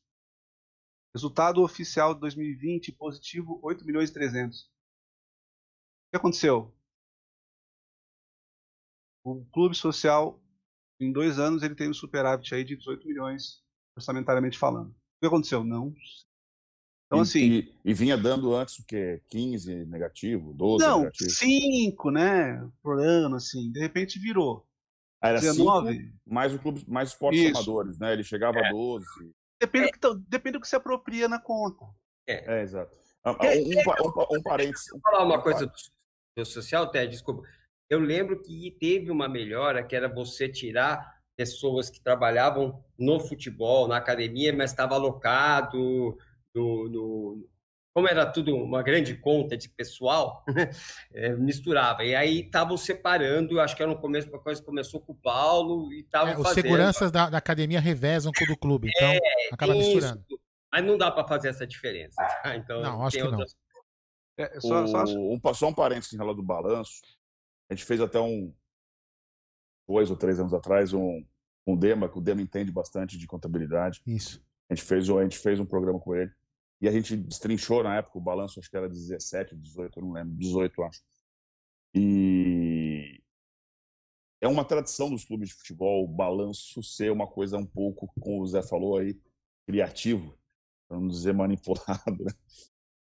[SPEAKER 5] Resultado oficial de 2020, positivo 8 milhões e 300. O que aconteceu? O clube social, em dois anos, ele tem um superávit aí de 18 milhões orçamentariamente falando. O que aconteceu? Não.
[SPEAKER 3] Então, e, assim. E, e, vinha dando antes o quê? 15 negativo, 12
[SPEAKER 5] não,
[SPEAKER 3] negativo?
[SPEAKER 5] 5, né? Por ano, assim. De repente virou.
[SPEAKER 3] Ah, era 19. Cinco, mais o clube, mais esportes Isso. amadores, né? Ele chegava é. a 12.
[SPEAKER 5] Depende, é. do que, depende do que se apropria na conta.
[SPEAKER 3] É, é exato. Ah, um, um, um, um parênteses.
[SPEAKER 4] Vou falar uma coisa do, do social, Ted, desculpa. Eu lembro que teve uma melhora que era você tirar pessoas que trabalhavam no futebol, na academia, mas estava alocado no, no, como era tudo uma grande conta de pessoal, é, misturava. E aí estavam separando, acho que era no começo, a coisa começou com o Paulo e estavam
[SPEAKER 1] é, Os seguranças da, da, academia revezam com o do clube, então é, acaba misturando.
[SPEAKER 4] Isso, mas não dá para fazer essa diferença. Tá? Então,
[SPEAKER 1] não, acho que outras... não.
[SPEAKER 3] É, só, só, um, só um parênteses em relação do balanço. A gente fez até um, dois ou três anos atrás um, um Dema, que o Dema entende bastante de contabilidade.
[SPEAKER 1] Isso.
[SPEAKER 3] A gente fez, a gente fez um programa com ele. E a gente destrinchou na época o balanço, acho que era 17, 18, eu não lembro, 18, acho. E é uma tradição dos clubes de futebol o balanço ser uma coisa um pouco, como o Zé falou aí, criativo, para não dizer manipulado. Né?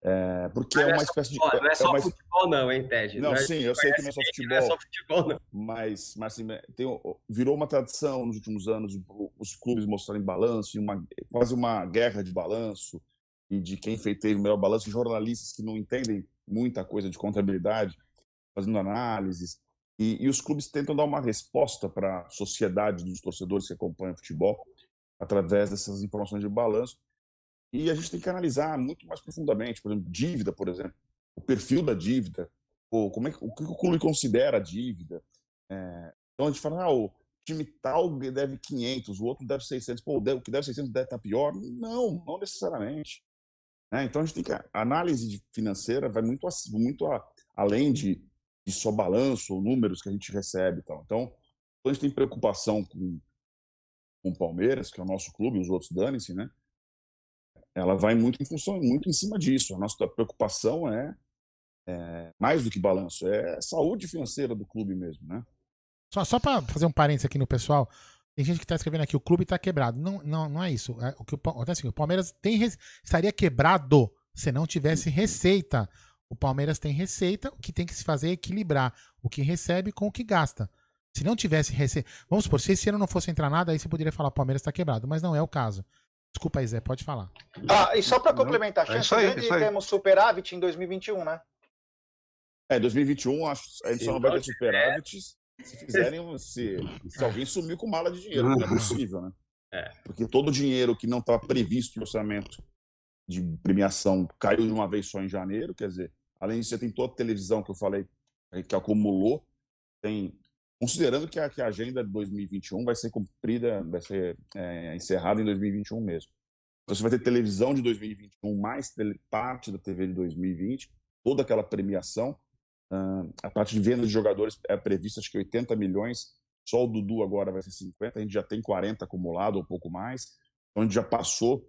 [SPEAKER 3] É, porque é, é uma espécie
[SPEAKER 4] futebol,
[SPEAKER 3] de.
[SPEAKER 4] Não é só é uma... futebol, não, hein, Ted?
[SPEAKER 3] Não, não sim, eu sei que não é só futebol. Não é só futebol, não. Mas, mas assim, tem, virou uma tradição nos últimos anos os clubes mostrarem balanço, uma, quase uma guerra de balanço, e de quem fez, teve o melhor balanço, jornalistas que não entendem muita coisa de contabilidade, fazendo análises. E, e os clubes tentam dar uma resposta para a sociedade dos torcedores que acompanham futebol através dessas informações de balanço e a gente tem que analisar muito mais profundamente, por exemplo, dívida, por exemplo, o perfil da dívida, ou como é que, o que o clube considera a dívida. É, então a gente fala, ah, o time tal deve 500, o outro deve 600, pô, o que deve 600 deve estar pior. Não, não necessariamente. É, então a gente tem que. A análise financeira vai muito, muito a, além de, de só balanço ou números que a gente recebe. Tal. Então, a gente tem preocupação com com o Palmeiras, que é o nosso clube, os outros dane-se, né? Ela vai muito em função, muito em cima disso. A nossa preocupação é, é mais do que balanço, é saúde financeira do clube mesmo, né?
[SPEAKER 1] Só, só para fazer um parênteses aqui no pessoal, tem gente que está escrevendo aqui, o clube está quebrado. Não, não, não é isso. É, o que o, assim, o Palmeiras tem, estaria quebrado se não tivesse receita. O Palmeiras tem receita, o que tem que se fazer é equilibrar o que recebe com o que gasta. Se não tivesse receita. Vamos supor, se esse ano não fosse entrar nada, aí você poderia falar o Palmeiras está quebrado, mas não é o caso. Desculpa aí, Zé, pode falar.
[SPEAKER 2] Ah, e só para complementar, a chance é grande de termos superávit em 2021, né?
[SPEAKER 3] É, 2021 acho, a gente só não vai ter superávit se fizerem, se, se alguém sumir com mala de dinheiro, não é possível, né? É. Porque todo o dinheiro que não estava previsto no orçamento de premiação caiu de uma vez só em janeiro, quer dizer, além disso, você tem toda a televisão que eu falei que acumulou, tem considerando que a, que a agenda de 2021 vai ser cumprida, vai ser é, encerrada em 2021 mesmo. Então, você vai ter televisão de 2021 mais tele, parte da TV de 2020, toda aquela premiação. Uh, a parte de venda de jogadores é prevista, acho que 80 milhões. Só o Dudu agora vai ser 50, a gente já tem 40 acumulado, ou um pouco mais. Então, a gente já passou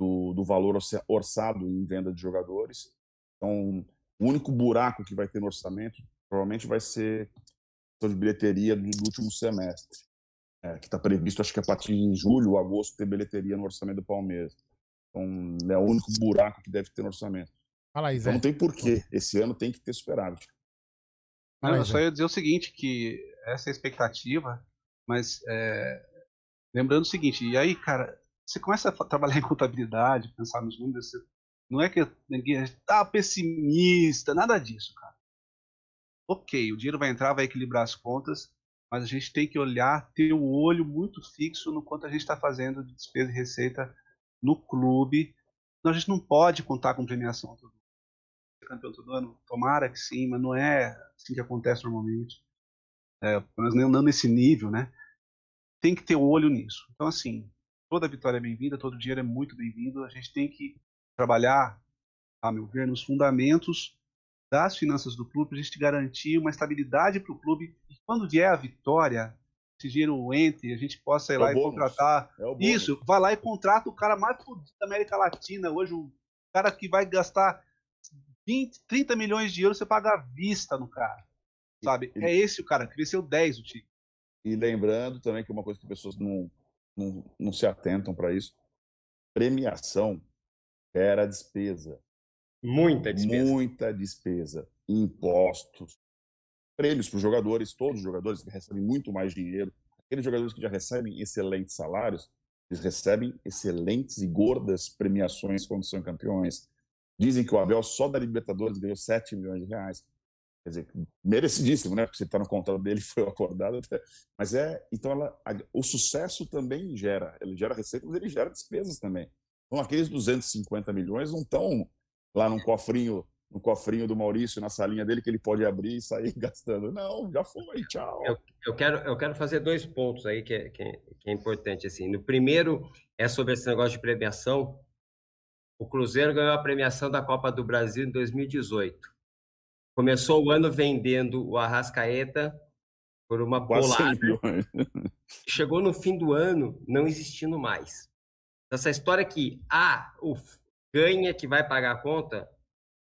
[SPEAKER 3] do, do valor orçado em venda de jogadores. Então, o único buraco que vai ter no orçamento provavelmente vai ser de bilheteria do, do último semestre, é, que está previsto, acho que a partir de julho ou agosto, ter bilheteria no orçamento do Palmeiras. Então, é o único buraco que deve ter no orçamento.
[SPEAKER 1] Fala aí,
[SPEAKER 3] Zé. Então, não tem porquê. Esse ano tem que ter superávit.
[SPEAKER 5] Não, eu só ia dizer o seguinte, que essa é a expectativa, mas é, lembrando o seguinte, e aí, cara, você começa a trabalhar em contabilidade, pensar nos números, você, não é que ninguém tá pessimista, nada disso, cara ok, o dinheiro vai entrar, vai equilibrar as contas, mas a gente tem que olhar, ter o olho muito fixo no quanto a gente está fazendo de despesa e receita no clube. Então, a gente não pode contar com premiação todo ano. Campeão todo ano, tomara que sim, mas não é assim que acontece normalmente. É, menos não nesse nível, né? Tem que ter o olho nisso. Então, assim, toda vitória é bem-vinda, todo dinheiro é muito bem-vindo. A gente tem que trabalhar, a meu ver, nos fundamentos das finanças do clube, para a gente garantir uma estabilidade para o clube. E quando vier a vitória, esse dinheiro entre, a gente possa ir é lá e contratar. É Isso, vai lá e contrata o cara mais fodido da América Latina. Hoje, o cara que vai gastar 20, 30 milhões de euros, você paga à vista no cara. Sabe? E, é esse o cara, cresceu 10 o time.
[SPEAKER 3] E lembrando também que uma coisa que as pessoas não, não, não se atentam para isso: premiação era despesa.
[SPEAKER 4] Muita despesa.
[SPEAKER 3] Muita despesa. Impostos, prêmios para os jogadores, todos os jogadores que recebem muito mais dinheiro. Aqueles jogadores que já recebem excelentes salários, eles recebem excelentes e gordas premiações quando são campeões. Dizem que o Abel só da Libertadores ganhou 7 milhões de reais. Quer dizer, merecidíssimo, né? Porque você está no contrato dele, foi acordado. Até. Mas é. Então, ela, a, o sucesso também gera. Ele gera receita, mas ele gera despesas também. Então, aqueles 250 milhões não estão lá num cofrinho, no cofrinho do Maurício, na salinha dele, que ele pode abrir e sair gastando. Não, já foi, tchau.
[SPEAKER 4] Eu, eu quero, eu quero fazer dois pontos aí que é, que, é, que é importante. Assim. No primeiro é sobre esse negócio de premiação. O Cruzeiro ganhou a premiação da Copa do Brasil em 2018. Começou o ano vendendo o Arrascaeta por uma bolada. Chegou no fim do ano não existindo mais. Essa história que ah, o ganha que vai pagar a conta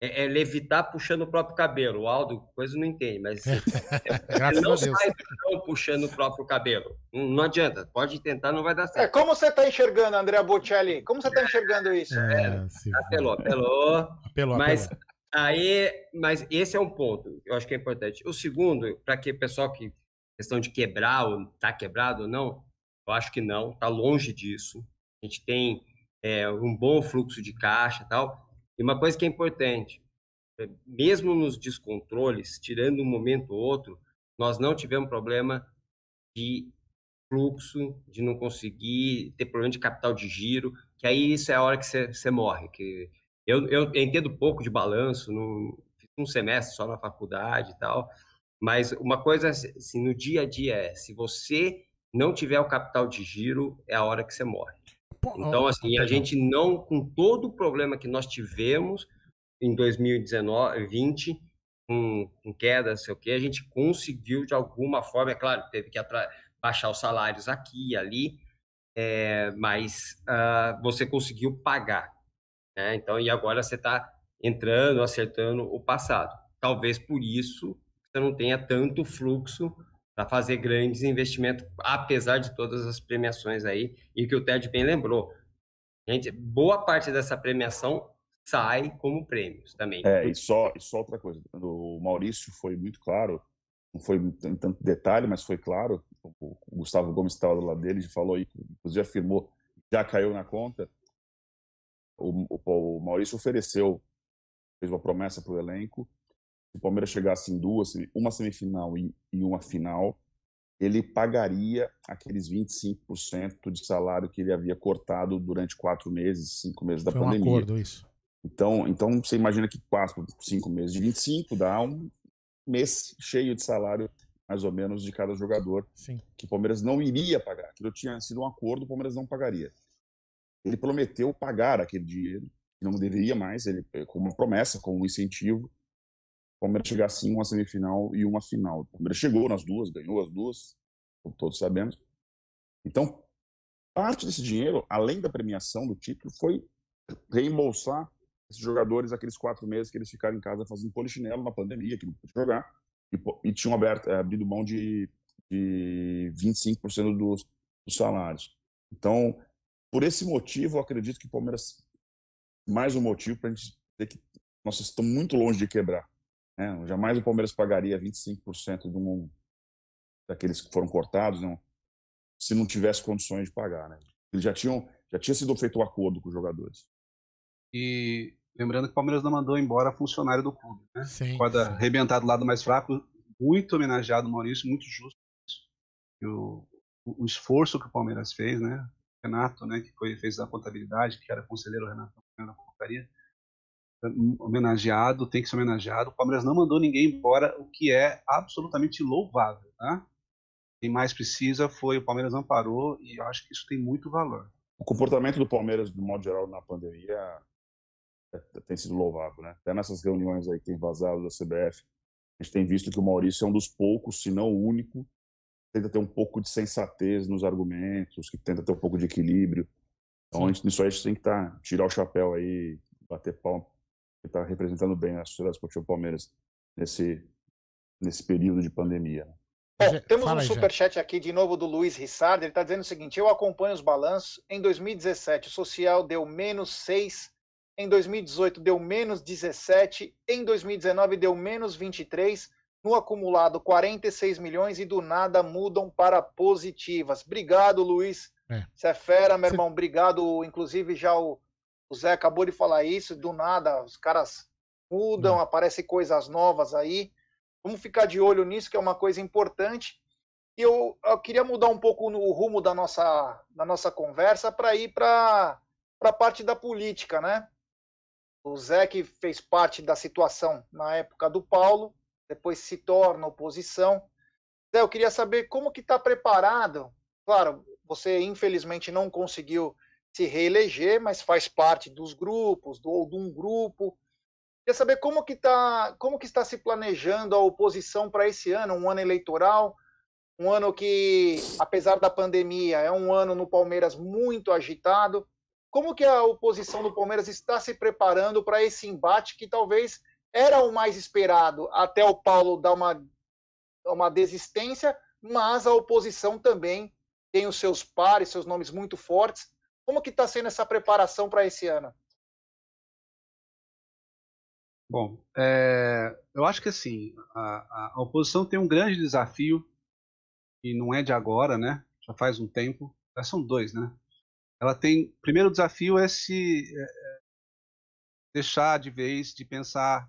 [SPEAKER 4] é, é levitar puxando o próprio cabelo. O Aldo, coisa não entende, mas ele não sai do chão puxando o próprio cabelo. Não, não, adianta, pode tentar, não vai dar certo.
[SPEAKER 2] É, como você está enxergando, André Bocelli? Como você está enxergando isso?
[SPEAKER 4] É, é apelou, apelou. apelou mas, apelou. Aí, mas esse é um ponto, eu acho que é importante. O segundo, para que o pessoal que questão de quebrar ou tá quebrado ou não, eu acho que não, tá longe disso. A gente tem é, um bom fluxo de caixa tal. E uma coisa que é importante, é, mesmo nos descontroles, tirando um momento ou outro, nós não tivemos problema de fluxo, de não conseguir ter problema de capital de giro, que aí isso é a hora que você morre. Que eu, eu, entendo pouco de balanço, no, fiz um semestre só na faculdade e tal, mas uma coisa assim, no dia a dia é, se você não tiver o capital de giro, é a hora que você morre. Então, assim, a gente não, com todo o problema que nós tivemos em 2019, 20, com, com queda, sei o quê, a gente conseguiu de alguma forma, é claro, teve que baixar os salários aqui e ali, é, mas uh, você conseguiu pagar. Né? Então, e agora você está entrando, acertando o passado. Talvez por isso você não tenha tanto fluxo para fazer grandes investimentos, apesar de todas as premiações aí, e que o Ted bem lembrou. Gente, boa parte dessa premiação sai como prêmios também.
[SPEAKER 3] É, e só, e só outra coisa, o Maurício foi muito claro, não foi em tanto detalhe, mas foi claro, o Gustavo Gomes estava do lado dele, falou, inclusive afirmou, já caiu na conta, o, o, o Maurício ofereceu, fez uma promessa para o elenco, se o Palmeiras chegasse em duas, uma semifinal e, e uma final, ele pagaria aqueles 25% de salário que ele havia cortado durante quatro meses, cinco meses da
[SPEAKER 1] Foi
[SPEAKER 3] pandemia.
[SPEAKER 1] um acordo isso.
[SPEAKER 3] Então, então você imagina que quatro, cinco meses de 25 dá um mês cheio de salário, mais ou menos, de cada jogador,
[SPEAKER 1] Sim.
[SPEAKER 3] que o Palmeiras não iria pagar. Aquilo tinha sido um acordo, o Palmeiras não pagaria. Ele prometeu pagar aquele dinheiro, não deveria mais, ele com uma promessa, com um incentivo, o Palmeiras chegar assim uma semifinal e uma final. O Palmeiras chegou nas duas, ganhou as duas, como todos sabemos. Então, parte desse dinheiro, além da premiação do título, foi reembolsar esses jogadores aqueles quatro meses que eles ficaram em casa fazendo polichinelo na pandemia, que não podiam jogar, e, e tinham aberto, é, abrido mão de, de 25% dos, dos salários. Então, por esse motivo, eu acredito que o Palmeiras, mais um motivo para a gente dizer que nós estamos muito longe de quebrar. Né? Jamais o Palmeiras pagaria 25% de um, daqueles que foram cortados, não, se não tivesse condições de pagar. Né? Eles já tinham, já tinha sido feito o um acordo com os jogadores.
[SPEAKER 5] E lembrando que o Palmeiras não mandou embora funcionário do clube, né?
[SPEAKER 1] Sim,
[SPEAKER 5] arrebentado do lado mais fraco, muito homenageado o Maurício, muito justo. E o, o, esforço que o Palmeiras fez, né? O Renato, né, que foi, fez a contabilidade, que era conselheiro Renato na portaria, homenageado, tem que ser homenageado. O Palmeiras não mandou ninguém embora, o que é absolutamente louvável, tá? Quem mais precisa foi o Palmeiras não parou e eu acho que isso tem muito valor.
[SPEAKER 3] O comportamento do Palmeiras, de modo geral, na pandemia é, tem sido louvável, né? Até nessas reuniões aí que tem vazado da CBF, a gente tem visto que o Maurício é um dos poucos, se não o único, que tenta ter um pouco de sensatez nos argumentos, que tenta ter um pouco de equilíbrio. Então, a gente, nisso aí a gente tem que tá, tirar o chapéu aí, bater palma, que está representando bem a Sociedade Esportiva Palmeiras nesse, nesse período de pandemia. Né?
[SPEAKER 2] Bom, temos um superchat aqui de novo do Luiz Rissard. Ele está dizendo o seguinte: Eu acompanho os balanços. Em 2017, o social deu menos 6. Em 2018, deu menos 17. Em 2019, deu menos 23. No acumulado, 46 milhões. E do nada mudam para positivas. Obrigado, Luiz.
[SPEAKER 1] É.
[SPEAKER 2] Você é fera, meu irmão. Obrigado. Inclusive, já o, o Zé acabou de falar isso. Do nada, os caras mudam, aparecem coisas novas aí. Vamos ficar de olho nisso, que é uma coisa importante. E eu, eu queria mudar um pouco no rumo da nossa, da nossa conversa para ir para a parte da política, né? O Zé, que fez parte da situação na época do Paulo, depois se torna oposição. Zé, eu queria saber como que está preparado. Claro, você infelizmente não conseguiu se reeleger, mas faz parte dos grupos, do, ou de um grupo. Queria saber como que, tá, como que está se planejando a oposição para esse ano, um ano eleitoral, um ano que, apesar da pandemia, é um ano no Palmeiras muito agitado. Como que a oposição do Palmeiras está se preparando para esse embate que talvez era o mais esperado até o Paulo dar uma, uma desistência, mas a oposição também tem os seus pares, seus nomes muito fortes. Como que está sendo essa preparação para esse ano?
[SPEAKER 5] Bom, é, eu acho que assim, a, a, oposição tem um grande desafio, e não é de agora, né? Já faz um tempo, já são dois, né? Ela tem, primeiro desafio é se é, deixar de vez de pensar,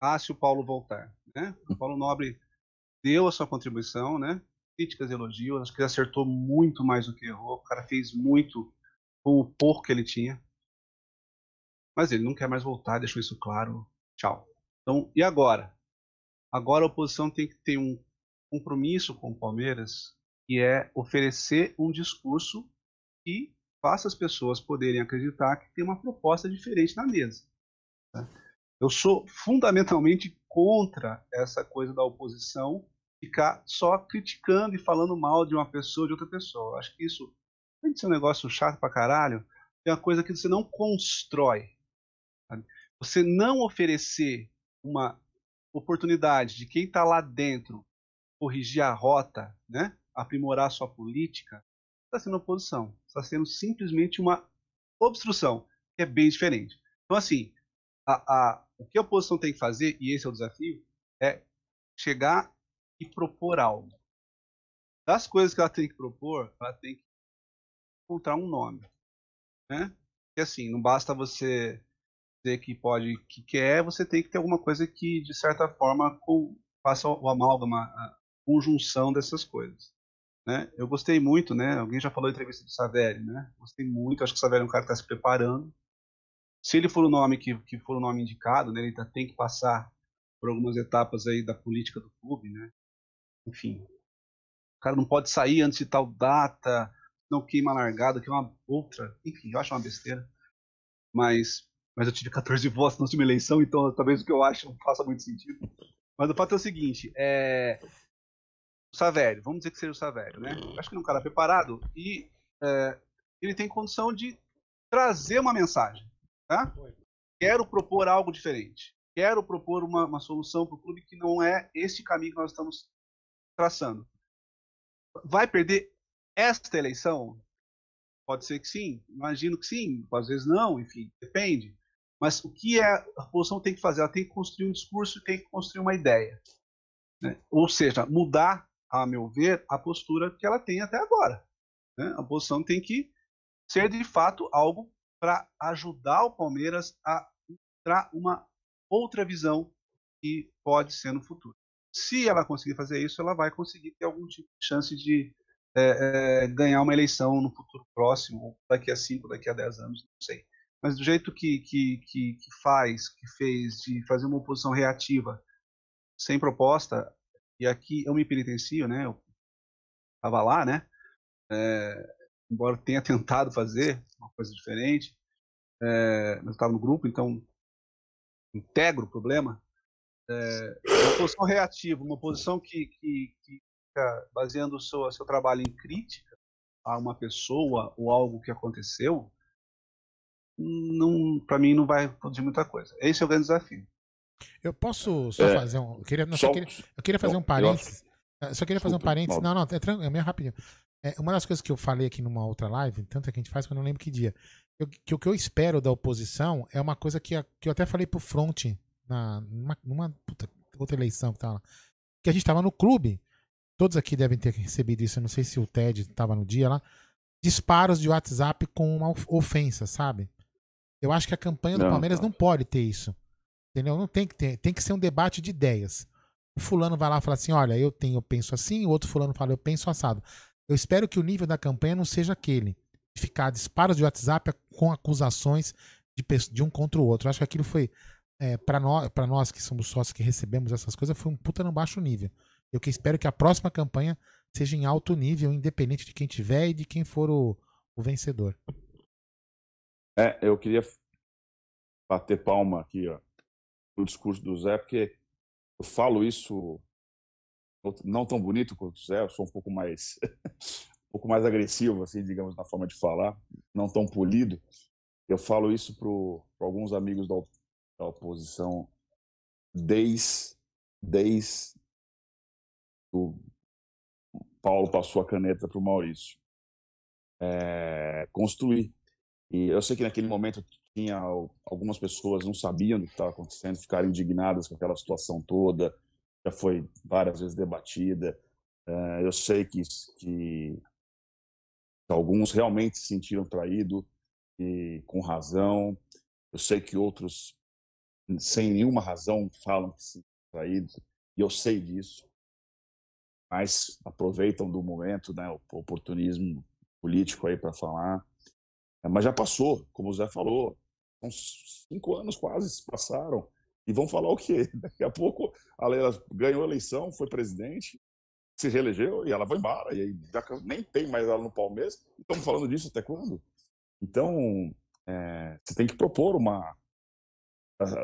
[SPEAKER 5] ah, se o Paulo voltar, né? O Paulo Nobre deu a sua contribuição, né? Críticas e elogios, acho que ele acertou muito mais do que errou, o cara fez muito com o pouco que ele tinha, mas ele não quer mais voltar, deixou isso claro. Tchau. Então, e agora? Agora a oposição tem que ter um compromisso com o Palmeiras, que é oferecer um discurso que faça as pessoas poderem acreditar que tem uma proposta diferente na mesa. Né? Eu sou fundamentalmente contra essa coisa da oposição ficar só criticando e falando mal de uma pessoa de outra pessoa. Acho que isso além de ser um negócio chato pra caralho, tem uma coisa que você não constrói. sabe? Você não oferecer uma oportunidade de quem está lá dentro corrigir a rota, né? aprimorar sua política, está sendo oposição. Está sendo simplesmente uma obstrução, que é bem diferente. Então, assim, a, a, o que a oposição tem que fazer, e esse é o desafio, é chegar e propor algo. Das coisas que ela tem que propor, ela tem que encontrar um nome. Né? Porque assim, não basta você dizer que pode, que quer, você tem que ter alguma coisa que, de certa forma, com, faça o amálgama, a conjunção dessas coisas. Né? Eu gostei muito, né? Alguém já falou da entrevista do Saveri, né? Gostei muito, acho que o Saveri é um cara que está se preparando. Se ele for o nome que, que for o nome indicado, né? Ele ainda tem que passar por algumas etapas aí da política do clube, né? Enfim, o cara não pode sair antes de tal data, não queima a largada, que é uma outra. Enfim, eu acho uma besteira. Mas, mas eu tive 14 votos na última eleição, então talvez o que eu acho não faça muito sentido. Mas o fato é o seguinte: é... o Savério, vamos dizer que seja o Savério, né? Eu acho que ele é um cara preparado e é, ele tem condição de trazer uma mensagem. Tá? Quero propor algo diferente. Quero propor uma, uma solução para o clube que não é este caminho que nós estamos traçando. Vai perder esta eleição? Pode ser que sim, imagino que sim, às vezes não, enfim, depende. Mas o que é, a oposição tem que fazer? Ela tem que construir um discurso tem que construir uma ideia. Né? Ou seja, mudar, a meu ver, a postura que ela tem até agora. Né? A oposição tem que ser, de fato, algo para ajudar o Palmeiras a mostrar uma outra visão que pode ser no futuro. Se ela conseguir fazer isso, ela vai conseguir ter algum tipo de chance de é, é, ganhar uma eleição no futuro próximo, daqui a 5, daqui a 10 anos, não sei. Mas do jeito que, que, que, que faz, que fez, de fazer uma oposição reativa, sem proposta, e aqui eu me penitencio, né? Eu estava lá, né? É, embora tenha tentado fazer uma coisa diferente, é, mas estava no grupo, então integro o problema. É, uma posição reativa, uma posição que, que, que fica baseando o seu, seu trabalho em crítica a uma pessoa ou algo que aconteceu, não, para mim não vai produzir muita coisa. Esse é o grande desafio.
[SPEAKER 1] Eu posso só é, fazer um. Eu queria, não, só, queria, eu queria fazer um parênteses. Eu só queria fazer um parênteses. Não, não, é, é meio rapidinho. É, uma das coisas que eu falei aqui numa outra live, tanto é que a gente faz que eu não lembro que dia, eu, que o que eu espero da oposição é uma coisa que, que eu até falei pro Front na, numa, numa puta, outra eleição que tava Que a gente tava no clube. Todos aqui devem ter recebido isso. Eu não sei se o Ted estava no dia lá. Disparos de WhatsApp com uma ofensa, sabe? Eu acho que a campanha do não, Palmeiras não pode ter isso. Entendeu? Não tem que ter. Tem que ser um debate de ideias. O fulano vai lá e fala assim: olha, eu tenho, eu penso assim, o outro fulano fala, eu penso assado. Eu espero que o nível da campanha não seja aquele. De ficar disparos de WhatsApp com acusações de, de um contra o outro. Eu acho que aquilo foi. É, para nós, nós que somos sócios que recebemos essas coisas, foi um puta no baixo nível. Eu que espero que a próxima campanha seja em alto nível, independente de quem tiver e de quem for o, o vencedor.
[SPEAKER 3] É, eu queria bater palma aqui, ó, no discurso do Zé, porque eu falo isso não tão bonito quanto o Zé, eu sou um pouco mais um pouco mais agressivo, assim, digamos, na forma de falar, não tão polido. Eu falo isso para alguns amigos da, da oposição desde, desde o Paulo passou a caneta para o Maurício. É, construir. E eu sei que naquele momento tinha algumas pessoas não sabiam do que estava acontecendo, ficaram indignadas com aquela situação toda, já foi várias vezes debatida. Uh, eu sei que, que alguns realmente se sentiram traídos e com razão. Eu sei que outros, sem nenhuma razão, falam que se traídos e eu sei disso. Mas aproveitam do momento, né, o oportunismo político aí para falar. Mas já passou, como o Zé falou, uns cinco anos quase passaram. E vão falar o quê? Daqui a pouco a Leila ganhou a eleição, foi presidente, se reelegeu e ela vai embora. E aí nem tem mais ela no Palmeiras. Estamos falando disso até quando? Então, é, você tem que propor uma,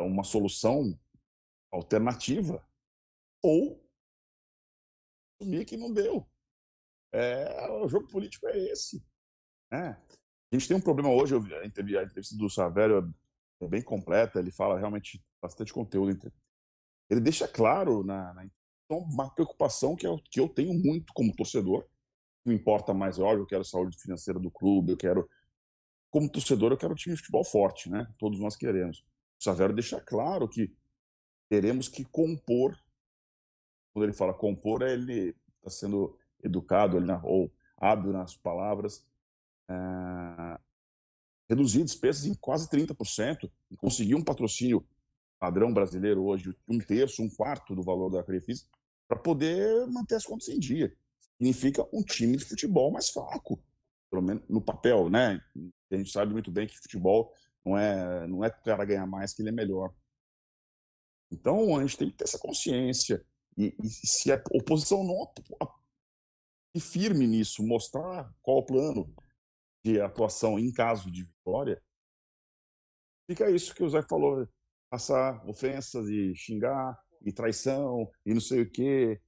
[SPEAKER 3] uma solução alternativa ou assumir que não deu. É, o jogo político é esse. né? A gente tem um problema hoje, eu a entrev- a entrevista do Savério é bem completa, ele fala realmente bastante conteúdo. Ele deixa claro na, na uma preocupação que eu, que eu tenho muito como torcedor. Não importa mais, é óbvio, eu quero a saúde financeira do clube, eu quero. Como torcedor, eu quero um time de futebol forte, né? Todos nós queremos. O Savério deixa claro que teremos que compor. Quando ele fala compor, é ele está sendo educado ele, ou hábil nas palavras. eh, reduzir despesas em quase 30% e conseguir um patrocínio padrão brasileiro hoje, um terço, um quarto do valor da Crefisa, para poder manter as contas em dia. Significa um time de futebol mais fraco, pelo menos no papel, né? A gente sabe muito bem que futebol não é não é que o cara ganhar mais que ele é melhor. Então a gente tem que ter essa consciência e, e se a oposição não e firme nisso, mostrar qual o plano de atuação em caso de vitória, fica isso que o Zé falou, passar ofensas e xingar e traição e não sei o quê.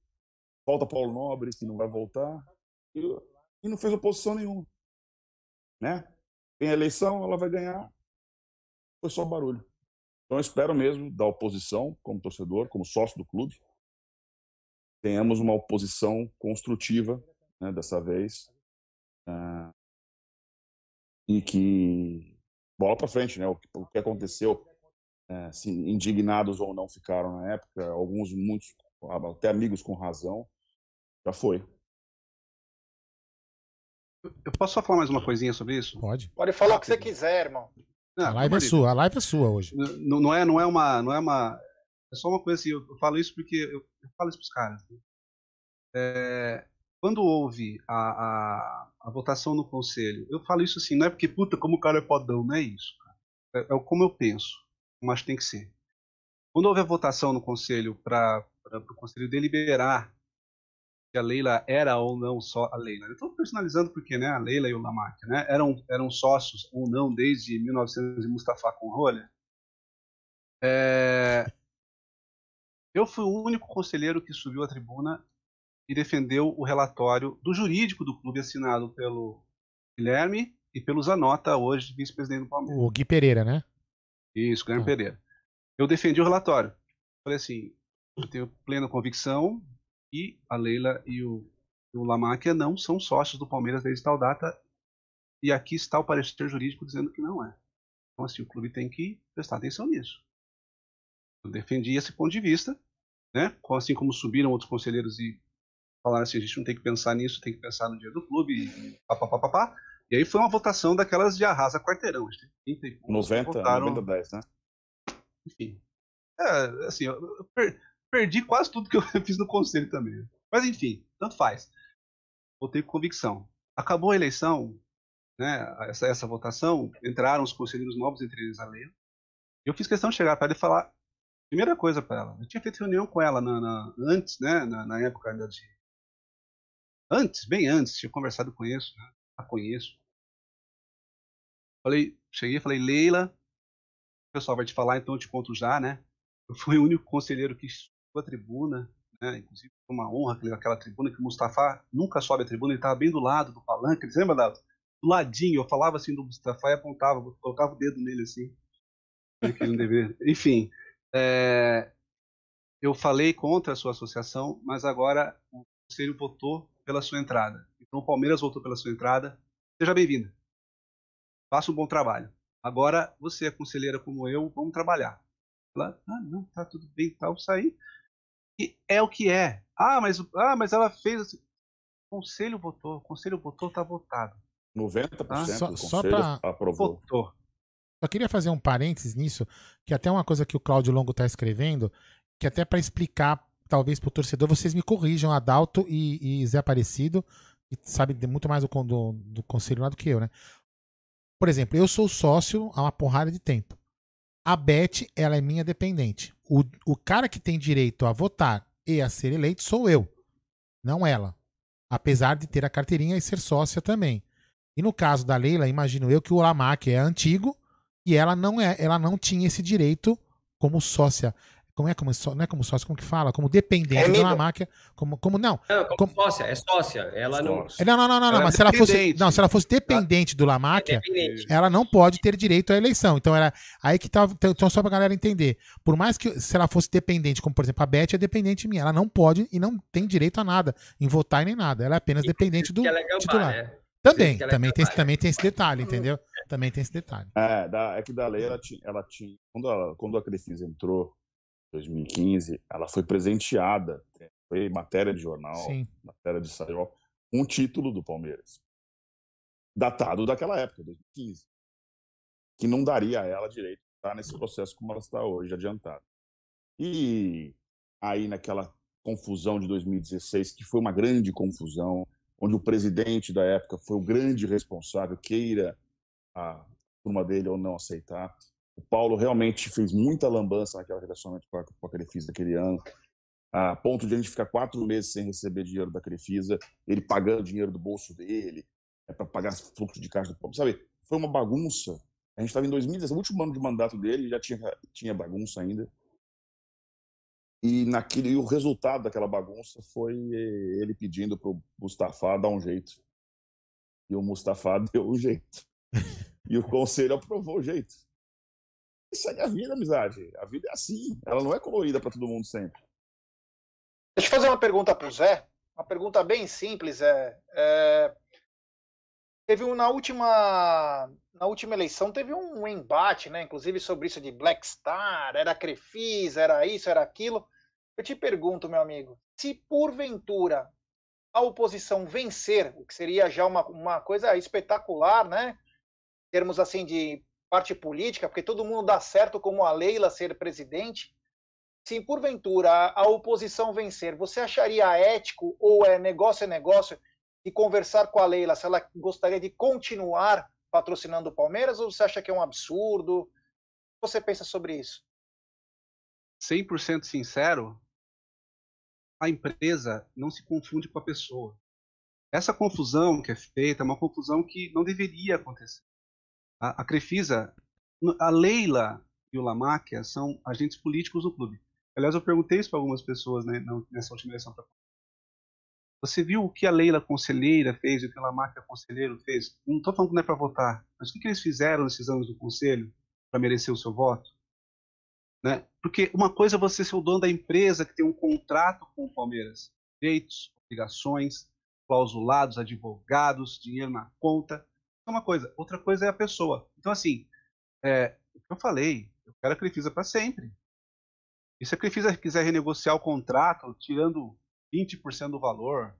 [SPEAKER 3] Falta Paulo Nobre, que não vai voltar, e, e não fez oposição nenhuma. Né? Tem a eleição, ela vai ganhar. Foi só barulho. Então eu espero mesmo da oposição, como torcedor, como sócio do clube, tenhamos uma oposição construtiva né, dessa vez. ah, e que bola para frente, né? O que, o que aconteceu, é, se indignados ou não ficaram na época, alguns, muitos, até amigos com razão, já foi.
[SPEAKER 5] Eu posso só falar mais uma coisinha sobre isso?
[SPEAKER 1] Pode.
[SPEAKER 2] Pode falar o que você quiser, irmão.
[SPEAKER 1] A live é sua, a live é sua hoje.
[SPEAKER 5] Não, não é, não é uma, não é uma, é só uma coisa assim. Eu, eu falo isso porque eu, eu falo isso pros caras. né? É, quando houve a, a, a votação no conselho, eu falo isso assim, não é porque puta como o cara é podão, não é isso. cara. É, é como eu penso, que tem que ser. Quando houve a votação no conselho para o conselho deliberar se a Leila era ou não só a Leila. Eu estou personalizando porque né, a Leila e o Lamarck né, eram, eram sócios ou não desde 1900 e Mustafa com rolha. É, eu fui o único conselheiro que subiu à tribuna e defendeu o relatório do jurídico do clube assinado pelo Guilherme e pelo Zanota, hoje vice-presidente do Palmeiras.
[SPEAKER 1] O Gui Pereira, né?
[SPEAKER 5] Isso, Guilherme Pereira. Eu defendi o relatório. Falei assim, eu tenho plena convicção que a Leila e o, o Lamáquia não são sócios do Palmeiras desde tal data e aqui está o parecer jurídico dizendo que não é. Então, assim, o clube tem que prestar atenção nisso. Eu defendi esse ponto de vista, né? Assim como subiram outros conselheiros e falaram assim, a gente não tem que pensar nisso, tem que pensar no dia do clube e pá, pá, pá, pá, pá. E aí foi uma votação daquelas de arrasa quarteirão. A gente tem 30 e poucos que
[SPEAKER 3] 90,
[SPEAKER 5] votaram-
[SPEAKER 3] 90 10, né?
[SPEAKER 5] enfim. É, assim, eu perdi quase tudo que eu fiz no conselho também. Mas enfim, tanto faz. Votei com convicção. Acabou a eleição, né, essa, essa votação, entraram os conselheiros novos, entre eles a Leila. Eu fiz questão de chegar para ela e falar, primeira coisa para ela, eu tinha feito reunião com ela na, na- antes, né, na, na época ainda de... Antes, bem antes, tinha conversado com isso, né, a conheço. Falei, cheguei falei, Leila, o pessoal vai te falar, então eu te conto já, né? Eu fui o único conselheiro que a tribuna, né? Inclusive foi uma honra aquela tribuna que o Mustafa nunca sobe a tribuna, ele estava bem do lado do palanque, você lembra, Dado? Do ladinho, eu falava assim do Mustafa e apontava, colocava o dedo nele assim. né, que ele não deveria. Enfim, é, eu falei contra a sua associação, mas agora o conselho votou pela sua entrada. Então o Palmeiras votou pela sua entrada. Seja bem-vinda. Faça um bom trabalho. Agora, você é conselheira como eu, vamos trabalhar. Ela, ah, não, tá tudo bem, tal, sair. E é o que é. Ah, mas, ah, mas ela fez assim. O conselho votou, o conselho votou, tá votado.
[SPEAKER 3] 90%
[SPEAKER 1] Ah, só-
[SPEAKER 3] do
[SPEAKER 1] só pra-
[SPEAKER 3] aprovou.
[SPEAKER 5] Votou.
[SPEAKER 1] Só queria fazer um parênteses nisso, que até uma coisa que o Cláudio Longo está escrevendo, que até para explicar, talvez para o torcedor, vocês me corrijam, Adalto e, e Zé Aparecido, que sabe muito mais do, do, do conselho lá do que eu, né? Por exemplo, eu sou sócio há uma porrada de tempo. A Beth, ela é minha dependente. O, o cara que tem direito a votar e a ser eleito sou eu, não ela. Apesar de ter a carteirinha e ser sócia também. E no caso da Leila, imagino eu que o Lamac é antigo e ela não é, ela não tinha esse direito como sócia. Como é como só, não é como sócio, como que fala? Como dependente
[SPEAKER 4] É
[SPEAKER 1] de uma
[SPEAKER 4] amigo.
[SPEAKER 1] máquina, como como não.
[SPEAKER 4] Não, como sócia, é sócia. Ela não.
[SPEAKER 1] É, Não, não, não, não, não,
[SPEAKER 4] é
[SPEAKER 1] mas se ela fosse,
[SPEAKER 4] dependente.
[SPEAKER 1] não, se ela fosse dependente do Lamáquia,
[SPEAKER 4] dependente.
[SPEAKER 1] ela não pode ter direito à eleição. Então era aí que tá, então só pra galera entender. Por mais que se ela fosse dependente, como por exemplo a Beth é dependente minha, ela não pode e não tem direito a nada, em votar e nem nada. Ela é apenas dependente do
[SPEAKER 4] ela é gambá,
[SPEAKER 1] titular.
[SPEAKER 4] né?
[SPEAKER 1] Também,
[SPEAKER 4] ela é
[SPEAKER 1] também tem,
[SPEAKER 4] gambá,
[SPEAKER 1] também tem esse detalhe, entendeu? Também tem esse detalhe.
[SPEAKER 3] É, da, é que da lei ela tinha, ela tinha quando, a, quando a Crefisa entrou 2015, ela foi presenteada, foi matéria de jornal,
[SPEAKER 1] Sim.
[SPEAKER 3] matéria de saiol, um título do Palmeiras, datado daquela época, 2015, que não daria a ela direito de estar nesse processo como ela está hoje, adiantada. E aí naquela confusão de 2016, que foi uma grande confusão, onde o presidente da época foi o grande responsável, queira a turma dele ou não aceitar. O Paulo realmente fez muita lambança naquela relacionamento com a, com a Crefisa daquele ano, a ponto de a gente ficar quatro meses sem receber dinheiro da Crefisa, ele pagando dinheiro do bolso dele, é, para pagar fluxo de caixa do Paulo. Sabe, foi uma bagunça. A gente estava em 2016, o último ano de mandato dele, já tinha, tinha bagunça ainda. E, naquele, e o resultado daquela bagunça foi ele pedindo para o Mustafa dar um jeito. E o Mustafa deu um jeito. E o conselho aprovou o jeito. É a vida, amizade. A vida é assim. Ela não é colorida para todo mundo sempre.
[SPEAKER 2] Deixa eu fazer uma pergunta para o Zé. Uma pergunta bem simples. É, é, teve um, na última na última eleição teve um embate, né? Inclusive sobre isso de Black Star, era Crefisa, era isso, era aquilo. Eu te pergunto, meu amigo, se porventura a oposição vencer, o que seria já uma, uma coisa espetacular, né? Termos assim de parte política, porque todo mundo dá certo como a Leila ser presidente. Se porventura a, oposição vencer, você acharia ético ou é negócio é negócio de conversar com a Leila se ela gostaria de continuar patrocinando o Palmeiras ou você acha que é um absurdo? O que você pensa sobre isso?
[SPEAKER 5] 100% sincero, a empresa não se confunde com a pessoa. Essa confusão que é feita é uma confusão que não deveria acontecer. A, Crefisa, a Leila e o Lamáquia são agentes políticos do clube. Aliás, eu perguntei isso para algumas pessoas né, nessa última eleição. Você viu o que a Leila conselheira fez e o que o Lamáquia conselheiro fez? Não estou falando que não é para votar, mas o que, que eles fizeram nesses anos do conselho para merecer o seu voto? Né? Porque uma coisa é você ser o dono da empresa que tem um contrato com o Palmeiras, direitos, obrigações, clausulados, advogados, dinheiro na conta. É uma coisa. Outra coisa é a pessoa. Então, assim, é, o que eu falei, eu quero a Crefisa para sempre. E se a Crefisa quiser renegociar o contrato, tirando 20% do valor,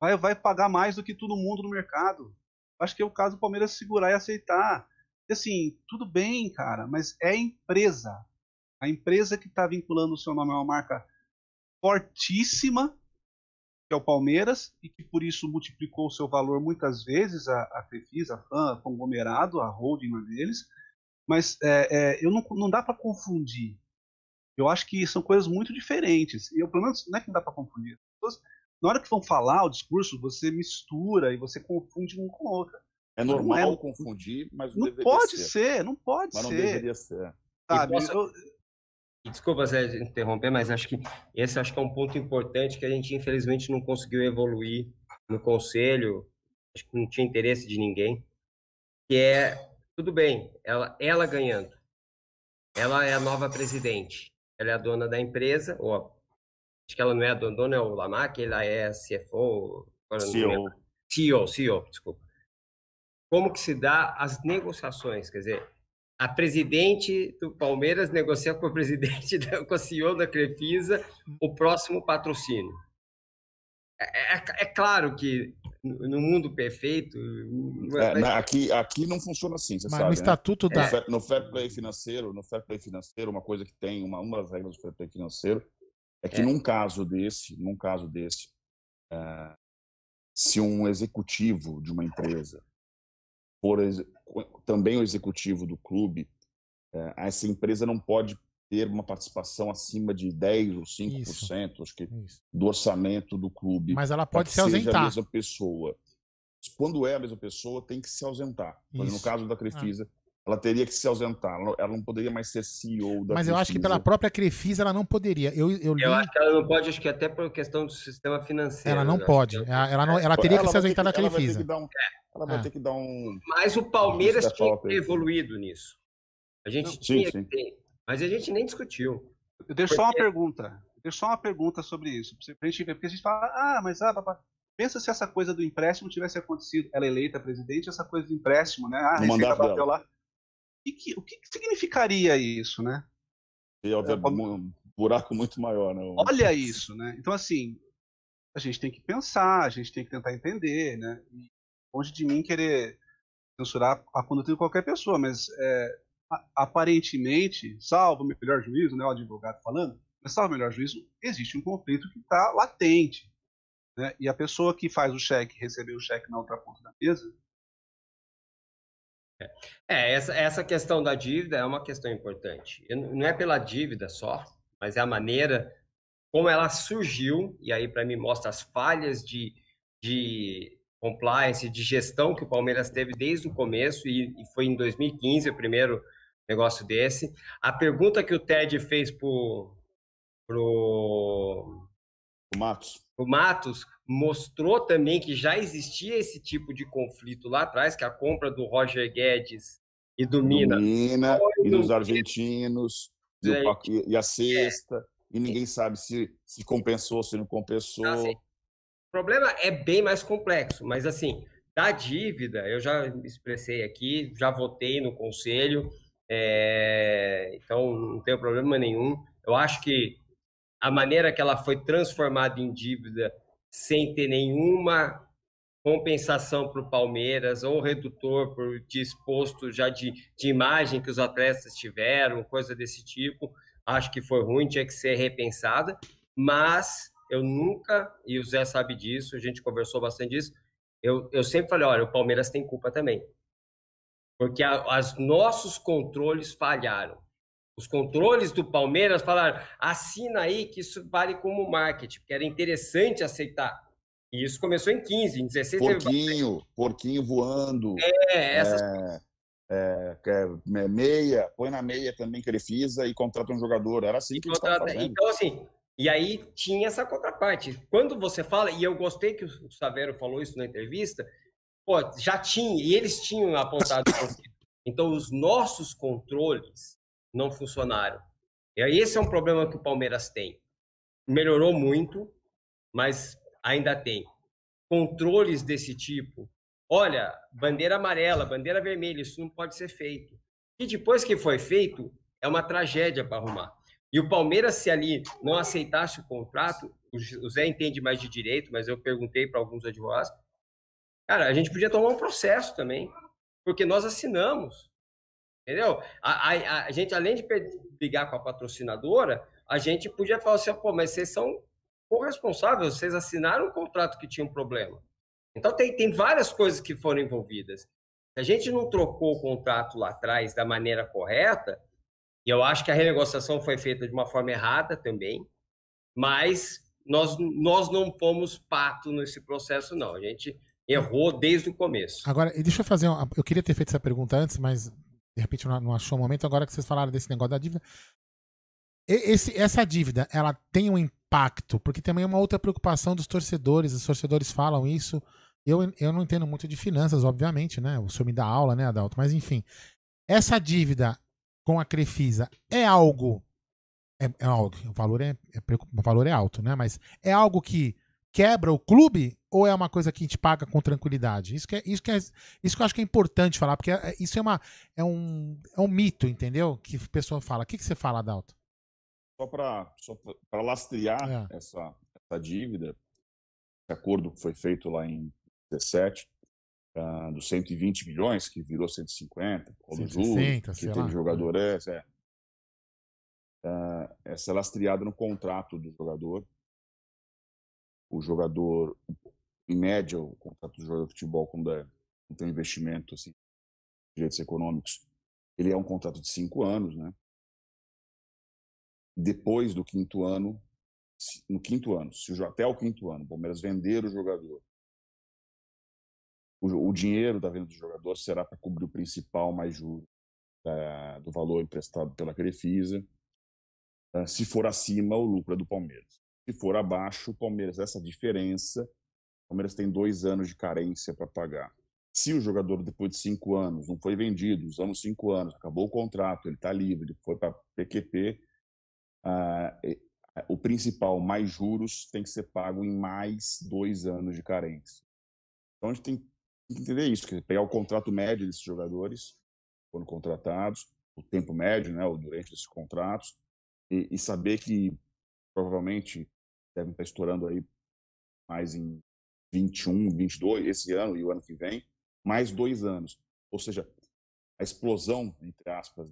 [SPEAKER 5] vai, vai pagar mais do que todo mundo no mercado. Acho que é o caso do Palmeiras segurar e aceitar. E, assim, tudo bem, cara, mas é empresa. A empresa que está vinculando o seu nome a uma marca fortíssima, que é o Palmeiras, e que por isso multiplicou o seu valor muitas vezes, a, a Crefisa, a FAN, a conglomerado, a holding deles. Mas é, é, eu não, não dá para confundir. Eu acho que são coisas muito diferentes. E eu, pelo menos, não é que não dá para confundir. As pessoas, na hora que vão falar o discurso, você mistura e você confunde um com o outro.
[SPEAKER 3] É normal
[SPEAKER 5] é-
[SPEAKER 3] confundir, mas não,
[SPEAKER 5] Não pode
[SPEAKER 3] ser.
[SPEAKER 5] ser, não pode
[SPEAKER 3] Mas não
[SPEAKER 5] ser.
[SPEAKER 3] deveria ser.
[SPEAKER 5] Sabe? Eu-
[SPEAKER 4] E Desculpa, Zé, interromper, mas acho que esse acho que é um ponto importante que a gente infelizmente não conseguiu evoluir no conselho, acho que não tinha interesse de ninguém, que é tudo bem, ela ela ganhando. Ela é a nova presidente. Ela é a dona da empresa, ou acho que ela não é a dona, dona é o Lamac, ela é a CFO, agora eu não
[SPEAKER 3] CEO.
[SPEAKER 4] CEO, CEO, desculpa. Como que se dá as negociações, quer dizer, a presidente do Palmeiras negocia com o presidente, da, com a CEO da Crefisa, o próximo patrocínio. É, é- é claro que no no mundo perfeito.
[SPEAKER 3] É,
[SPEAKER 4] vai-
[SPEAKER 3] na- aqui, aqui não funciona assim, você
[SPEAKER 1] Mas
[SPEAKER 3] sabe.
[SPEAKER 1] no
[SPEAKER 3] né?
[SPEAKER 1] estatuto
[SPEAKER 3] no
[SPEAKER 1] da-
[SPEAKER 3] fair, no fair play financeiro, no fair play financeiro, uma coisa que tem, uma, uma das regras do fair play financeiro é que
[SPEAKER 4] É.
[SPEAKER 3] num caso desse, num caso desse, se um executivo de uma empresa for também o executivo do clube, eh, essa empresa não pode ter uma participação acima de 10 ou 5%, acho que, do orçamento do clube.
[SPEAKER 1] Mas ela pode se
[SPEAKER 3] seja
[SPEAKER 1] ausentar.
[SPEAKER 3] a mesma pessoa. Quando é a mesma pessoa, tem que se ausentar. Mas no
[SPEAKER 1] Isso.
[SPEAKER 3] caso da Crefisa, ela teria que se ausentar. Ela, ela não poderia mais ser CEO da
[SPEAKER 1] Mas eu acho que pela
[SPEAKER 3] Crefisa.
[SPEAKER 1] própria Crefisa ela não poderia. Eu, eu li,
[SPEAKER 4] Eu acho que ela não pode, acho que até por questão do sistema financeiro.
[SPEAKER 1] ela não pode. Ela, ela não, ela teria que se
[SPEAKER 3] ter
[SPEAKER 1] ausentar da
[SPEAKER 3] ela vai ter
[SPEAKER 1] Crefisa.
[SPEAKER 3] que dar um- ela vai
[SPEAKER 1] É.
[SPEAKER 3] ter que dar um.
[SPEAKER 4] Mas o Palmeiras
[SPEAKER 3] Justa
[SPEAKER 4] tinha que ter evoluído nisso. A gente
[SPEAKER 5] Não,
[SPEAKER 3] sim,
[SPEAKER 4] tinha
[SPEAKER 3] sim.
[SPEAKER 4] que ter. Mas a gente nem discutiu.
[SPEAKER 5] Eu deixo só uma
[SPEAKER 4] Porque-
[SPEAKER 5] pergunta. Eu deixo só uma pergunta sobre isso. Pra gente ver, porque a gente fala, ah, mas ah, papá, pensa se essa coisa do empréstimo tivesse acontecido. Ela é eleita presidente, essa coisa do empréstimo, né? Ah, a Receita bateu
[SPEAKER 3] dela.
[SPEAKER 5] lá. E que- o que significaria isso, né?
[SPEAKER 3] E haver um buraco muito maior, né?
[SPEAKER 5] Olha isso, né? Então, assim, a gente tem que pensar, a gente tem que tentar entender, né? E longe de mim querer censurar a conduta de qualquer pessoa, mas é, aparentemente, salvo o melhor juízo, né, o advogado falando, mas salvo o melhor juízo, existe um conflito que está latente. Né? E a pessoa que faz o cheque, recebeu o cheque na outra ponta da mesa,
[SPEAKER 4] É, essa, essa questão da dívida é uma questão importante. Não é pela dívida só, mas é a maneira como ela surgiu, e aí para mim mostra as falhas de, de compliance, de gestão que o Palmeiras teve desde o começo, e, e foi em 2015 o primeiro negócio desse. A pergunta que o Ted fez pro, pro,
[SPEAKER 3] O Matos.
[SPEAKER 4] o Matos mostrou também que já existia esse tipo de conflito lá atrás, que a compra do Roger Guedes e do Mina.
[SPEAKER 3] do Mina
[SPEAKER 4] Foi
[SPEAKER 3] e
[SPEAKER 4] do
[SPEAKER 3] dos
[SPEAKER 4] Mina.
[SPEAKER 3] argentinos e,
[SPEAKER 4] É.
[SPEAKER 3] A sexta, e ninguém sabe se, se compensou, se não compensou.
[SPEAKER 4] Assim, O problema é bem mais complexo, mas assim, da dívida, eu já expressei aqui, já votei no conselho, é, então não tenho problema nenhum. Eu acho que a maneira que ela foi transformada em dívida sem ter nenhuma compensação para o Palmeiras ou redutor por disposto já de, de imagem que os atletas tiveram, coisa desse tipo, acho que foi ruim, tinha que ser repensada, mas eu nunca, e o Zé sabe disso, a gente conversou bastante disso, eu, eu sempre falei, olha, o Palmeiras tem culpa também. Porque a, os nossos controles falharam. Os controles do Palmeiras falaram, assina aí que isso vale como marketing, porque era interessante aceitar. E isso começou em 15, em 16 teve
[SPEAKER 3] Porquinho, porquinho voando.
[SPEAKER 4] É, essas
[SPEAKER 3] é, é, é meia, põe na meia também que ele fisa e contrata um jogador. Era assim que
[SPEAKER 4] Contrata-. Então, assim, e aí tinha essa contraparte. Quando você fala, e eu gostei que o Savero falou isso na entrevista, pô, já tinha, e eles tinham apontado. então, os nossos controles não funcionaram. E aí esse é um problema que o Palmeiras tem. Melhorou muito, mas ainda tem. Controles desse tipo. Olha, bandeira amarela, bandeira vermelha, isso não pode ser feito. E depois que foi feito, é uma tragédia para arrumar. E o Palmeiras, se ali não aceitasse o contrato, o Zé entende mais de direito, mas eu perguntei para alguns advogados, cara, a gente podia tomar um processo também, porque nós assinamos, entendeu? A, a- a gente, além de brigar com a patrocinadora, a gente podia falar assim, pô, mas vocês são corresponsáveis, vocês assinaram um contrato que tinha um problema. Então, tem, tem várias coisas que foram envolvidas. Se a gente não trocou o contrato lá atrás da maneira correta, e eu acho que a renegociação foi feita de uma forma errada também, mas nós, nós não fomos pato nesse processo, não. A gente errou desde o começo.
[SPEAKER 1] Agora, deixa eu fazer. uma- Eu queria ter feito essa pergunta antes, mas de repente não achou o momento. Agora que vocês falaram desse negócio da dívida. Esse, essa dívida, ela tem um impacto, porque também é uma outra preocupação dos torcedores. Os torcedores falam isso. Eu, eu não entendo muito de finanças, obviamente, né? O senhor me dá aula, né, Adalto? Mas enfim. Essa dívida com a Crefisa é algo. É, é algo. O valor é, é o valor é alto, né? Mas é algo que quebra o clube ou é uma coisa que a gente paga com tranquilidade? Isso que, é, isso que, é, isso que eu acho que é importante falar, porque é- isso é, uma, é, um, é um mito, entendeu? Que a pessoa fala. O que, que você fala, Adalto?
[SPEAKER 3] Só para só para lastrear
[SPEAKER 1] É.
[SPEAKER 3] essa, essa dívida, esse acordo que foi feito lá em 17, ah, dos 120 milhões, que virou 150, com o
[SPEAKER 1] 160,
[SPEAKER 3] que
[SPEAKER 1] sei
[SPEAKER 3] teve
[SPEAKER 1] lá.
[SPEAKER 3] jogador, é, é. Ah, essa é lastreada no contrato do jogador. O jogador, em média, o contrato do jogador de futebol, quando, é, quando tem investimento, assim, direitos econômicos, ele é um contrato de cinco anos, né? depois do quinto ano, no quinto ano, se o até o quinto ano, o Palmeiras vender o jogador, o, o dinheiro da venda do jogador será para cobrir o principal mais juros. eh, do valor emprestado pela Crefisa. Eh, se for acima, o lucro é do Palmeiras. Se for abaixo, o Palmeiras, essa diferença, o Palmeiras tem dois anos de carência para pagar. Se o jogador, depois de cinco anos, não foi vendido, usamos cinco anos, acabou o contrato, ele está livre, foi para PQP, ah, e- ah, o principal, mais juros, tem que ser pago em mais dois anos de carência. Então a gente tem que entender isso, dizer, pegar o contrato médio desses jogadores, foram contratados, o tempo médio, né, o durante desses contratos, e, e saber que provavelmente devem estar estourando aí mais em 21, 22, esse ano e o ano que vem, mais dois anos. Ou seja, a explosão, entre aspas,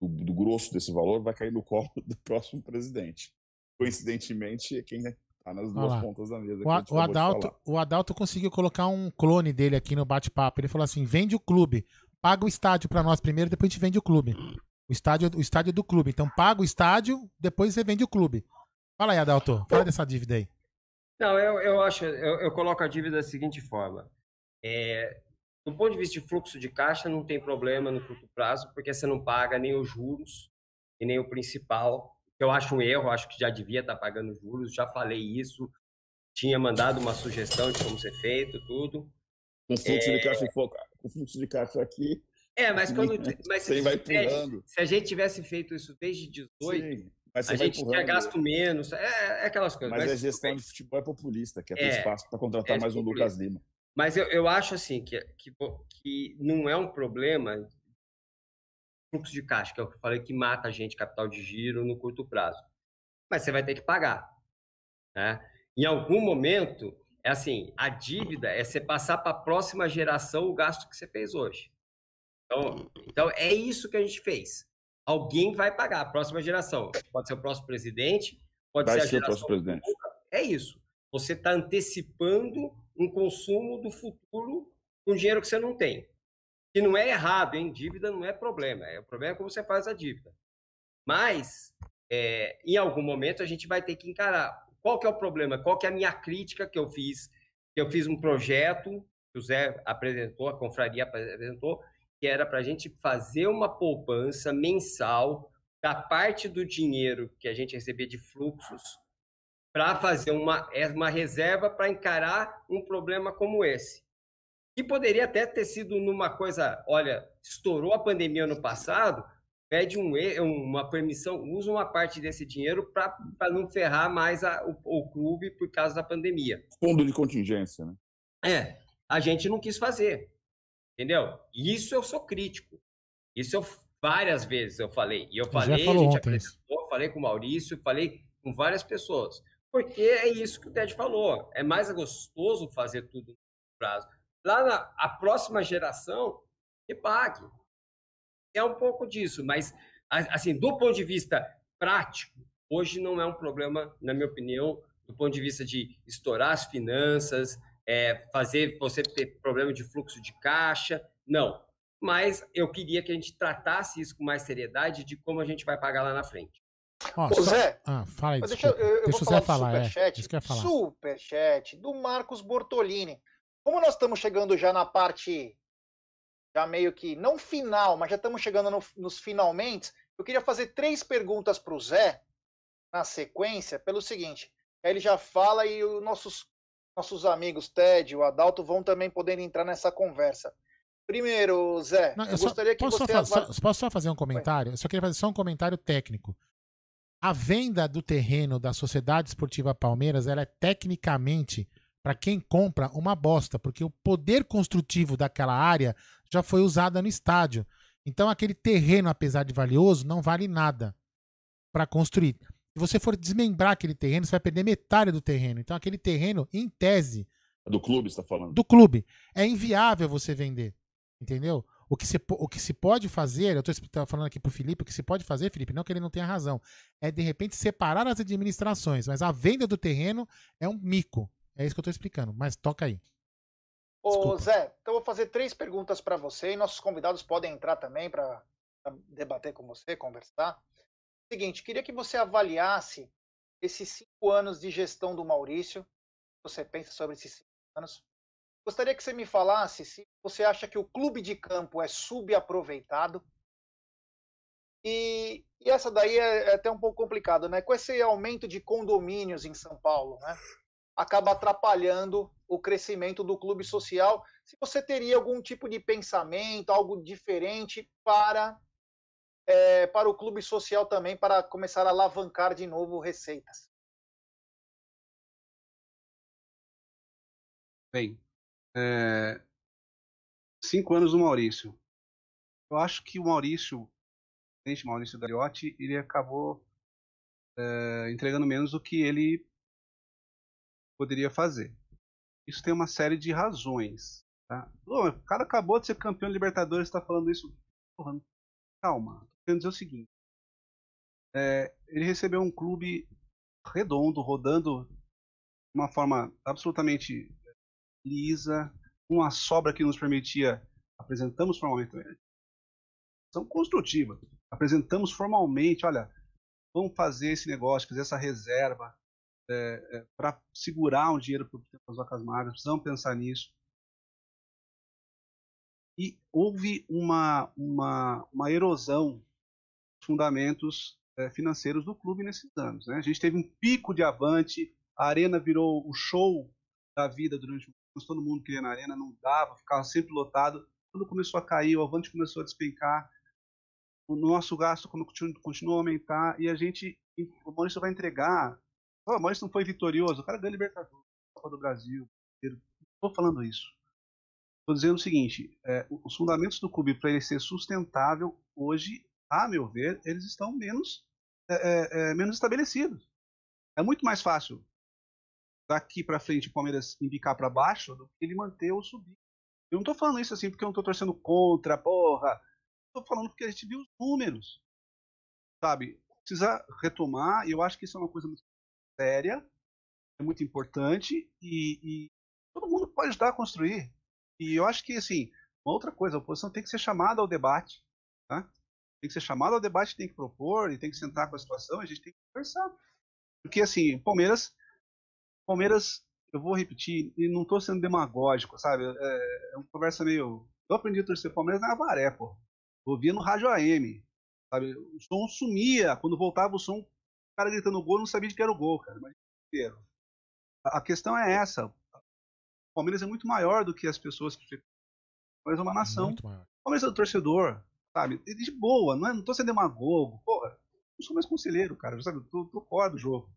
[SPEAKER 3] do, do grosso desse valor vai cair no colo do próximo presidente. Coincidentemente, é quem está nas duas pontas da mesa.
[SPEAKER 1] O,
[SPEAKER 3] a
[SPEAKER 1] o Adalto, o Adalto conseguiu colocar um clone dele aqui no bate-papo. Ele falou assim: vende o clube, paga o estádio pra nós primeiro, depois a gente vende o clube. O estádio, o estádio é do clube. Então paga o estádio, depois você vende o clube. Fala aí, Adalto. Fala dessa dívida aí.
[SPEAKER 4] Não, eu, eu acho, eu, eu coloco a dívida da seguinte forma. É, do ponto de vista de fluxo de caixa, não tem problema no curto prazo, porque você não paga nem os juros e nem o principal. Eu acho um erro, acho que já devia estar pagando juros, já falei isso, tinha mandado uma sugestão de como ser feito, tudo.
[SPEAKER 3] Com fluxo de caixa fo- com fluxo de caixa aqui.
[SPEAKER 4] É, mas quando. Mas
[SPEAKER 3] Você vai
[SPEAKER 4] se,
[SPEAKER 3] pulando.
[SPEAKER 4] se a gente tivesse feito isso desde 18,
[SPEAKER 3] Sim, mas
[SPEAKER 4] a gente tinha
[SPEAKER 3] empurrando.
[SPEAKER 4] gasto menos. É, é aquelas coisas.
[SPEAKER 3] Mas, a
[SPEAKER 4] tudo
[SPEAKER 3] gestão de futebol é populista, quer ter
[SPEAKER 4] É,
[SPEAKER 3] espaço para contratar
[SPEAKER 4] é
[SPEAKER 3] mais um
[SPEAKER 4] populista.
[SPEAKER 3] Lucas Lima.
[SPEAKER 4] Mas eu, eu acho assim que, que, que não é um problema fluxo de caixa, que é o que eu falei que mata a gente, capital de giro, no curto prazo. Mas você vai ter que pagar. Né? Em algum momento, é assim, a dívida é você passar para a próxima geração o gasto que você fez hoje. Então, então, é isso que a gente fez. Alguém vai pagar, a próxima geração. Pode ser o próximo presidente, pode
[SPEAKER 3] Vai
[SPEAKER 4] ser a
[SPEAKER 3] ser o
[SPEAKER 4] geração
[SPEAKER 3] próximo presidente.
[SPEAKER 4] é isso. Você está antecipando um consumo do futuro com dinheiro que você não tem. Que não é errado, hein? Dívida não é problema. É, o problema é como você faz a dívida. Mas, é, em algum momento, a gente vai ter que encarar. Qual que é o problema? Qual que é a minha crítica que eu fiz? Que eu fiz um projeto, que o Zé apresentou, a confraria apresentou, que era para a gente fazer uma poupança mensal da parte do dinheiro que a gente recebia de fluxos para fazer uma, é uma reserva para encarar um problema como esse. Que poderia até ter sido numa coisa, olha, estourou a pandemia ano passado, pede um, e- uma permissão, usa uma parte desse dinheiro para não ferrar mais a- o, o clube por causa da pandemia.
[SPEAKER 3] Fundo de contingência, né?
[SPEAKER 4] É, a gente não quis fazer, entendeu? E Isso eu sou crítico. Isso eu várias vezes eu falei. E eu falei, a gente apresentou, falei com o Maurício, falei com várias pessoas. Porque é isso que o Ted falou. É mais gostoso fazer tudo no prazo. Lá na a próxima geração, que pague. É um pouco disso, mas assim, do ponto de vista prático, hoje não é um problema, na minha opinião, do ponto de vista de estourar as finanças, é, fazer você ter problema de fluxo de caixa, não. Mas eu queria que a gente tratasse isso com mais seriedade de como a gente vai pagar lá na frente.
[SPEAKER 1] Ó,
[SPEAKER 2] Ô, Zé,
[SPEAKER 1] Ah, fala aí,
[SPEAKER 2] deixa, eu, eu
[SPEAKER 1] Deixa
[SPEAKER 2] vou
[SPEAKER 1] o Zé
[SPEAKER 2] falar
[SPEAKER 1] falar,
[SPEAKER 2] do
[SPEAKER 1] é.
[SPEAKER 2] superchat.
[SPEAKER 1] Ia falar.
[SPEAKER 2] Superchat do Marcos Bortolini. Como nós estamos chegando já na parte, já meio que, não final, mas já estamos chegando no- nos finalmente, eu queria fazer três perguntas para o Zé, na sequência, pelo seguinte. Aí ele já fala e os nossos, nossos amigos Ted e o Adalto vão também poder entrar nessa conversa. Primeiro, Zé,
[SPEAKER 1] Não,
[SPEAKER 2] eu,
[SPEAKER 1] eu só-
[SPEAKER 2] gostaria que
[SPEAKER 1] posso,
[SPEAKER 2] você...
[SPEAKER 1] só, só- posso só fazer um comentário? Eu só queria fazer só um comentário técnico. A venda do terreno da Sociedade Esportiva Palmeiras ela é tecnicamente, para quem compra, uma bosta, porque o poder construtivo daquela área já foi usada no estádio. Então aquele terreno, apesar de valioso, não vale nada para construir. Se você for desmembrar aquele terreno, você vai perder metade do terreno. Então aquele terreno, em tese,
[SPEAKER 3] Do clube, você está falando.
[SPEAKER 1] do clube. É inviável você vender. Entendeu? O que, se, o que se pode fazer, eu estou falando aqui pro Felipe, o que se pode fazer, Felipe, não que ele não tenha razão, é de repente separar as administrações, mas a venda do terreno é um mico. É isso que eu estou explicando, mas toca aí.
[SPEAKER 2] Ô,
[SPEAKER 1] Desculpa.
[SPEAKER 2] Zé, então eu vou fazer três perguntas para você e nossos convidados podem entrar também para debater com você, conversar. Seguinte, queria que você avaliasse esses cinco anos de gestão do Maurício. Você pensa sobre esses cinco anos? Gostaria que você me falasse se você acha que o clube de campo é subaproveitado. E, e essa daí é, é até um pouco complicado, né? Com esse aumento de condomínios em São Paulo, né? Acaba atrapalhando o crescimento do clube social. Se você teria algum tipo de pensamento, algo diferente para é, para o clube social também, para começar a alavancar de novo receitas.
[SPEAKER 5] Bem, é, cinco anos do Maurício. Eu acho que o Maurício, o Maurício Gagliotti, ele acabou é, entregando menos do que ele poderia fazer. Isso tem uma série de razões. Tá? Pô, o cara acabou de ser campeão de Libertadores, está falando isso. Porra, calma. Tô querendo dizer o seguinte. É, ele recebeu um clube redondo, rodando de uma forma absolutamente lisa, uma sobra que nos permitia apresentamos formalmente são construtiva. Apresentamos formalmente, olha, vamos fazer esse negócio, fazer essa reserva é, é, para segurar um dinheiro para as vacas magras, precisamos pensar nisso. E houve uma, uma, uma erosão dos fundamentos é, financeiros do clube nesses anos. Né? A gente teve um pico de avante, a arena virou o show da vida durante anos, todo mundo queria na arena, não dava, ficava sempre lotado. Quando começou a cair, o avante começou a despencar, o nosso gasto continuou a aumentar e a gente, o Maurício vai entregar. O Maurício não foi vitorioso, o cara ganhou Libertadores, Copa do Brasil. Estou falando isso. Estou dizendo o seguinte: é, os fundamentos do clube para ele ser sustentável hoje, a meu ver, eles estão menos, é, é, é menos estabelecidos. É muito mais fácil daqui para frente o Palmeiras indicar para baixo do que ele manter ou subir. Eu não estou falando isso assim porque eu não estou torcendo contra, porra. Estou falando porque a gente viu os números. Sabe? Precisa retomar, e eu acho que isso é uma coisa muito séria, é muito importante, e, e todo mundo pode ajudar a construir. E eu acho que, assim, uma outra coisa, a oposição tem que ser chamada ao debate. Tá? Tem que ser chamada ao debate, tem que propor, e tem que sentar com a situação, a gente tem que conversar. Porque, assim, Palmeiras Palmeiras, eu vou repetir, e não estou sendo demagógico, sabe? É, é, uma conversa meio. Eu aprendi a torcer Palmeiras na Avaré, pô. Eu ouvia no rádio AM. Sabe? O som sumia. Quando voltava o som, cara gritando gol, não sabia de que era o gol, cara. Mas inteiro. A questão é essa. O Palmeiras é muito maior do que as pessoas que. O Palmeiras é uma nação. O Palmeiras é o torcedor, sabe? E de boa, não, é, não tô sendo demagogo. Porra, eu sou mais conselheiro, cara. Sabe? Eu tô, tô fora do jogo.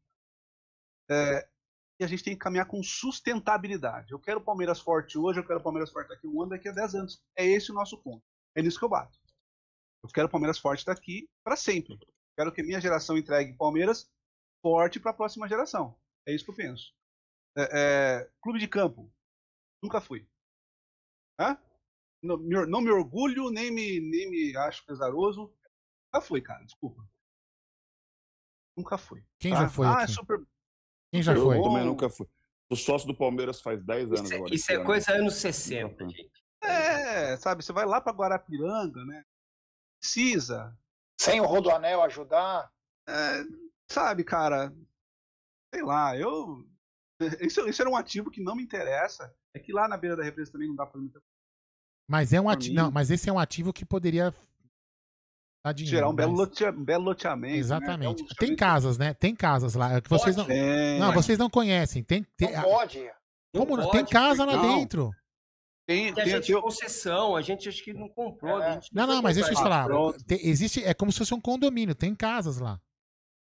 [SPEAKER 5] É, e a gente tem que caminhar com sustentabilidade. Eu quero o Palmeiras forte hoje, eu quero o Palmeiras forte daqui um ano, daqui a 10 anos. É esse o nosso ponto. É nisso que eu bato. Eu quero o Palmeiras forte daqui para sempre. Quero que minha geração entregue Palmeiras forte para a próxima geração. É isso que eu penso. É, é, clube de campo. Nunca fui. Hã? Não, me, não me orgulho, nem me, nem me acho pesaroso. Nunca fui, cara. Desculpa. Nunca fui.
[SPEAKER 1] Quem
[SPEAKER 5] tá?
[SPEAKER 1] já foi?
[SPEAKER 5] Ah,
[SPEAKER 1] aqui?
[SPEAKER 5] é super.
[SPEAKER 1] Quem já
[SPEAKER 3] eu
[SPEAKER 1] foi?
[SPEAKER 3] também nunca fui. O sócio do Palmeiras faz 10 anos
[SPEAKER 4] Isso, é-
[SPEAKER 3] agora.
[SPEAKER 4] isso é
[SPEAKER 3] ano.
[SPEAKER 4] coisa anos 60, gente.
[SPEAKER 5] É, sabe, você vai lá para Guarapiranga, né? Precisa.
[SPEAKER 2] Sem o Rodoanel ajudar.
[SPEAKER 5] É, sabe, cara, sei lá, eu. Isso, isso era um ativo que não me interessa. É que lá na beira da represa também não dá pra
[SPEAKER 1] Mas é um ativo. Não, mas esse é um ativo que poderia dar dinheiro.
[SPEAKER 5] gerar um belo,
[SPEAKER 1] mas-
[SPEAKER 5] lotea, um belo loteamento.
[SPEAKER 1] Exatamente.
[SPEAKER 5] Né? É um
[SPEAKER 1] Tem casas, né? Tem casas lá. é Que vocês não.
[SPEAKER 5] Tem.
[SPEAKER 1] Não, vocês não conhecem. Tem, tem,
[SPEAKER 2] Não pode.
[SPEAKER 1] como não?
[SPEAKER 4] Não
[SPEAKER 1] Tem
[SPEAKER 4] pode,
[SPEAKER 1] casa lá
[SPEAKER 5] não.
[SPEAKER 1] dentro.
[SPEAKER 5] Tem,
[SPEAKER 4] Que a
[SPEAKER 5] tem,
[SPEAKER 4] gente
[SPEAKER 5] tem-
[SPEAKER 4] concessão, a gente acho que não comprou.
[SPEAKER 2] É.
[SPEAKER 4] a gente
[SPEAKER 1] Não, não, mas deixa eu te falar. Tem- existe, é como se fosse um condomínio. Tem casas lá.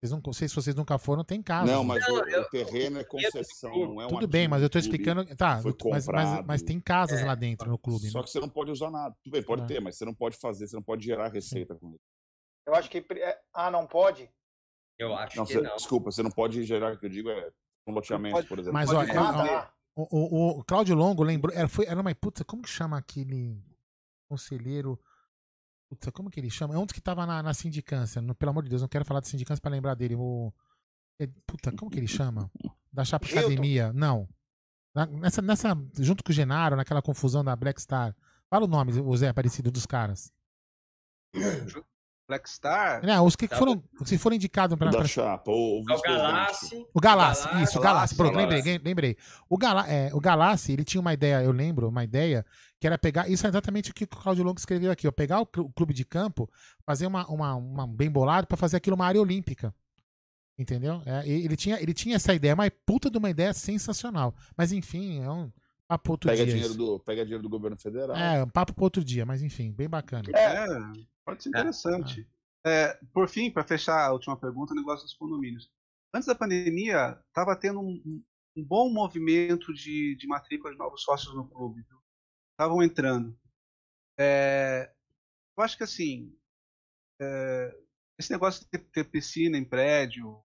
[SPEAKER 1] Vocês não, sei se vocês nunca foram, tem casas.
[SPEAKER 3] Não, mas
[SPEAKER 4] Não,
[SPEAKER 3] o,
[SPEAKER 4] eu-
[SPEAKER 3] o terreno é concessão, não é um
[SPEAKER 1] Tudo bem, mas eu
[SPEAKER 3] clube.
[SPEAKER 1] explicando. Tá, mas, mas, mas tem casas lá dentro no clube.
[SPEAKER 3] Só
[SPEAKER 1] né?
[SPEAKER 3] que você não pode usar nada. Tudo bem, pode
[SPEAKER 1] É.
[SPEAKER 3] ter, mas você não pode fazer, você não pode gerar receita com isso.
[SPEAKER 2] Eu acho que. é- Ah, não pode?
[SPEAKER 4] Eu acho
[SPEAKER 3] Não,
[SPEAKER 4] que
[SPEAKER 3] você-
[SPEAKER 4] não.
[SPEAKER 3] Desculpa, você não pode gerar, o que eu digo é um loteamento,
[SPEAKER 5] Pode-
[SPEAKER 3] por exemplo.
[SPEAKER 1] Mas, é-
[SPEAKER 2] tá.
[SPEAKER 1] O, o, o Cláudio Longo lembrou. Era, foi, era uma. Puta, como que chama aquele conselheiro? Puta, como que ele chama? É um dos que tava na, na sindicância. no- pelo amor de Deus, não quero falar de sindicância pra lembrar dele. O, é, puta, como que ele chama? Da Chapa
[SPEAKER 2] Hilton.
[SPEAKER 1] Academia. Não. Na- nessa, nessa, junto com o Genaro, naquela confusão da Black Star. Fala o nome, o Zé Aparecido dos caras.
[SPEAKER 5] Black Star.
[SPEAKER 1] Não, os que
[SPEAKER 4] Tá
[SPEAKER 1] foram, os que foram indicados pra,
[SPEAKER 3] da
[SPEAKER 1] pra-
[SPEAKER 3] chapa, ou o
[SPEAKER 4] É. Galassi.
[SPEAKER 1] O Galassi, isso, o Galassi. Pronto,
[SPEAKER 3] Galassi.
[SPEAKER 1] lembrei, lembrei. O, Gala, é, o Galassi, ele tinha uma ideia, eu lembro, uma ideia, que era pegar. Isso é exatamente o que o Claudio Longo escreveu aqui, ó. Pegar o clu- clube de campo, fazer uma, uma, uma bem bolado pra fazer aquilo uma área olímpica. Entendeu? É, ele, tinha, ele tinha essa ideia, mas puta de uma ideia sensacional. Mas enfim, é um papo outro
[SPEAKER 3] Pega
[SPEAKER 1] dia.
[SPEAKER 3] dinheiro,
[SPEAKER 1] isso.
[SPEAKER 3] do, pega dinheiro do governo federal.
[SPEAKER 1] É, um papo pro outro dia, mas enfim, bem bacana.
[SPEAKER 5] É, pode ser interessante. É, por fim, para fechar a última pergunta, o negócio dos condomínios. Antes da pandemia, estava tendo um, um- bom movimento de, de matrícula de novos sócios no clube. Estavam entrando. É, eu acho que assim, é, esse negócio de ter, piscina em prédio,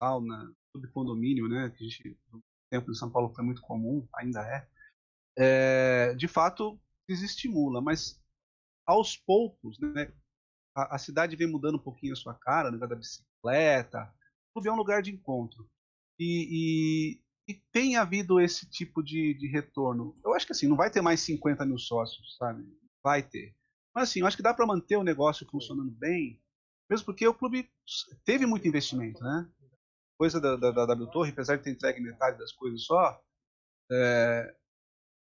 [SPEAKER 5] tal, na subcondomínio, né, que a gente, no tempo em São Paulo foi muito comum, ainda é, é, de fato desestimula, mas aos poucos, né, a, a cidade vem mudando um pouquinho a sua cara, no lugar da bicicleta, o clube é um lugar de encontro. E, e, e tem havido esse tipo de, de retorno. Eu acho que assim, não vai ter mais 50 mil sócios, sabe? Vai ter. Mas assim, eu acho que dá para manter o negócio funcionando bem, mesmo porque o clube teve muito investimento, né? Coisa da, da, da W Torre, apesar de ter entregue metade das coisas só, é,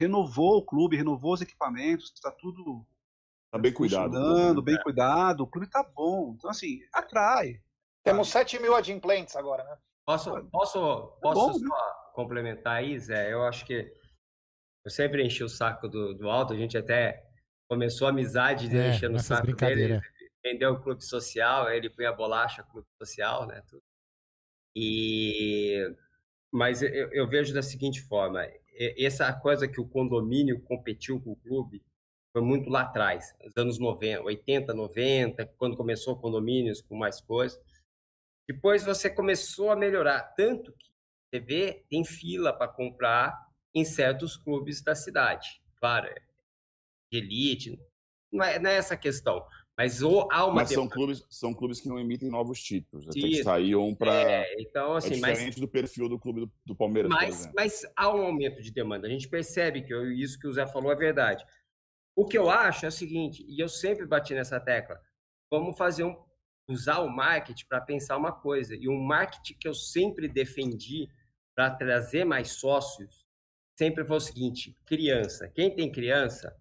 [SPEAKER 5] renovou o clube, renovou os equipamentos, está tudo
[SPEAKER 3] Tá bem cuidado.
[SPEAKER 5] funcionando, bem cuidado, o clube tá bom. Então, assim, atrai.
[SPEAKER 2] Temos 7 mil adimplentes agora, né?
[SPEAKER 4] Posso, posso,
[SPEAKER 5] bom,
[SPEAKER 4] posso
[SPEAKER 5] né?
[SPEAKER 4] só complementar aí, Zé? Eu acho que eu sempre enchi o saco do, do Alto, a gente até começou a amizade dele
[SPEAKER 1] É,
[SPEAKER 4] enchendo o saco dele. Vendeu o clube social, ele põe a bolacha, clube social, né? tudo. E mas eu, eu vejo da seguinte forma, essa coisa que o condomínio competiu com o clube foi muito lá atrás, nos anos 90, 80, 90, quando começou condomínios com mais coisas. Depois você começou a melhorar, tanto que você vê, tem fila para comprar em certos clubes da cidade. Claro, é de elite, não é, não é essa a questão. Mas há uma
[SPEAKER 3] Mas são
[SPEAKER 4] demanda.
[SPEAKER 3] clubes, são clubes que não emitem novos títulos. né? Tem que
[SPEAKER 4] Isso.
[SPEAKER 3] sair um para.
[SPEAKER 4] É, então, assim,
[SPEAKER 3] é
[SPEAKER 4] mas-
[SPEAKER 3] diferente do perfil do clube do, do Palmeiras,
[SPEAKER 4] Mas, mas há um aumento de demanda. A gente percebe que eu- isso que o Zé falou é verdade. O que eu acho é o seguinte, e eu sempre bati nessa tecla, vamos fazer um, usar o marketing para pensar uma coisa. E o marketing que eu sempre defendi para trazer mais sócios sempre foi o seguinte: criança. Quem tem criança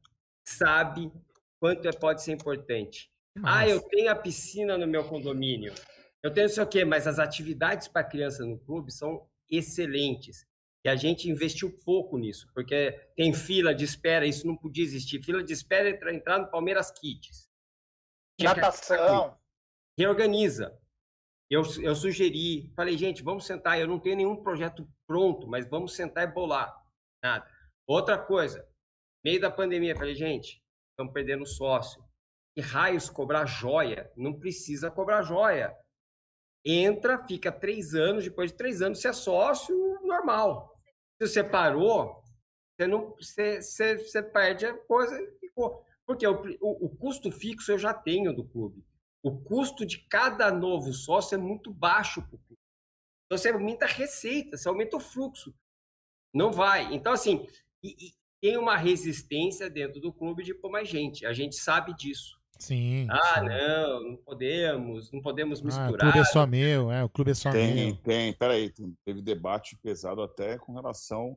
[SPEAKER 4] sabe quanto é, pode ser importante. Ah, eu tenho a piscina no meu condomínio. Eu tenho não sei o quê, mas as atividades para criança no clube são excelentes. E a gente investiu pouco nisso, porque tem fila de espera, isso não podia existir. Fila de espera para entrar no Palmeiras Kids.
[SPEAKER 2] Natação.
[SPEAKER 4] reorganiza. Eu, eu sugeri, falei, gente, vamos sentar. Eu não tenho nenhum projeto pronto, mas vamos sentar e bolar. Nada. Outra coisa, meio da pandemia, falei, gente, estamos perdendo sócio. Que raios cobrar joia? Não precisa cobrar joia. Entra, fica três anos, depois de três anos você é sócio normal. Se você parou, você, não, você, você, você perde a coisa e ficou. Porque o, o, o custo fixo eu já tenho do clube. O custo de cada novo sócio é muito baixo para o clube. Então você aumenta a receita, você aumenta o fluxo. Não vai. Então, assim, e- e tem uma resistência dentro do clube de pôr mais gente. A gente sabe disso.
[SPEAKER 1] Sim.
[SPEAKER 4] Ah,
[SPEAKER 1] sim.
[SPEAKER 4] não, não podemos, não podemos
[SPEAKER 1] Ah, o
[SPEAKER 4] misturar.
[SPEAKER 1] clube é só meu, é, o clube é só
[SPEAKER 3] Tem,
[SPEAKER 1] meu.
[SPEAKER 3] tem. Peraí, tem- teve debate pesado até com relação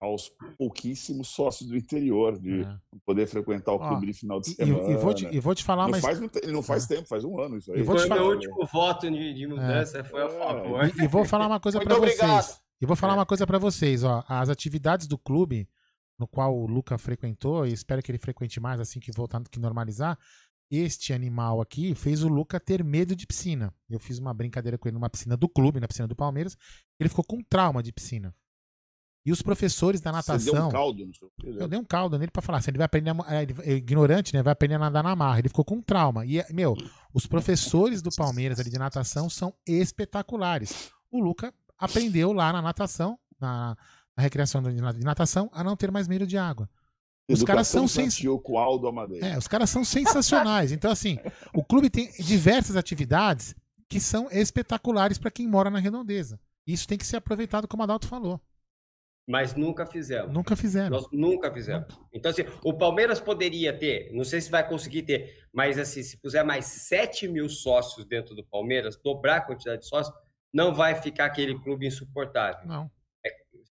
[SPEAKER 3] aos pouquíssimos sócios do interior de poder frequentar o
[SPEAKER 1] É. Ó,
[SPEAKER 3] clube de final de
[SPEAKER 1] e- e-
[SPEAKER 3] semana.
[SPEAKER 1] e vou te- e vou te falar
[SPEAKER 3] não
[SPEAKER 1] mais-
[SPEAKER 3] Faz, ele não faz tempo, faz um ano isso aí.
[SPEAKER 1] E vou te
[SPEAKER 4] Foi
[SPEAKER 1] falar-
[SPEAKER 4] meu último voto de, de mudança, foi a favor.
[SPEAKER 1] E, e vou falar uma coisa
[SPEAKER 4] obrigado.
[SPEAKER 1] vocês. E vou falar uma coisa pra vocês, ó. As atividades do clube, no qual o Luca frequentou, e espero que ele frequente mais assim que voltar, que normalizar. Este animal aqui fez o Luca ter medo de piscina. Eu fiz uma brincadeira com ele numa piscina do clube, na piscina do Palmeiras. Ele ficou com trauma de piscina. E os professores da
[SPEAKER 3] Você
[SPEAKER 1] natação.
[SPEAKER 3] deu um caldo no seu filho?
[SPEAKER 1] Eu dei um caldo nele pra falar assim, ele vai aprender, é, ele- é ignorante, né? Vai aprender a nadar na marra. Ele ficou com trauma. E, meu, os professores do Palmeiras ali de natação são espetaculares. O Luca aprendeu lá na natação, na, na recreação de na- de natação, a não ter mais medo de água. Os caras são sens...
[SPEAKER 3] infantil com Aldo Amadeus.
[SPEAKER 1] é, os caras são sensacionais. Então, assim, o clube tem diversas atividades que são espetaculares para quem mora na redondeza. Isso tem que ser aproveitado, como a Adalto falou.
[SPEAKER 4] Mas nunca fizemos.
[SPEAKER 1] Nunca fizeram.
[SPEAKER 4] Nós nunca fizemos. Então, assim, o Palmeiras poderia ter, não sei se vai conseguir ter, mas assim, se puser mais 7 mil sócios dentro do Palmeiras, dobrar a quantidade de sócios, não vai ficar aquele clube insuportável.
[SPEAKER 1] Não.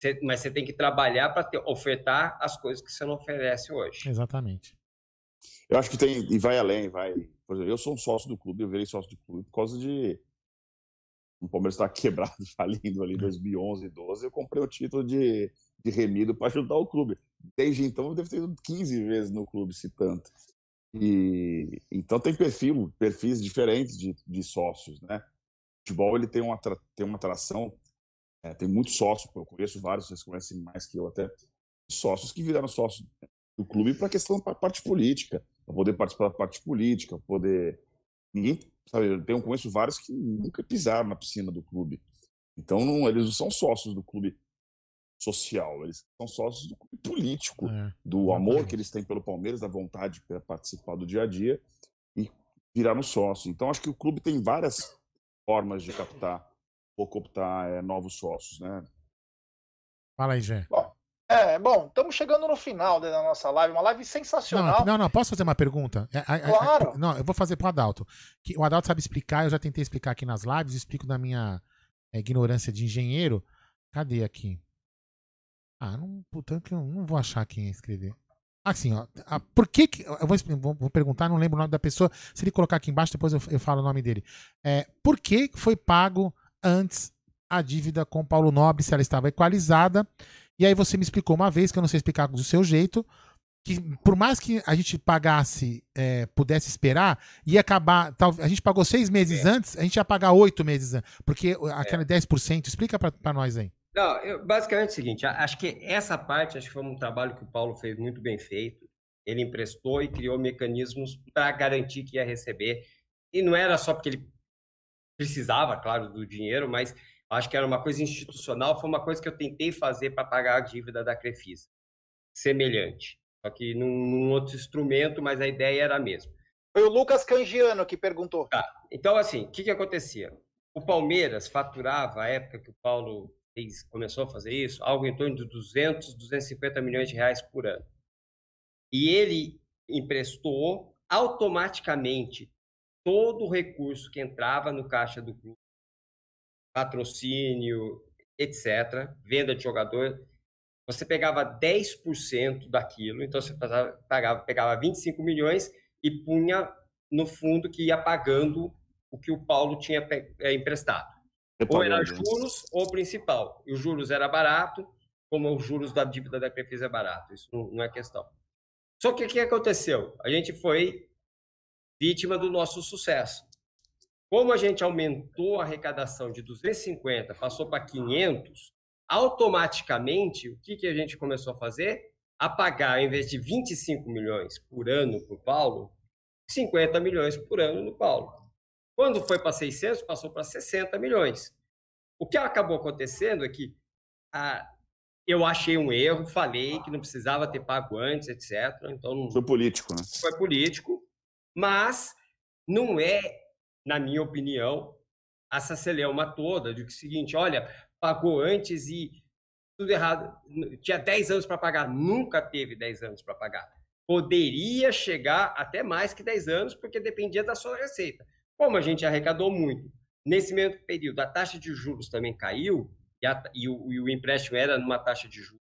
[SPEAKER 4] Você- mas você tem que trabalhar para ofertar as coisas que você não oferece hoje.
[SPEAKER 1] Exatamente.
[SPEAKER 3] Eu acho que tem, e vai além, vai. Por exemplo, eu sou um sócio do clube, eu virei sócio do clube por causa de. O Palmeiras estava quebrado, falindo ali em 2011, 12. Eu comprei o título de, de remido para ajudar o clube. Desde então, eu devo ter ido 15 vezes no clube, se tanto. E então tem perfil, perfis diferentes de, de sócios, né? O futebol ele tem uma, tem uma atração, é, tem muitos sócios, eu conheço vários, vocês conhecem mais que eu até, sócios que viraram sócios do clube para a questão da parte política, para poder participar da parte política, poder. Ninguém, sabe, eu tenho, conheço vários que nunca pisaram na piscina do clube. Então, não, eles não são sócios do clube social, eles são sócios do clube político,
[SPEAKER 1] É.
[SPEAKER 3] do amor que eles têm pelo Palmeiras, da vontade para participar do dia a dia e virar no sócio. Então, acho que o clube tem várias formas de captar ou cooptar eh, novos sócios, né?
[SPEAKER 1] Fala aí, Gé.
[SPEAKER 2] É, bom, estamos chegando no final da nossa live, uma live
[SPEAKER 1] Não,
[SPEAKER 2] sensacional.
[SPEAKER 1] não, não, posso fazer uma pergunta? É, a- a-
[SPEAKER 2] Claro.
[SPEAKER 1] a- não, eu vou fazer pro Adalto. Que o Adalto sabe explicar, eu já tentei explicar aqui nas lives, explico da minha é, ignorância de engenheiro. Cadê aqui? Ah, não, puta, que eu não vou achar quem escrever. Assim, ó, a- por que que, eu vou, vou- vou perguntar, não lembro o nome da pessoa, se ele colocar aqui embaixo, depois eu, eu falo o nome dele. É, por que foi pago antes a dívida com Paulo Nobre, se ela estava equalizada? E aí você me explicou uma vez, que eu não sei explicar do seu jeito, que por mais que a gente pagasse, é, pudesse esperar, ia acabar. Tal, a gente pagou seis meses antes, a gente ia pagar oito meses antes. Porque aquela 10%, explica pra nós aí.
[SPEAKER 4] Não, eu- basicamente é o seguinte, acho que essa parte acho que foi um trabalho que o Paulo fez muito bem feito. Ele emprestou e criou mecanismos para garantir que ia receber. E não era só porque ele precisava, claro, do dinheiro, mas acho que era uma coisa institucional, foi uma coisa que eu tentei fazer para pagar a dívida da Crefisa. Semelhante. Só que num, num outro instrumento, mas a ideia era a mesma.
[SPEAKER 2] Foi o Lucas Cangiano que perguntou.
[SPEAKER 4] Tá. Então, assim, o que, que acontecia? O Palmeiras faturava, a época que o Paulo fez- começou a fazer isso, algo em torno de 200, 250 milhões de reais por ano. E ele emprestou automaticamente todo o recurso que entrava no caixa do clube, patrocínio, etc., venda de jogador, você pegava 10% daquilo, então você pagava, pegava 25 milhões e punha no fundo que ia pagando o que o Paulo tinha eh, emprestado. Ou era juros ou principal. E os juros era barato, como os juros da dívida da Crefisa é barato. Isso não é questão. Só que o que aconteceu? A gente foi vítima do nosso sucesso. Como a gente aumentou a arrecadação de 250, passou para 500, automaticamente, o que, que a gente começou a fazer? A pagar, em vez de 25 milhões por ano para o Paulo, 50 milhões por ano no Paulo. Quando foi para 600, passou para 60 milhões. O que acabou acontecendo é que ah, eu achei um erro, falei que não precisava ter pago antes, etc. Então não,
[SPEAKER 3] Foi político, né?
[SPEAKER 4] foi político, mas não é, na minha opinião, essa celeuma toda de que o seguinte, olha, pagou antes e tudo errado. Tinha 10 anos para pagar, nunca teve 10 anos para pagar. Poderia chegar até mais que 10 anos, porque dependia da sua receita. Como a gente arrecadou muito, nesse mesmo período a taxa de juros também caiu, e, a- e o, e o empréstimo era numa taxa de juros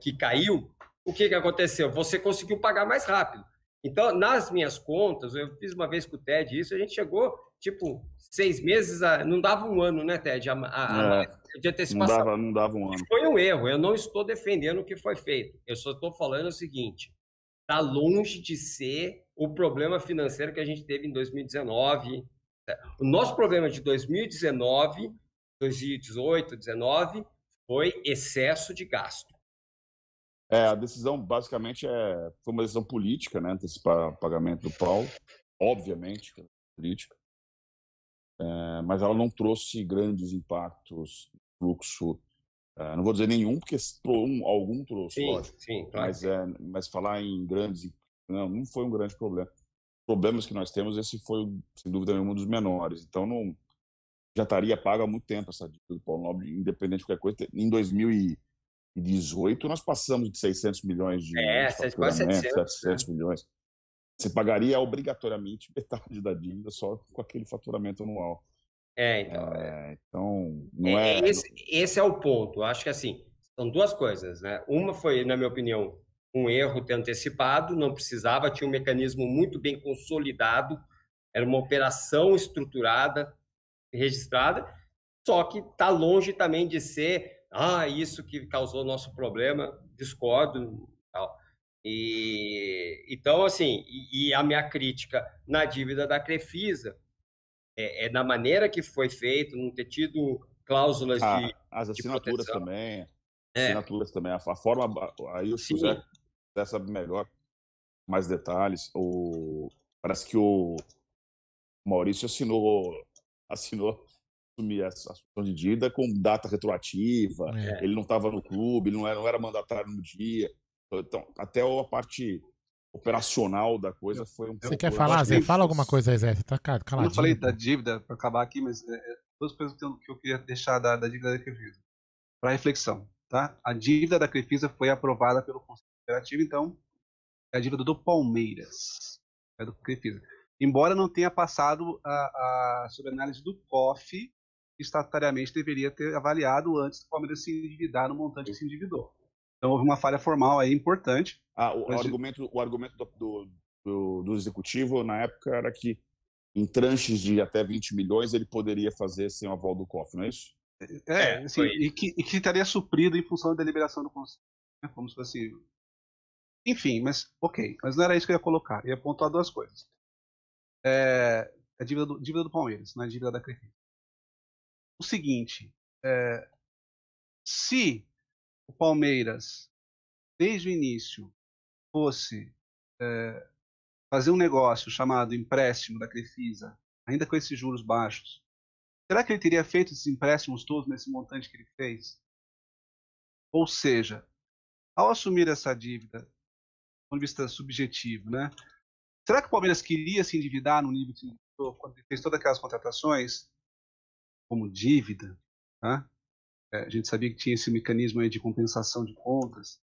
[SPEAKER 4] que caiu, o que, que aconteceu? Você conseguiu pagar mais rápido. Então, nas minhas contas, eu fiz uma vez com o Ted isso, a gente chegou, tipo, seis meses, a- não dava um ano, né, Ted, a, a-
[SPEAKER 3] É,
[SPEAKER 4] de
[SPEAKER 3] não,
[SPEAKER 4] antecipação.
[SPEAKER 3] dava, não dava um ano.
[SPEAKER 4] Foi um erro, eu não estou defendendo o que foi feito. Eu só estou falando o seguinte: está longe de ser o problema financeiro que a gente teve em 2019. O nosso problema de 2019, 2018, 2019 foi excesso de gasto.
[SPEAKER 3] É, a decisão basicamente é, foi uma decisão política, né? Antecipar o pagamento do Paulo, obviamente, política. É, mas ela não trouxe grandes impactos no fluxo. é, não vou dizer nenhum, porque um, algum trouxe,
[SPEAKER 4] Sim,
[SPEAKER 3] lógico.
[SPEAKER 4] sim, claro.
[SPEAKER 3] Mas, é, mas falar em grandes. Não, não foi um grande problema. Problemas que nós temos, esse foi, sem dúvida nenhuma, um dos menores. Então, não, já estaria pago há muito tempo essa dívida do Paulo Nobre, independente de qualquer coisa. Em 2018, nós passamos de 600 milhões de,
[SPEAKER 4] É,
[SPEAKER 3] de
[SPEAKER 4] quase
[SPEAKER 3] faturamento,
[SPEAKER 4] 700,
[SPEAKER 3] 700 milhões. Você pagaria obrigatoriamente metade da dívida só com aquele faturamento anual.
[SPEAKER 4] É, então.
[SPEAKER 3] É, então, não
[SPEAKER 4] É,
[SPEAKER 3] é.
[SPEAKER 4] esse, esse é o ponto. Acho que assim, são duas coisas, né? Uma foi, na minha opinião, um erro ter antecipado, não precisava, tinha um mecanismo muito bem consolidado, era uma operação estruturada, registrada, só que está longe também de ser, ah, isso que causou nosso problema, discordo, tal. E então assim, e, e a minha crítica na dívida da Crefisa é, é na maneira que foi feito, não ter tido cláusulas
[SPEAKER 3] Ah,
[SPEAKER 4] de
[SPEAKER 3] as
[SPEAKER 4] de
[SPEAKER 3] assinaturas
[SPEAKER 4] proteção.
[SPEAKER 3] também.
[SPEAKER 4] É.
[SPEAKER 3] Assinaturas também. A, a forma. Aí o. José, José sabe melhor, mais detalhes. O, parece que o Maurício assinou, assinou assumir essa assunção de dívida com data retroativa.
[SPEAKER 1] É.
[SPEAKER 3] Ele não estava no clube, ele não era, não era mandatário no dia. Então, até a parte operacional da coisa foi um
[SPEAKER 1] Você quer falar, Zé? Fala alguma coisa aí, Zé. Você tá ca-
[SPEAKER 5] Eu
[SPEAKER 1] caladinho.
[SPEAKER 5] falei da dívida, para acabar aqui, mas é, é, duas coisas que eu, que eu queria deixar da, da dívida da Crefisa. Para reflexão, tá? A dívida da Crefisa foi aprovada pelo Conselho Federativo, então é a dívida do Palmeiras, é do Crefisa. Embora não tenha passado a, a sobre análise do COF, estatutariamente deveria ter avaliado antes do Palmeiras se endividar no montante que se endividou. Então houve uma falha formal aí importante.
[SPEAKER 3] Ah, o, o
[SPEAKER 5] Mas-
[SPEAKER 3] argumento, o argumento do, do, do- do executivo na época era que em tranches de até 20 milhões ele poderia fazer sem o aval do COF, não é isso?
[SPEAKER 5] É, assim, e, que, e que estaria suprido em função da deliberação do Conselho. Né? Como se fosse. Enfim, mas ok. Mas não era isso que eu ia colocar. Eu ia pontuar duas coisas. É, a dívida do, dívida do Palmeiras, não é a dívida da Crefisa. O seguinte, é, se o Palmeiras, desde o início, fosse é, fazer um negócio chamado empréstimo da Crefisa, ainda com esses juros baixos, será que ele teria feito esses empréstimos todos nesse montante que ele fez? Ou seja, ao assumir essa dívida, do ponto de vista subjetivo, né? Será que o Palmeiras queria se endividar no nível que quando ele fez todas aquelas contratações como dívida? Tá? A gente sabia que tinha esse mecanismo aí de compensação de contas.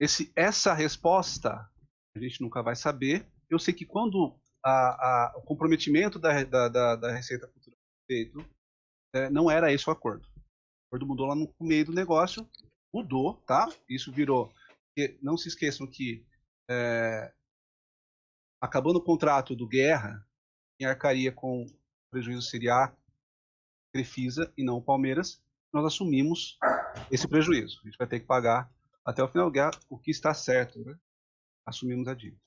[SPEAKER 5] Esse, essa resposta a gente nunca vai saber. Eu sei que quando a- a- o comprometimento da, da, da, da Receita Futura feito, é, não era esse o acordo. O acordo mudou lá no meio do negócio, mudou, tá? Isso virou. não se esqueçam que é, acabando o contrato do Guerra, quem arcaria com o prejuízo seria a Crefisa e não o Palmeiras. Nós assumimos esse prejuízo. A gente vai ter que pagar até o final do o que está certo, né? Assumimos a dívida.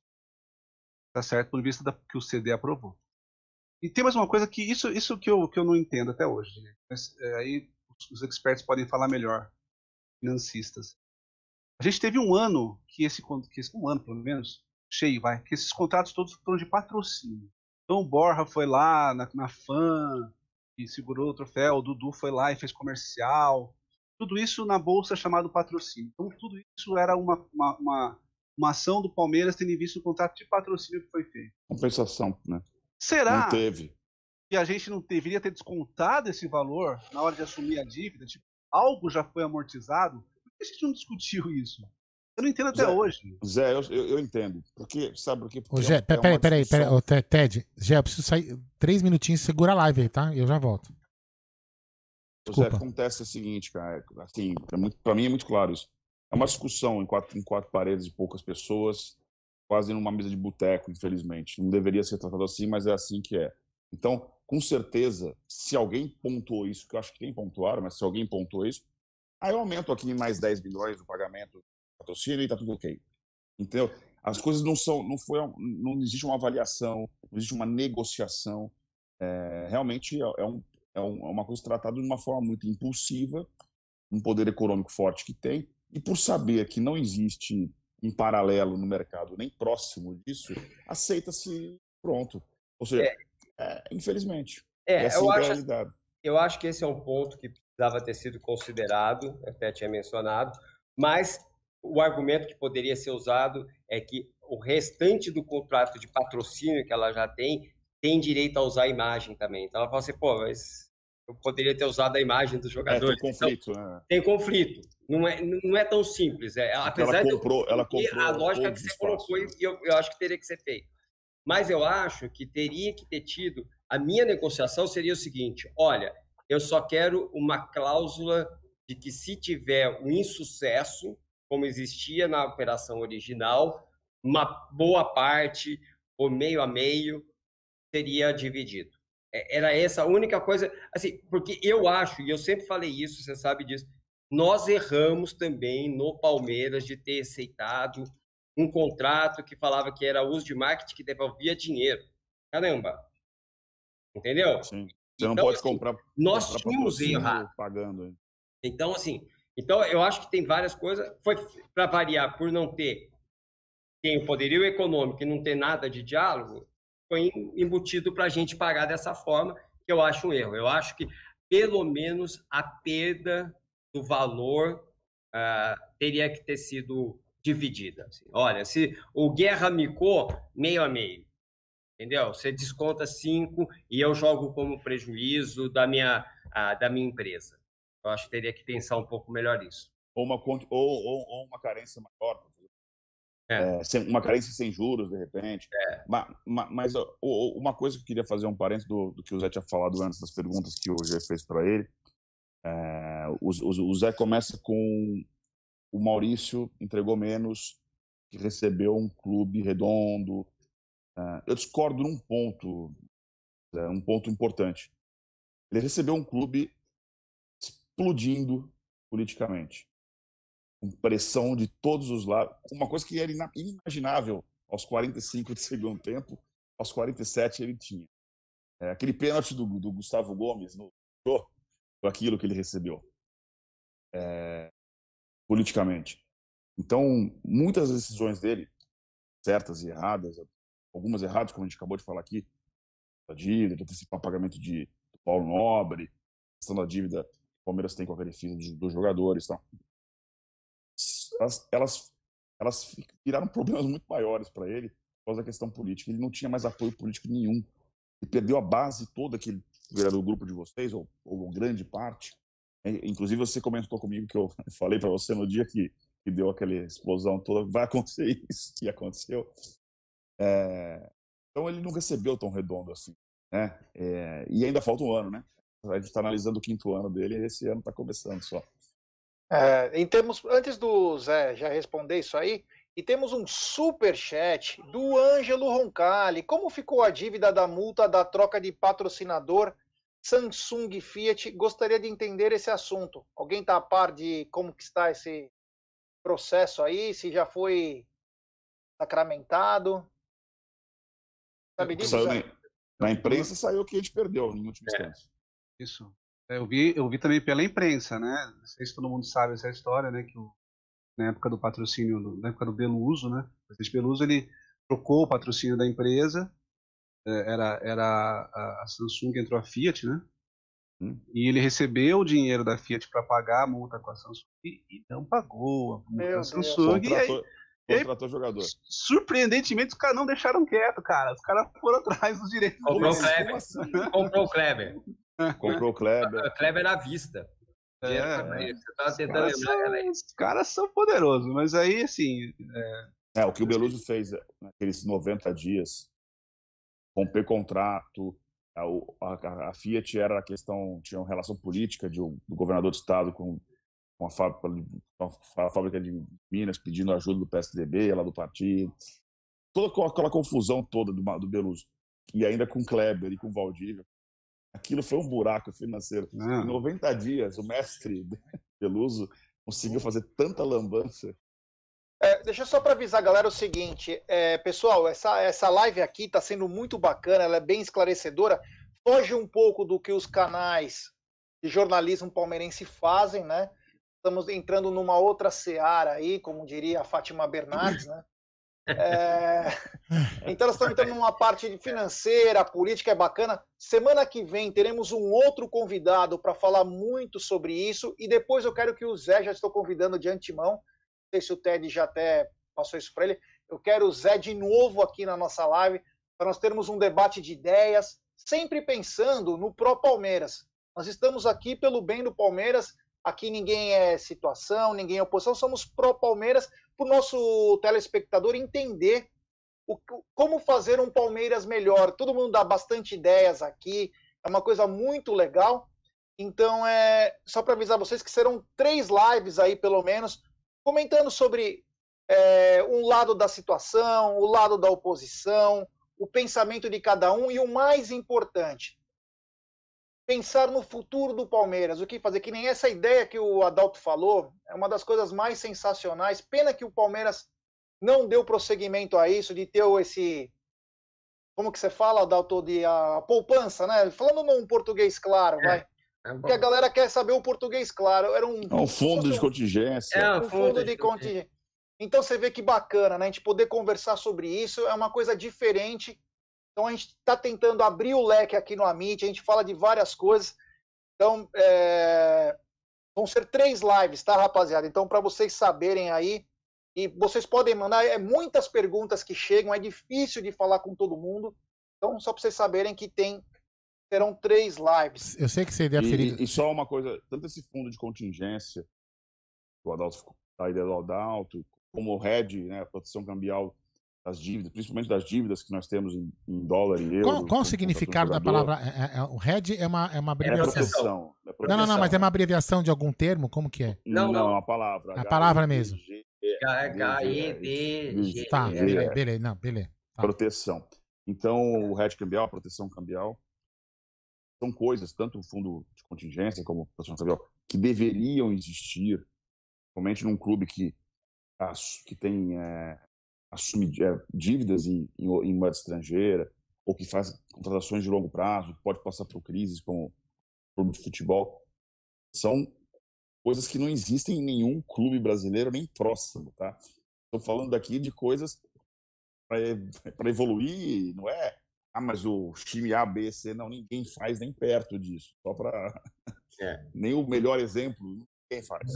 [SPEAKER 5] Está certo de vista da, que o CD aprovou. E tem mais uma coisa que isso, isso que, eu, que eu não entendo até hoje. né? Mas é, aí os, experts podem falar melhor, financistas. A gente teve um ano que esse, que esse um ano pelo menos cheio, vai, que esses contratos todos foram de patrocínio. Então o Borja foi lá na, na FAN e segurou o troféu, o Dudu foi lá e fez comercial. Tudo isso na bolsa chamado patrocínio. Então tudo isso era uma, uma, uma, uma ação do Palmeiras tendo em vista o contrato de patrocínio que foi feito.
[SPEAKER 3] Compensação, né?
[SPEAKER 5] Será
[SPEAKER 3] Não teve.
[SPEAKER 5] que a gente não deveria ter descontado esse valor na hora de assumir a dívida? Tipo, algo já foi amortizado? Por que a gente não discutiu isso? Eu não entendo até
[SPEAKER 3] Zé,
[SPEAKER 5] hoje.
[SPEAKER 3] Zé, eu, eu, eu entendo. Porque, sabe por quê? Porque
[SPEAKER 1] Ô,
[SPEAKER 3] é
[SPEAKER 1] pe-
[SPEAKER 3] é uma
[SPEAKER 1] peraí, peraí, peraí. Ô, Te- Ted, Gé, eu preciso sair três minutinhos, segura a live aí, tá? Eu já volto.
[SPEAKER 3] O Zé, acontece o seguinte, cara, assim, é muito, para mim é muito claro isso. É uma discussão em quatro, em quatro paredes de poucas pessoas, quase numa mesa de boteco, infelizmente. Não deveria ser tratado assim, mas é assim que é. Então, com certeza, se alguém pontuou isso, que eu acho que tem pontuaram, mas se alguém pontuou isso, aí eu aumento aqui em mais 10 milhões o pagamento patrocínio e tá tudo ok. Entendeu? As coisas não são, não foi, não existe uma avaliação, não existe uma negociação. É, realmente é, é um, é um- é uma coisa tratada de uma forma muito impulsiva, um poder econômico forte que tem, e por saber que não existe em paralelo no mercado nem próximo disso, aceita-se pronto. Ou seja, é, infelizmente.
[SPEAKER 4] É,
[SPEAKER 3] é assim
[SPEAKER 4] eu
[SPEAKER 3] é a
[SPEAKER 4] acho-. Eu acho que esse é um ponto que precisava ter sido considerado, até tinha mencionado, mas o argumento que poderia ser usado é que o restante do contrato de patrocínio que ela já tem tem direito a usar a imagem também. Então ela fala assim, pô, mas eu poderia ter usado a imagem dos
[SPEAKER 3] É,
[SPEAKER 4] jogadores.
[SPEAKER 3] tem conflito, né?
[SPEAKER 4] Tem conflito. Não é, não é tão simples. É, apesar
[SPEAKER 3] ela
[SPEAKER 4] de eu
[SPEAKER 3] comprou, ela comprou
[SPEAKER 4] a lógica que você colocou e eu, eu acho que teria que ser feito. Mas eu acho que teria que ter tido. A minha negociação seria o seguinte: olha, eu só quero uma cláusula de que se tiver um insucesso, como existia na operação original, uma boa parte, ou meio a meio, seria dividido. É, era essa a única coisa, assim, porque eu acho, e eu sempre falei isso, você sabe disso, nós erramos também no Palmeiras de ter aceitado um contrato que falava que era uso de marketing que devolvia dinheiro. Caramba! Entendeu?
[SPEAKER 3] Sim. Você não
[SPEAKER 4] Então,
[SPEAKER 3] pode
[SPEAKER 4] assim,
[SPEAKER 3] comprar.
[SPEAKER 4] nós
[SPEAKER 3] comprar
[SPEAKER 4] tínhamos errado.
[SPEAKER 3] Pagando.
[SPEAKER 4] Então, assim, então eu acho que tem várias coisas. Foi para variar, por não ter tem o poderio econômico e não ter nada de diálogo, foi embutido para a gente pagar dessa forma, que eu acho um erro. Eu acho que, pelo menos, a perda do valor ah, teria que ter sido dividida. assim. Olha, se o Guerra micou, meio a meio. Entendeu? Você desconta cinco e eu jogo como prejuízo da minha, ah, da minha empresa. Eu acho que teria que pensar um pouco melhor isso.
[SPEAKER 3] Ou uma, ou, ou, ou uma carência maior. É, sem- uma carência sem juros, de repente. Ma- Mas, o- uma coisa que eu queria fazer um parênteses do, do que o Zé tinha falado antes das perguntas que o Zé fez para ele. É, o, o- o Zé começa com o Maurício entregou menos, que recebeu um clube redondo. É, eu discordo num ponto, um ponto importante. Ele recebeu um clube explodindo politicamente com pressão de todos os lados. Uma coisa que era inimaginável aos 45 de segundo tempo, aos 47 ele tinha. É, aquele pênalti do, do Gustavo Gomes no foi aquilo que ele recebeu é, politicamente. Então, muitas decisões dele, certas e erradas, algumas erradas, como a gente acabou de falar aqui, da dívida, de antecipar pagamento de do Paulo Nobre, questão da dívida o Palmeiras tem com a benefício dos, dos jogadores, e tal elas, elas, elas viraram problemas muito maiores para ele por causa da questão política. Ele não tinha mais apoio político nenhum. Ele perdeu a base toda que era do grupo de vocês, ou, ou grande parte. É, Inclusive, você comentou comigo que eu falei para você no dia que, que deu aquela explosão toda, vai acontecer isso, que aconteceu. É, então, ele não recebeu tão redondo assim. Né? É, e ainda falta um ano, né? A gente está analisando o quinto ano dele e esse ano está começando só.
[SPEAKER 2] É, em termos, antes do Zé já responder isso aí, e temos um super chat do Ângelo Roncalli. Como ficou a dívida da multa da troca de patrocinador Samsung e Fiat? Gostaria de entender esse assunto. Alguém está a par de como que está esse processo aí? Se já foi sacramentado? Sabe disso,
[SPEAKER 3] Saiu
[SPEAKER 2] Zé?
[SPEAKER 3] na, imprensa saiu que a gente perdeu em última
[SPEAKER 5] É.
[SPEAKER 3] instância.
[SPEAKER 5] Isso. É, Eu vi, eu vi também pela imprensa, né? Não sei se todo mundo sabe essa história, né? Que o- na época do patrocínio, na época do Beluso, né? O presidente Beluso, ele trocou o patrocínio da empresa, é, era, era a, a Samsung, entrou a Fiat, né? E ele recebeu o dinheiro da Fiat para pagar a multa com a Samsung e, e não pagou a multa
[SPEAKER 2] Meu
[SPEAKER 5] da
[SPEAKER 2] Deus.
[SPEAKER 5] Samsung. E aí,
[SPEAKER 3] Contratou,
[SPEAKER 5] e aí,
[SPEAKER 3] contratou jogador.
[SPEAKER 5] surpreendentemente, os caras não deixaram quieto, cara. Os caras foram atrás dos direitos
[SPEAKER 4] Comprou o. Kleber. Comprou o Kleber.
[SPEAKER 3] Comprou o Kleber.
[SPEAKER 4] O Kleber vista.
[SPEAKER 5] É,
[SPEAKER 4] pra ele. Você tava
[SPEAKER 5] Os caras, são, os caras são poderosos, mas aí, assim, é,
[SPEAKER 3] É, o que o Beluso fez naqueles 90 dias, romper contrato, a, o- a- a Fiat era a questão, tinha uma relação política de, um- do governador do estado com, com a, fábrica, a fábrica de Minas pedindo ajuda do PSDB, lá do partido. Toda aquela- confusão toda do, do Beluso. E ainda com Kleber e com Valdívia. Aquilo foi um buraco financeiro. Em 90 dias, o mestre Beluso conseguiu fazer tanta lambança.
[SPEAKER 2] É, deixa eu só para avisar a galera o seguinte, é, pessoal, essa, essa live aqui está sendo muito bacana, ela é bem esclarecedora, foge um pouco do que os canais de jornalismo palmeirense fazem, né? Estamos entrando numa outra seara aí, como diria a Fátima Bernardes, né? É, Então nós estamos entrando numa parte financeira, política é bacana. Semana que vem teremos um outro convidado para falar muito sobre isso. E depois eu quero que o Zé, já estou convidando de antemão, não sei se o Ted já até passou isso para ele. Eu quero o Zé de novo aqui na nossa live, para nós termos um debate de ideias, sempre pensando no pró-Palmeiras. Nós estamos aqui pelo bem do Palmeiras, aqui ninguém é situação, ninguém é oposição, somos pró-Palmeiras, para o nosso telespectador entender o- como fazer um Palmeiras melhor. Todo mundo dá bastante ideias aqui, é uma coisa muito legal. Então, é só para avisar vocês que serão três lives aí, pelo menos, comentando sobre é, um lado da situação, o lado da oposição, o pensamento de cada um e o mais importante, pensar no futuro do Palmeiras, o que fazer, que nem essa ideia que o Adalto falou, é uma das coisas mais sensacionais. Pena que o Palmeiras não deu prosseguimento a isso, de ter esse. Como que você fala, Adalto, de a poupança, né? Falando num português claro, é, vai. É Porque a galera quer saber o português claro. Era um,
[SPEAKER 3] é um fundo de contingência.
[SPEAKER 2] É, um fundo de contingência. Então você vê que bacana, né? A gente poder conversar sobre isso é uma coisa diferente então a gente está tentando abrir o leque aqui no Amit, a gente fala de várias coisas. Então é... vão ser três lives, tá, rapaziada? Então para vocês saberem aí e vocês podem mandar é muitas perguntas que chegam, é difícil de falar com todo mundo. Então só para vocês saberem que tem serão três lives.
[SPEAKER 1] Eu sei que você ideia
[SPEAKER 3] feliz. E, e só uma coisa, tanto esse fundo de contingência, o Adalto, a ideia do Adalto, como o RED, né, a proteção cambial das dívidas, principalmente das dívidas que nós temos em, em dólar e euro.
[SPEAKER 1] Qual, qual o significado da palavra? É, é, é, o RED é uma, é uma abreviação. É proteção, é proteção. Não, não, não, mas é uma abreviação de algum termo? Como que é?
[SPEAKER 3] Não, não, não a palavra.
[SPEAKER 1] A palavra mesmo.
[SPEAKER 4] H-E-D-G.
[SPEAKER 1] Tá, beleza, não, beleza. Tá.
[SPEAKER 3] Proteção. Então, o RED cambial, a proteção cambial, são coisas, tanto o fundo de contingência como a proteção cambial, que deveriam existir, somente num clube que, que tem é, assume é, dívidas em, em, em, moeda estrangeira, ou que faz contratações de longo prazo, pode passar por crises como o clube de futebol, são coisas que não existem em nenhum clube brasileiro nem próximo, tá? Estou falando daqui de coisas para evoluir, não é? Ah, mas o time A, B, C, não, ninguém faz nem perto disso. Só para. É. nem o melhor exemplo faz.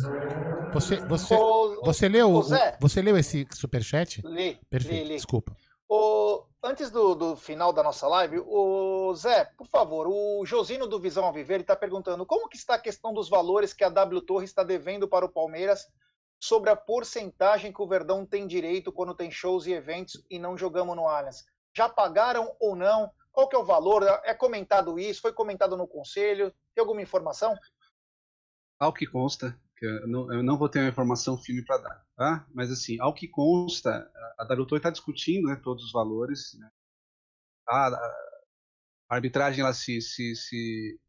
[SPEAKER 1] Você, você, o, você, leu, o, você leu esse superchat?
[SPEAKER 2] Li.
[SPEAKER 1] Perfeito,
[SPEAKER 2] li, li.
[SPEAKER 1] desculpa.
[SPEAKER 2] O, antes do, do, final da nossa live, o Zé, por favor, o Josino do Visão Alviverde está perguntando como que está a questão dos valores que a W Torre está devendo para o Palmeiras sobre a porcentagem que o Verdão tem direito quando tem shows e eventos e não jogamos no Allianz. Já pagaram ou não? Qual que é o valor? É comentado isso? Foi comentado no conselho? Tem alguma informação?
[SPEAKER 5] Ao que consta, que eu não, eu não vou ter uma informação firme para dar, tá? Mas assim, ao que consta, a Darutor está discutindo né, todos os valores. Né? A, a, arbitragem ela se, se, se,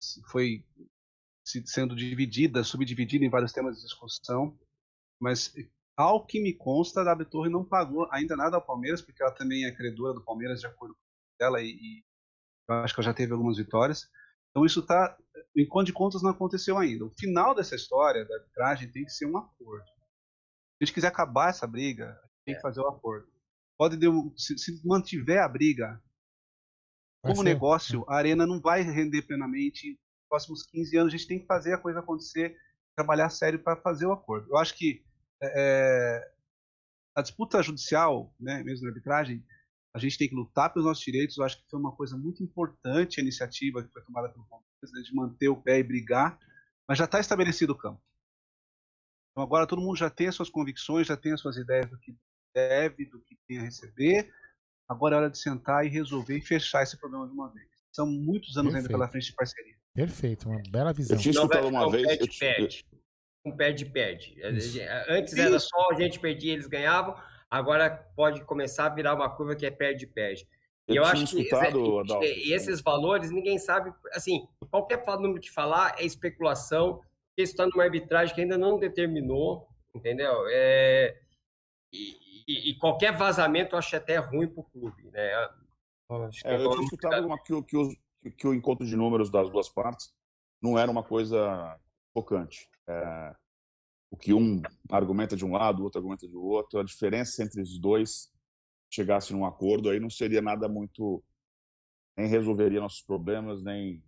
[SPEAKER 5] se foi se, sendo dividida, subdividida em vários temas de discussão, mas ao que me consta, a W Torre não pagou ainda nada ao Palmeiras, porque ela também é credora do Palmeiras de acordo com ela e, e eu acho que ela já teve algumas vitórias. Então isso está, em conta de contas, não aconteceu ainda. O final dessa história da arbitragem tem que ser um acordo. Se a gente quiser acabar essa briga, a gente tem que é. fazer o um acordo. Pode se, se, mantiver a briga vai como ser. negócio, a arena não vai render plenamente. Nos próximos 15 anos a gente tem que fazer a coisa acontecer, trabalhar sério para fazer o acordo. Eu acho que é, é, a disputa judicial, né, mesmo na arbitragem, a gente tem que lutar pelos nossos direitos. Eu acho que foi uma coisa muito importante a iniciativa que foi tomada pelo Palmeiras, né, de manter o pé e brigar, mas já está estabelecido o campo. Então agora todo mundo já tem as suas convicções, já tem as suas ideias do que deve, do que tem a receber. Agora é hora de sentar e resolver e fechar esse problema de uma vez. São muitos anos Perfeito. ainda pela frente de parceria.
[SPEAKER 1] Perfeito, uma bela visão.
[SPEAKER 3] Eu tinha escutado uma vez.
[SPEAKER 4] Perde, perde. Um perde-perde. Antes era só a gente perdia, eles ganhavam agora pode começar a virar uma curva que é perde-perde.
[SPEAKER 3] E eu, eu acho que
[SPEAKER 4] Adalto, esses valores, ninguém sabe, assim, qualquer número que falar é especulação, isso está numa arbitragem que ainda não determinou, entendeu? É, e, e, e, qualquer vazamento eu acho até ruim para o clube, né?
[SPEAKER 3] É, eu tinha escutado uma, que, que, o, que o encontro de números das duas partes não era uma coisa focante. É, o que um argumenta de um lado, o outro argumenta do outro, a diferença entre os dois chegasse num acordo aí não seria nada muito nem resolveria nossos problemas nem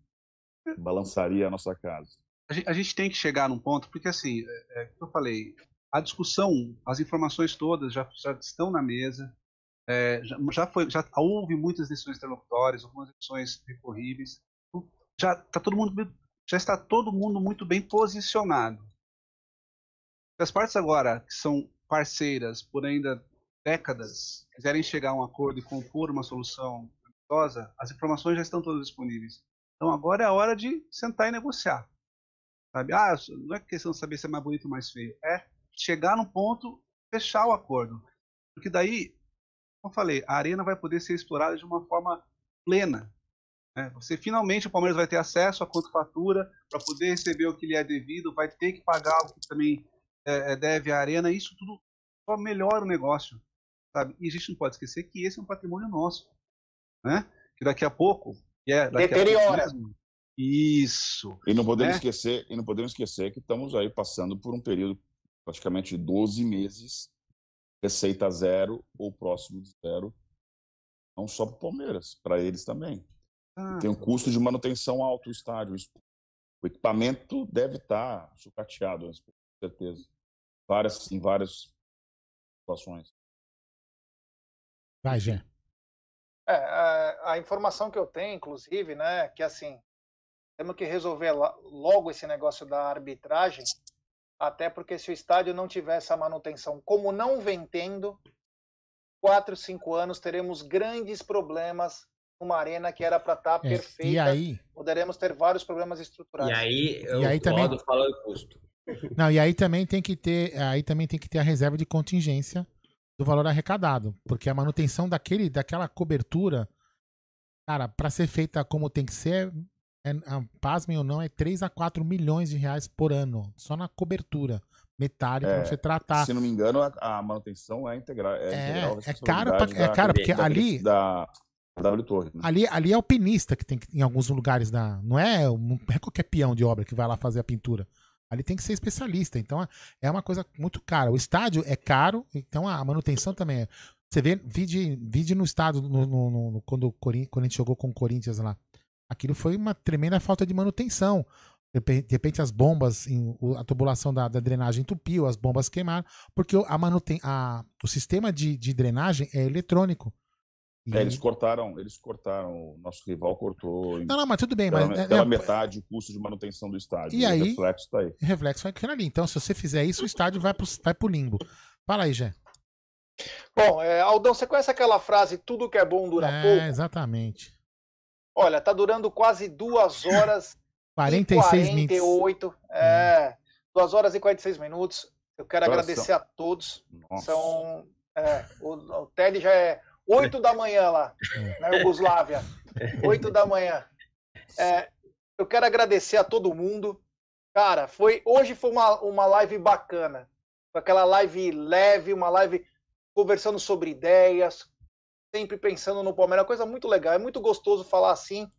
[SPEAKER 3] balançaria a nossa casa.
[SPEAKER 5] A gente, tem que chegar num ponto porque assim, é, é, eu falei, a discussão, as informações todas já, já estão na mesa. É, já, já, foi, já houve muitas decisões interlocutórias, algumas decisões recorríveis. Já tá todo mundo, já está todo mundo muito bem posicionado. As partes agora, que são parceiras por ainda décadas, quiserem chegar a um acordo e compor uma solução amistosa, as informações já estão todas disponíveis. Então agora é a hora de sentar e negociar. Sabe? Ah, não é questão de saber se é mais bonito ou mais feio. É chegar num ponto, fechar o acordo. Porque daí, como eu falei, a arena vai poder ser explorada de uma forma plena. Né? Você finalmente, o Palmeiras vai ter acesso à contrafatura para poder receber o que lhe é devido, vai ter que pagar o que também é, é deve à arena. Isso tudo só melhora o negócio. Sabe? E a gente não pode esquecer que esse é um patrimônio nosso. Né? Que daqui a pouco. É, daqui
[SPEAKER 2] Deteriora.
[SPEAKER 5] A pouco, isso.
[SPEAKER 3] E não podemos
[SPEAKER 5] né?
[SPEAKER 3] esquecer, e não podemos esquecer que estamos aí passando por um período praticamente de 12 meses, receita zero ou próximo de zero, não só para o Palmeiras, para eles também.
[SPEAKER 5] Ah,
[SPEAKER 3] Tem um custo de manutenção alto o estádio. O equipamento deve estar sucateado, com certeza. Várias, em várias situações.
[SPEAKER 1] Vai, Gé.
[SPEAKER 2] É, a, a informação que eu tenho, inclusive, né, que assim, temos que resolver logo esse negócio da arbitragem, até porque se o estádio não tiver essa manutenção, como não vem tendo, quatro, cinco anos teremos grandes problemas numa arena que era para estar
[SPEAKER 1] É,
[SPEAKER 2] perfeita.
[SPEAKER 1] e aí?
[SPEAKER 2] Poderemos ter vários problemas estruturais.
[SPEAKER 4] E aí eu
[SPEAKER 1] E aí também-
[SPEAKER 4] podo falar o custo.
[SPEAKER 1] Não, e aí também tem que ter, aí também tem que ter a reserva de contingência do valor arrecadado, porque a manutenção daquele, daquela cobertura, cara, para ser feita como tem que ser, é, ah, pasmem ou não, é 3 a 4 milhões de reais por ano, só na cobertura metálica, pra você tratar.
[SPEAKER 3] Se não me engano, a, a manutenção é integral. É,
[SPEAKER 1] É,
[SPEAKER 3] integral
[SPEAKER 1] é caro pra- é caro, porque
[SPEAKER 3] da,
[SPEAKER 1] ali-
[SPEAKER 3] Da, da W Torre. né?
[SPEAKER 1] Ali, ali é alpinista que tem que, em alguns lugares da. Não é, não é qualquer peão de obra que vai lá fazer a pintura. Ali tem que ser especialista. Então é uma coisa muito cara. O estádio é caro, então a manutenção também é. Você vê vídeo, vídeo no estádio no, no- no- quando, o Corin- quando a gente jogou com o Corinthians lá. Aquilo foi uma tremenda falta de manutenção. De repente, as bombas, a tubulação da, da drenagem entupiu, as bombas queimaram, porque a manuten, a, o sistema de, de drenagem é eletrônico. E-
[SPEAKER 3] É, eles cortaram, eles cortaram, o nosso rival cortou
[SPEAKER 1] Não, não, mas tudo bem,
[SPEAKER 3] pela,
[SPEAKER 1] mas- é-
[SPEAKER 3] pela
[SPEAKER 1] é-
[SPEAKER 3] metade o custo de manutenção do estádio.
[SPEAKER 1] E
[SPEAKER 3] o
[SPEAKER 1] aí-
[SPEAKER 3] reflexo está aí.
[SPEAKER 1] reflexo é aquilo ali. Então, se você fizer isso, o estádio vai pro, vai pro limbo. Fala aí, Jé.
[SPEAKER 2] Bom, é, Aldão, você conhece aquela frase tudo que é bom dura
[SPEAKER 1] É,
[SPEAKER 2] pouco?
[SPEAKER 1] exatamente.
[SPEAKER 2] Olha, tá durando quase duas horas
[SPEAKER 1] 46
[SPEAKER 2] e
[SPEAKER 1] minutos.
[SPEAKER 2] 48. É, duas horas e 46 minutos. Eu quero agradecer a todos.
[SPEAKER 3] Nossa.
[SPEAKER 2] São. é, o, o Ted já é 8 da manhã lá, na Iugoslávia. 8 da manhã. É, eu quero agradecer a todo mundo. Cara, foi hoje foi uma, uma live bacana. Foi aquela live leve, uma live conversando sobre ideias, sempre pensando no Palmeiras, uma coisa muito legal. É muito gostoso falar assim.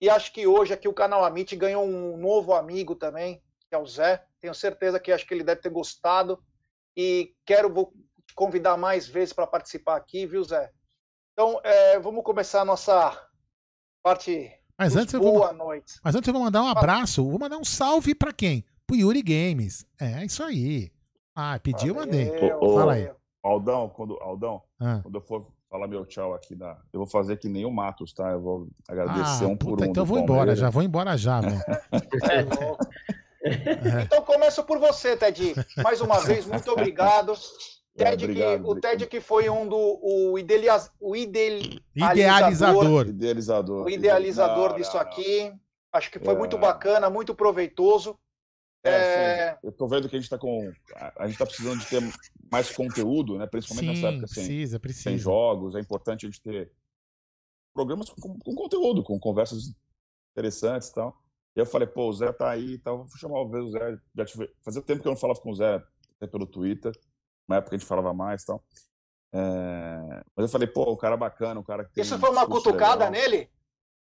[SPEAKER 2] E acho que hoje aqui o canal Amit ganhou um novo amigo também, que é o Zé. Tenho certeza que acho que ele deve ter gostado. E quero vou te convidar mais vezes para participar aqui, viu, Zé? Então, é, vamos começar a nossa parte.
[SPEAKER 1] Mas antes, eu vou,
[SPEAKER 2] boa noite.
[SPEAKER 1] mas antes eu vou mandar um abraço. Vou mandar um salve pra quem? Pro Yuri Games. É, isso aí. Ah, pediu, mandei.
[SPEAKER 3] Ô,
[SPEAKER 1] Fala aí.
[SPEAKER 3] Aldão, quando, Aldão,
[SPEAKER 1] Ah.
[SPEAKER 3] quando eu for falar meu tchau aqui, na, eu vou fazer que nem o Matos, tá? Eu vou agradecer
[SPEAKER 1] Ah,
[SPEAKER 3] um por
[SPEAKER 1] puta,
[SPEAKER 3] um.
[SPEAKER 1] então eu vou embora, já vou embora já, velho.
[SPEAKER 2] Então começo por você, Ted. Mais uma vez, muito obrigado.
[SPEAKER 3] É,
[SPEAKER 2] Ted,
[SPEAKER 3] obrigado.
[SPEAKER 2] que, o Ted que foi um do o, idealiza, o idel-
[SPEAKER 1] Idealizador.
[SPEAKER 3] Idealizador.
[SPEAKER 2] o idealizador
[SPEAKER 3] Não,
[SPEAKER 2] disso
[SPEAKER 3] não, não.
[SPEAKER 2] aqui. Acho que foi
[SPEAKER 3] É.
[SPEAKER 2] muito bacana, muito proveitoso.
[SPEAKER 3] É,
[SPEAKER 2] É,
[SPEAKER 3] sim, eu tô vendo que a gente tá com. A gente tá precisando de ter mais conteúdo, né? Principalmente nessa
[SPEAKER 1] Sim,
[SPEAKER 3] época sem,
[SPEAKER 1] precisa,
[SPEAKER 3] sem
[SPEAKER 1] precisa.
[SPEAKER 3] jogos. É importante a gente ter programas com, com conteúdo, com conversas interessantes e tal. E eu falei, pô, o Zé tá aí e tal, vou chamar o Zé. Já tive... Fazia tempo que eu não falava com o Zé, até pelo Twitter. Na época a gente falava mais e tal. É, Mas eu falei, pô, o cara bacana, o cara que tem
[SPEAKER 2] isso foi uma cutucada
[SPEAKER 3] legal.
[SPEAKER 2] nele?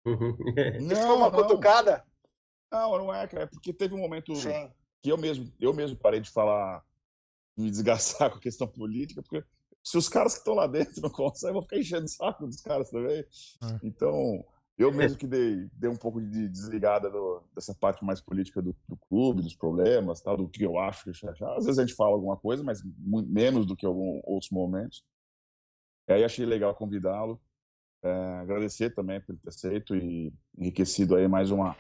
[SPEAKER 3] Não,
[SPEAKER 2] Isso foi uma
[SPEAKER 3] não.
[SPEAKER 2] cutucada?
[SPEAKER 3] Não, não é, cara. É porque teve um momento
[SPEAKER 2] Sim.
[SPEAKER 3] que eu mesmo, eu mesmo parei de falar, me desgastar com a questão política, porque se os caras que estão lá dentro não conseguem, eu vou ficar enchendo o saco dos caras também.
[SPEAKER 1] Ah.
[SPEAKER 3] Então, eu mesmo que dei, dei um pouco de desligada do- dessa parte mais política do, do clube, dos problemas, tal, do que eu acho que já, já- Às vezes a gente fala alguma coisa, mas mu- menos do que alguns outros momentos. E aí achei legal convidá-lo. É, agradecer também por ter aceito e enriquecido aí mais uma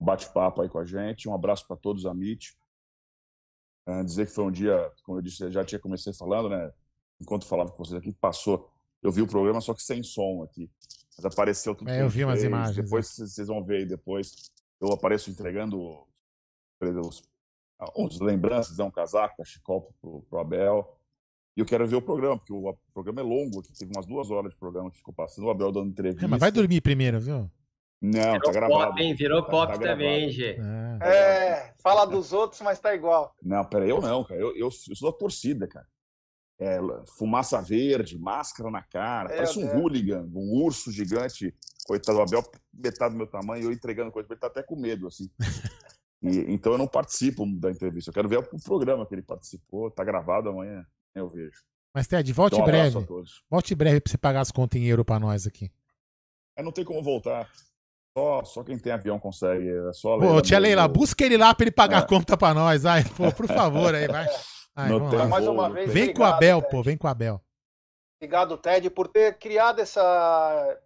[SPEAKER 3] um bate-papo aí com a gente. Um abraço para todos, Amit. É, dizer que foi um dia, como eu disse, eu já tinha comecei falando, né? Enquanto falava com vocês aqui, passou. Eu vi o programa, só que sem som aqui. Mas apareceu tudo.
[SPEAKER 1] É,
[SPEAKER 3] que
[SPEAKER 1] eu vi umas
[SPEAKER 3] fez.
[SPEAKER 1] imagens,
[SPEAKER 3] Depois vocês vocês vão ver aí depois. Eu apareço entregando os, os lembranças, né, um casaco, cachecol pro, pro Abel. E eu quero ver o programa, porque o, o programa é longo, aqui teve umas duas horas de programa que ficou passando, o Abel dando entrevista.
[SPEAKER 1] É, mas vai dormir primeiro, viu?
[SPEAKER 3] Não,
[SPEAKER 4] Virou
[SPEAKER 3] tá gravado.
[SPEAKER 4] pop, hein? Virou
[SPEAKER 3] Tá-
[SPEAKER 4] pop
[SPEAKER 3] tá
[SPEAKER 4] também,
[SPEAKER 3] gravado.
[SPEAKER 4] G.
[SPEAKER 2] É, fala dos outros, mas tá igual.
[SPEAKER 3] Não, pera, eu não, cara. Eu, eu, eu sou da torcida, cara. É, fumaça verde, máscara na cara,
[SPEAKER 2] Meu
[SPEAKER 3] parece um
[SPEAKER 2] Deus.
[SPEAKER 3] hooligan, um urso gigante, coitado do Abel, metade do meu tamanho, eu entregando coisa ele, tá até com medo, assim. E, então eu não participo da entrevista, eu quero ver o programa que ele participou, tá gravado amanhã, eu vejo.
[SPEAKER 1] Mas, Ted, volte
[SPEAKER 3] Então, um
[SPEAKER 1] breve. Volte breve pra você pagar as contas em euro pra nós aqui.
[SPEAKER 3] É, não tem como voltar. Só, só quem tem avião consegue. É só a
[SPEAKER 1] Pô,
[SPEAKER 3] Leila
[SPEAKER 1] tia. Leila, busca ele lá pra ele pagar
[SPEAKER 3] É.
[SPEAKER 1] a conta pra nós. Ai, pô, por favor, aí, vai. Ai,
[SPEAKER 3] Não tem.
[SPEAKER 2] Mais uma vez,
[SPEAKER 1] Vem com o Abel,
[SPEAKER 2] Ted.
[SPEAKER 1] pô, vem com o Abel.
[SPEAKER 2] Obrigado, Ted, por ter criado essa.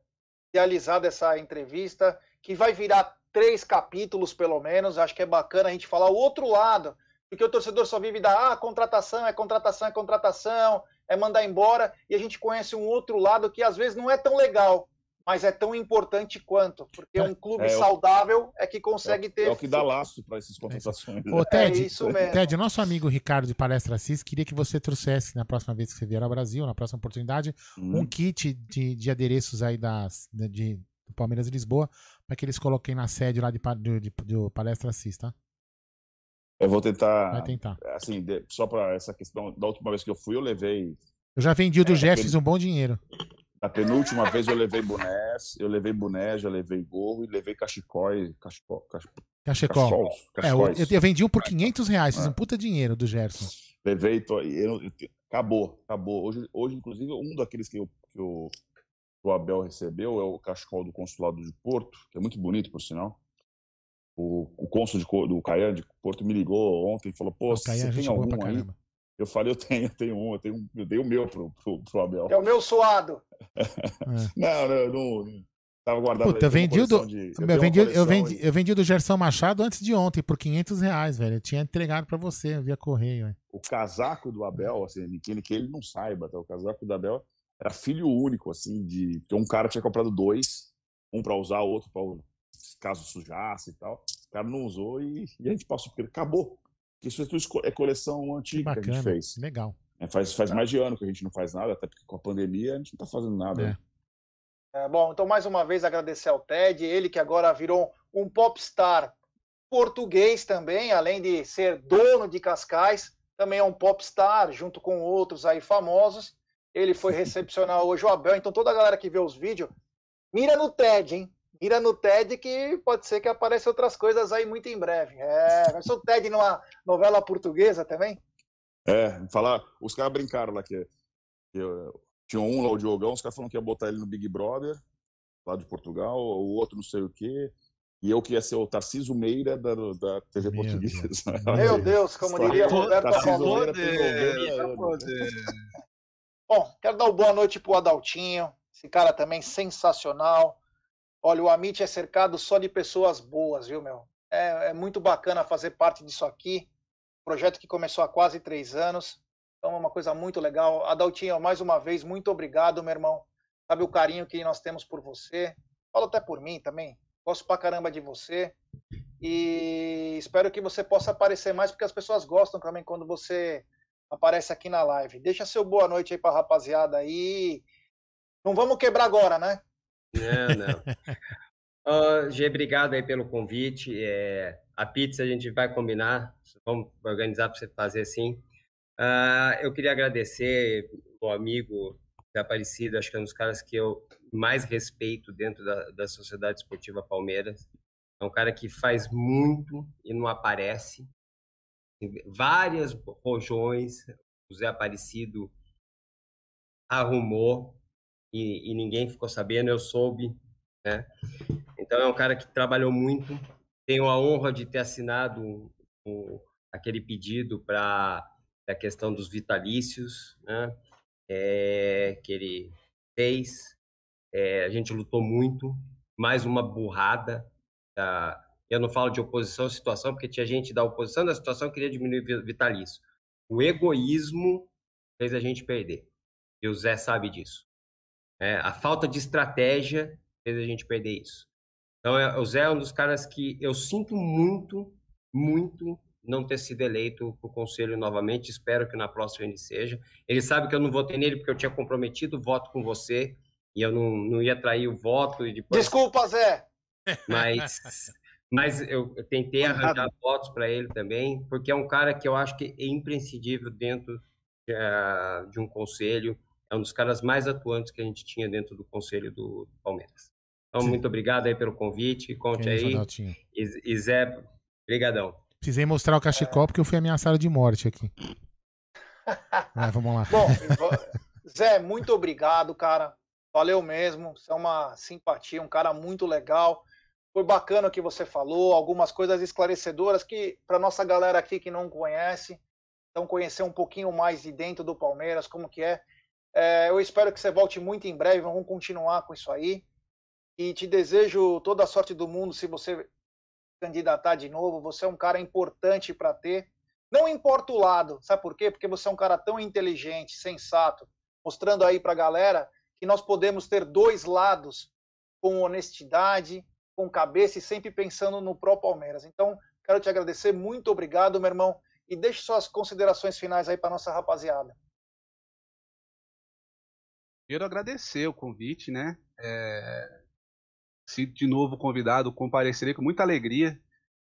[SPEAKER 2] realizado essa entrevista, que vai virar três capítulos, pelo menos. Acho que é bacana a gente falar o outro lado, porque o torcedor só vive da ah, contratação, é contratação, é contratação, é mandar embora, e a gente conhece um outro lado que às vezes não é tão legal, mas é tão importante quanto, porque um clube
[SPEAKER 3] É, é
[SPEAKER 2] saudável é que consegue ter.
[SPEAKER 3] É o que dá laço para essas contratações.
[SPEAKER 1] Ô, Ted,
[SPEAKER 2] É isso mesmo.
[SPEAKER 1] Ted, nosso amigo Ricardo de Palestra Assis queria que você trouxesse na próxima vez que você vier ao Brasil, na próxima oportunidade,
[SPEAKER 3] Hum.
[SPEAKER 1] um kit de, de adereços aí das, da- de, do Palmeiras de Lisboa, para que eles coloquem na sede lá de, do, de- do Palestra Assis, tá?
[SPEAKER 3] Eu vou tentar.
[SPEAKER 1] Vai tentar.
[SPEAKER 3] Assim, de- só para essa questão, da última vez que eu fui, eu levei.
[SPEAKER 1] Eu já vendi o do
[SPEAKER 3] É, aquele-
[SPEAKER 1] um bom dinheiro.
[SPEAKER 3] Da penúltima vez eu levei bonés, eu levei boné, já levei gorro e levei cachecóis. Cachecol, cach-
[SPEAKER 1] Cachecol.
[SPEAKER 3] cachecóis,
[SPEAKER 1] É, eu, eu vendi um por 500 reais, fiz
[SPEAKER 3] É.
[SPEAKER 1] um puta dinheiro do Gerson.
[SPEAKER 3] Levei, tô, eu, eu acabou, acabou. Hoje, hoje, inclusive, um daqueles que, eu, que o, que o Abel recebeu é o cachecol do consulado de Porto, que é muito bonito, por sinal. O, o cônsul de, do Caian de Porto me ligou ontem e falou: pô,
[SPEAKER 1] O Caian é
[SPEAKER 3] você tem
[SPEAKER 1] boa pra
[SPEAKER 3] algum aí?
[SPEAKER 1] caramba.
[SPEAKER 3] Eu falei: eu tenho, eu tenho um, eu, tenho eu dei o meu pro, pro, pro Abel.
[SPEAKER 2] É o meu suado.
[SPEAKER 3] Não, não, não, não. Tava guardado.
[SPEAKER 1] Puta, eu vendi do,
[SPEAKER 3] de-
[SPEAKER 1] eu,
[SPEAKER 3] uma
[SPEAKER 1] vendi, eu, vendi, eu vendi do Gerson Machado antes de ontem, por 500 reais, velho. Eu tinha entregado pra você via correio. velho.
[SPEAKER 3] o casaco do Abel, assim, que, que ele não saiba, tá? O casaco do Abel era filho único, assim, de. Porque um cara tinha comprado dois, um pra usar, outro pra caso sujasse e tal. O cara não usou e, e a gente passou, porque acabou. Isso é, é coleção
[SPEAKER 1] Que
[SPEAKER 3] antiga que a gente fez.
[SPEAKER 1] Legal.
[SPEAKER 3] É, faz, faz mais de ano que a gente não faz nada, até porque com a pandemia a gente não tá fazendo nada.
[SPEAKER 1] É.
[SPEAKER 3] né?
[SPEAKER 2] É, bom, então mais uma vez agradecer ao Ted, ele que agora virou um popstar português também, além de ser dono de Cascais, também é um popstar, junto com outros aí famosos. Ele foi recepcionar hoje o Abel, então toda a galera que vê os vídeos, mira no Ted, hein? Mira no Ted que pode ser que apareça outras coisas aí muito em breve. É, vai ser o Ted numa novela portuguesa também?
[SPEAKER 3] É, falar, os caras brincaram lá que, que eu- tinha um lá, o Diogão, os caras falaram que ia botar ele no Big Brother, lá de Portugal, o outro não sei o quê, e eu que ia ser o Tarciso Meira da, da TV
[SPEAKER 1] Meu
[SPEAKER 3] portuguesa.
[SPEAKER 2] Meu Deus, como diria Roberto
[SPEAKER 3] Tarciso. Meira.
[SPEAKER 2] Bom, quero dar uma boa noite pro Adaltinho, esse cara também sensacional. Olha, o Amit é cercado só de pessoas boas, viu, meu? É, é muito bacana fazer parte disso aqui. Projeto que começou há quase três anos. Então é uma coisa muito legal. Adaltinho, mais uma vez, muito obrigado, meu irmão. Sabe o carinho que nós temos por você. Falo até por mim também. Gosto pra caramba de você. E espero que você possa aparecer mais, porque as pessoas gostam também quando você aparece aqui na live. Deixa seu boa noite aí pra rapaziada aí. Não vamos quebrar agora, né?
[SPEAKER 4] Não, não. Gê, obrigado aí pelo convite. É, a pizza a gente vai combinar, vamos organizar para você fazer assim. Ah, eu queria agradecer o amigo Zé Aparecido, acho que é um dos caras que eu mais respeito dentro da, da Sociedade Esportiva Palmeiras. É um cara que faz muito e não aparece. Várias rojões, o Zé Aparecido arrumou e, e ninguém ficou sabendo, eu soube, né? Então é um cara que trabalhou muito. Tenho a honra de ter assinado aquele pedido para a questão dos vitalícios, né? É, que ele fez. É, a gente lutou muito. Mais uma burrada. da- eu não falo de oposição à situação, porque tinha gente da oposição da situação que queria diminuir vitalício. O egoísmo fez a gente perder. E o Zé sabe disso. É, a falta de estratégia fez a gente perder isso. Então, é, o Zé é um dos caras que eu sinto muito, muito não ter sido eleito para o conselho novamente. Espero que na próxima ele seja. Ele sabe que eu não votei nele porque eu tinha comprometido o voto com você e eu não, não ia trair o voto. E depois...
[SPEAKER 2] Desculpa, Zé!
[SPEAKER 4] Mas, mas eu, eu tentei arranjar votos para ele também, porque é um cara que eu acho que é imprescindível dentro uh, de um conselho. É um dos caras mais atuantes que a gente tinha dentro do conselho do, do Palmeiras. Então, Sim. muito obrigado aí pelo convite. Conte aí. E, e Zé, brigadão.
[SPEAKER 1] Precisei mostrar o cachecol porque eu fui ameaçado de morte aqui. Vai, vamos lá.
[SPEAKER 2] Bom, Zé, muito obrigado, cara. Valeu mesmo. Você é uma simpatia, um cara muito legal. Foi bacana o que você falou, algumas coisas esclarecedoras que, para nossa galera aqui que não conhece, então conhecer um pouquinho mais de dentro do Palmeiras, como que é. É eu espero que você volte muito em breve, vamos continuar com isso aí. E te desejo toda a sorte do mundo se você candidatar de novo. Você é um cara importante para ter. Não importa o lado, sabe por quê? Porque você é um cara tão inteligente, sensato, mostrando aí para a galera que nós podemos ter dois lados com honestidade, com cabeça e sempre pensando no próprio Palmeiras. Então, quero te agradecer, muito obrigado, meu irmão, e deixe suas considerações finais aí para nossa rapaziada.
[SPEAKER 5] Quero agradecer o convite, né? É se de novo convidado, comparecerei com muita alegria.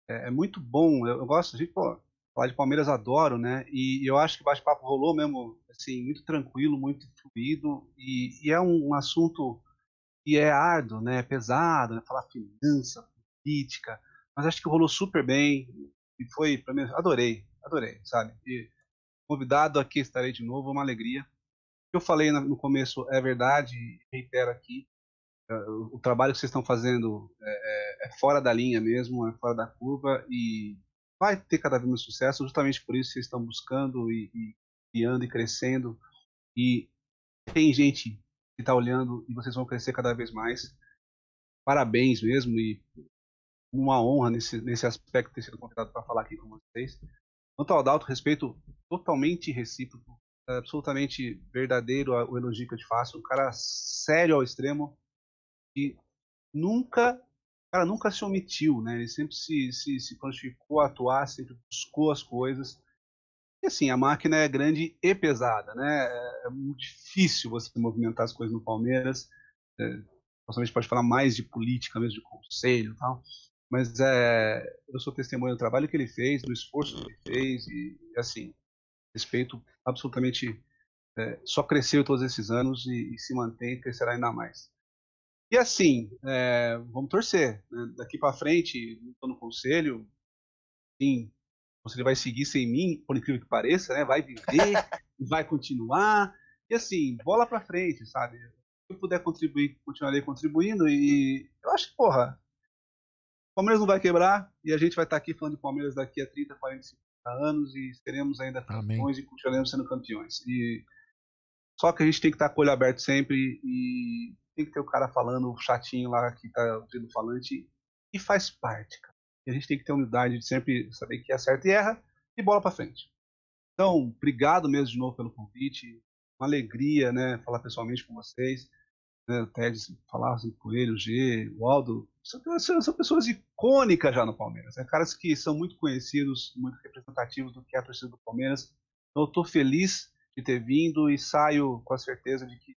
[SPEAKER 5] É, é muito bom, eu, eu gosto de pô, falar de Palmeiras, adoro, né? E, e eu acho que o bate-papo rolou mesmo, assim, muito tranquilo, muito fluido, e, e é um, um, assunto que é árduo, né? É pesado, né? falar finança, política, mas acho que rolou super bem, e foi, para mim, adorei, adorei, sabe? E convidado aqui estarei de novo, uma alegria. Que eu falei no começo é verdade, reitero aqui, o trabalho que vocês estão fazendo é, é, é, fora da linha mesmo, é fora da curva e vai ter cada vez mais sucesso. Justamente por isso vocês estão buscando e, e criando e crescendo. E tem gente que está olhando e vocês vão crescer cada vez mais. Parabéns mesmo e uma honra nesse, nesse aspecto ter sido convidado para falar aqui com vocês. Quanto ao Adalto, respeito totalmente recíproco, absolutamente verdadeiro o elogio que eu te faço. Um cara sério ao extremo, e nunca, cara, nunca se omitiu, né? Ele sempre se, se, se prontificou a atuar, sempre buscou as coisas. E assim, a máquina é grande e pesada, né? É, é muito difícil você movimentar as coisas no Palmeiras. É, possivelmente pode falar mais de política mesmo, de conselho e tal. Mas é, eu sou testemunha do trabalho que ele fez, do esforço que ele fez e, assim, respeito absolutamente é, só cresceu todos esses anos e, e se mantém e crescerá ainda mais. E assim, é, vamos torcer. Né? Daqui para frente, estou no conselho, sim, o conselho vai seguir sem mim, por incrível que pareça, né? Vai viver, vai continuar. E assim, bola para frente, sabe? Se eu puder contribuir, continuarei contribuindo. E eu acho que, porra, o Palmeiras não vai quebrar e a gente vai estar aqui falando de Palmeiras daqui a 30, 45 anos e seremos ainda campeões e continuaremos sendo campeões. E só que a gente tem que estar com o olho aberto sempre e tem que ter o cara falando chatinho lá que tá tendo falante e faz parte, cara. E a gente tem que ter humildade de sempre saber que é certo e erra e bola para frente. Então, obrigado mesmo de novo pelo convite. Uma alegria, né, falar pessoalmente com vocês. Né, o Ted falar assim, com ele, o G, o Aldo. São, pessoas icônicas já no Palmeiras. Né, caras que são muito conhecidos, muito representativos do que é a torcida do Palmeiras. Então, eu estou feliz de ter vindo e saio com a certeza de que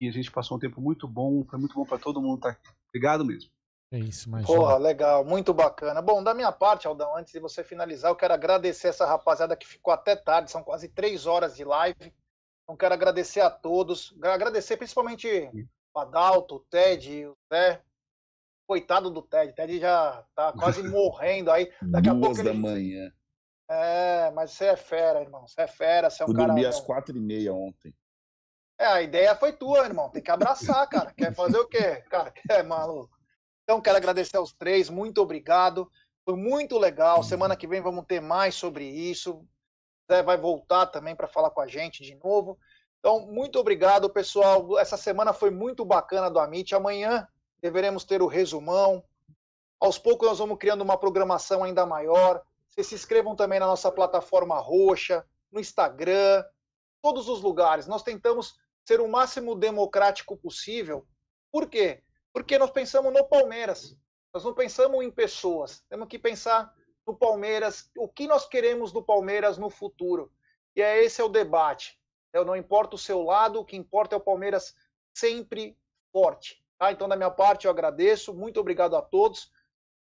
[SPEAKER 5] e a gente passou um tempo muito bom, foi muito bom para todo mundo estar tá aqui. Obrigado mesmo.
[SPEAKER 1] É isso,
[SPEAKER 2] mas. Porra, legal, muito bacana. Bom, da minha parte, Aldão, antes de você finalizar, eu quero agradecer essa rapaziada que ficou até tarde, são quase três horas de live. Então, quero agradecer a todos, agradecer principalmente o Adalto, o Ted, o Zé. Coitado do Ted, o Ted já tá quase morrendo aí. Daqui
[SPEAKER 3] Duas
[SPEAKER 2] a pouco
[SPEAKER 3] da
[SPEAKER 2] ele...
[SPEAKER 3] manhã.
[SPEAKER 2] É, mas você é fera, irmão. Você é fera, você é um
[SPEAKER 3] eu
[SPEAKER 2] cara.
[SPEAKER 3] dormi às quatro e meia ontem.
[SPEAKER 2] É, a ideia foi tua, irmão. Tem que abraçar, cara. Quer fazer o quê? Cara, é maluco. Então, quero agradecer aos três. Muito obrigado. Foi muito legal. Semana que vem vamos ter mais sobre isso. Zé vai voltar também para falar com a gente de novo. Então, muito obrigado, pessoal. Essa semana foi muito bacana do Amit. Amanhã deveremos ter o resumão. Aos poucos nós vamos criando uma programação ainda maior. Vocês se inscrevam também na nossa plataforma roxa, no Instagram, todos os lugares. Nós tentamos ser o máximo democrático possível. Por quê? Porque nós pensamos no Palmeiras. Nós não pensamos em pessoas. Temos que pensar no Palmeiras, o que nós queremos do Palmeiras no futuro. E é esse é o debate. Eu não importa o seu lado, o que importa é o Palmeiras sempre forte. Tá? Então, da minha parte, eu agradeço. Muito obrigado a todos.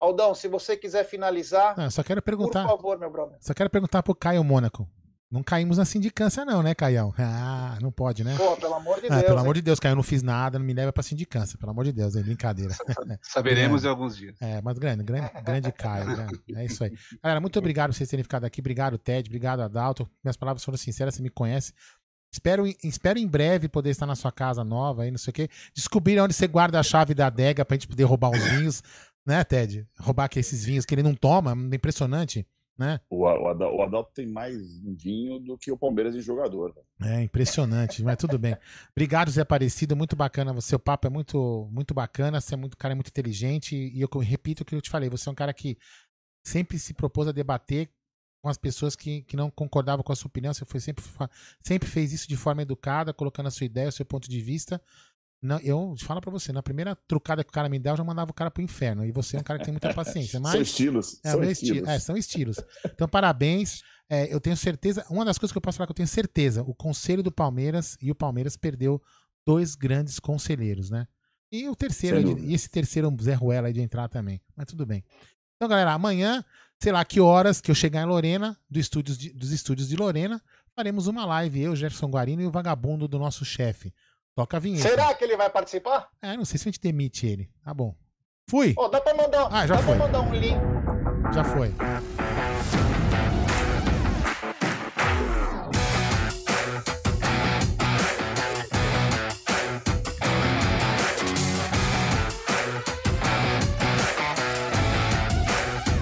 [SPEAKER 2] Aldão, se você quiser finalizar,
[SPEAKER 1] Ah, só quero perguntar.
[SPEAKER 2] por favor, meu brother.
[SPEAKER 1] Só quero perguntar pro Caio Mônaco. Não caímos na sindicância, não, né, Caião? Ah, não pode, né?
[SPEAKER 2] Pô, pelo amor de
[SPEAKER 1] Ah,
[SPEAKER 2] Deus.
[SPEAKER 1] pelo
[SPEAKER 2] hein?
[SPEAKER 1] amor de Deus, Caio, eu não fiz nada, não me leva pra sindicância, pelo amor de Deus, é brincadeira.
[SPEAKER 5] Saberemos
[SPEAKER 1] É.
[SPEAKER 5] em alguns dias.
[SPEAKER 1] É, mas grande, grande, grande Caio, grande. É isso aí. Galera, muito obrigado por vocês terem ficado aqui. Obrigado, Ted. Obrigado, Adalto. Minhas palavras foram sinceras, você me conhece. Espero, espero em breve poder estar na sua casa nova aí, não sei o quê. Descobrir onde você guarda a chave da adega pra gente poder roubar uns vinhos, né, Ted? Roubar aqui esses vinhos que ele não toma, é impressionante, né?
[SPEAKER 3] O, o, Adal- o Adalto tem mais vinho do que o Palmeiras em jogador.
[SPEAKER 1] É impressionante, mas tudo bem. Obrigado, Zé Aparecido, muito bacana. Seu papo é muito, muito bacana. Você é muito cara, é muito inteligente. E eu repito o que eu te falei: você é um cara que sempre se propôs a debater com as pessoas que, que não concordavam com a sua opinião. Você foi sempre, sempre fez isso de forma educada, colocando a sua ideia, o seu ponto de vista. Não, eu falo pra você, na primeira trucada que o cara me dá, eu já mandava o cara pro inferno. E você é um cara que tem muita paciência. Mas,
[SPEAKER 3] São estilos.
[SPEAKER 1] é,
[SPEAKER 3] são estilos.
[SPEAKER 1] é, são estilos. Então, parabéns. É, eu tenho certeza. Uma das coisas que eu posso falar que eu tenho certeza: o conselho do Palmeiras e o Palmeiras perdeu dois grandes conselheiros, né? E o terceiro, e esse terceiro um Zé Ruela aí de entrar também. Mas tudo bem. Então, galera, amanhã, sei lá que horas que eu chegar em Lorena, do estúdios de- dos estúdios de Lorena, faremos uma live, eu, Jefferson Guarino e o vagabundo do nosso chefe. Toca a vinheta.
[SPEAKER 2] Será que ele vai participar?
[SPEAKER 1] É, não sei se a gente demite ele. Tá bom. Fui.
[SPEAKER 2] Ó, dá pra mandar,
[SPEAKER 1] Ah, já
[SPEAKER 2] dá
[SPEAKER 1] foi.
[SPEAKER 2] pra mandar um link.
[SPEAKER 1] Já foi.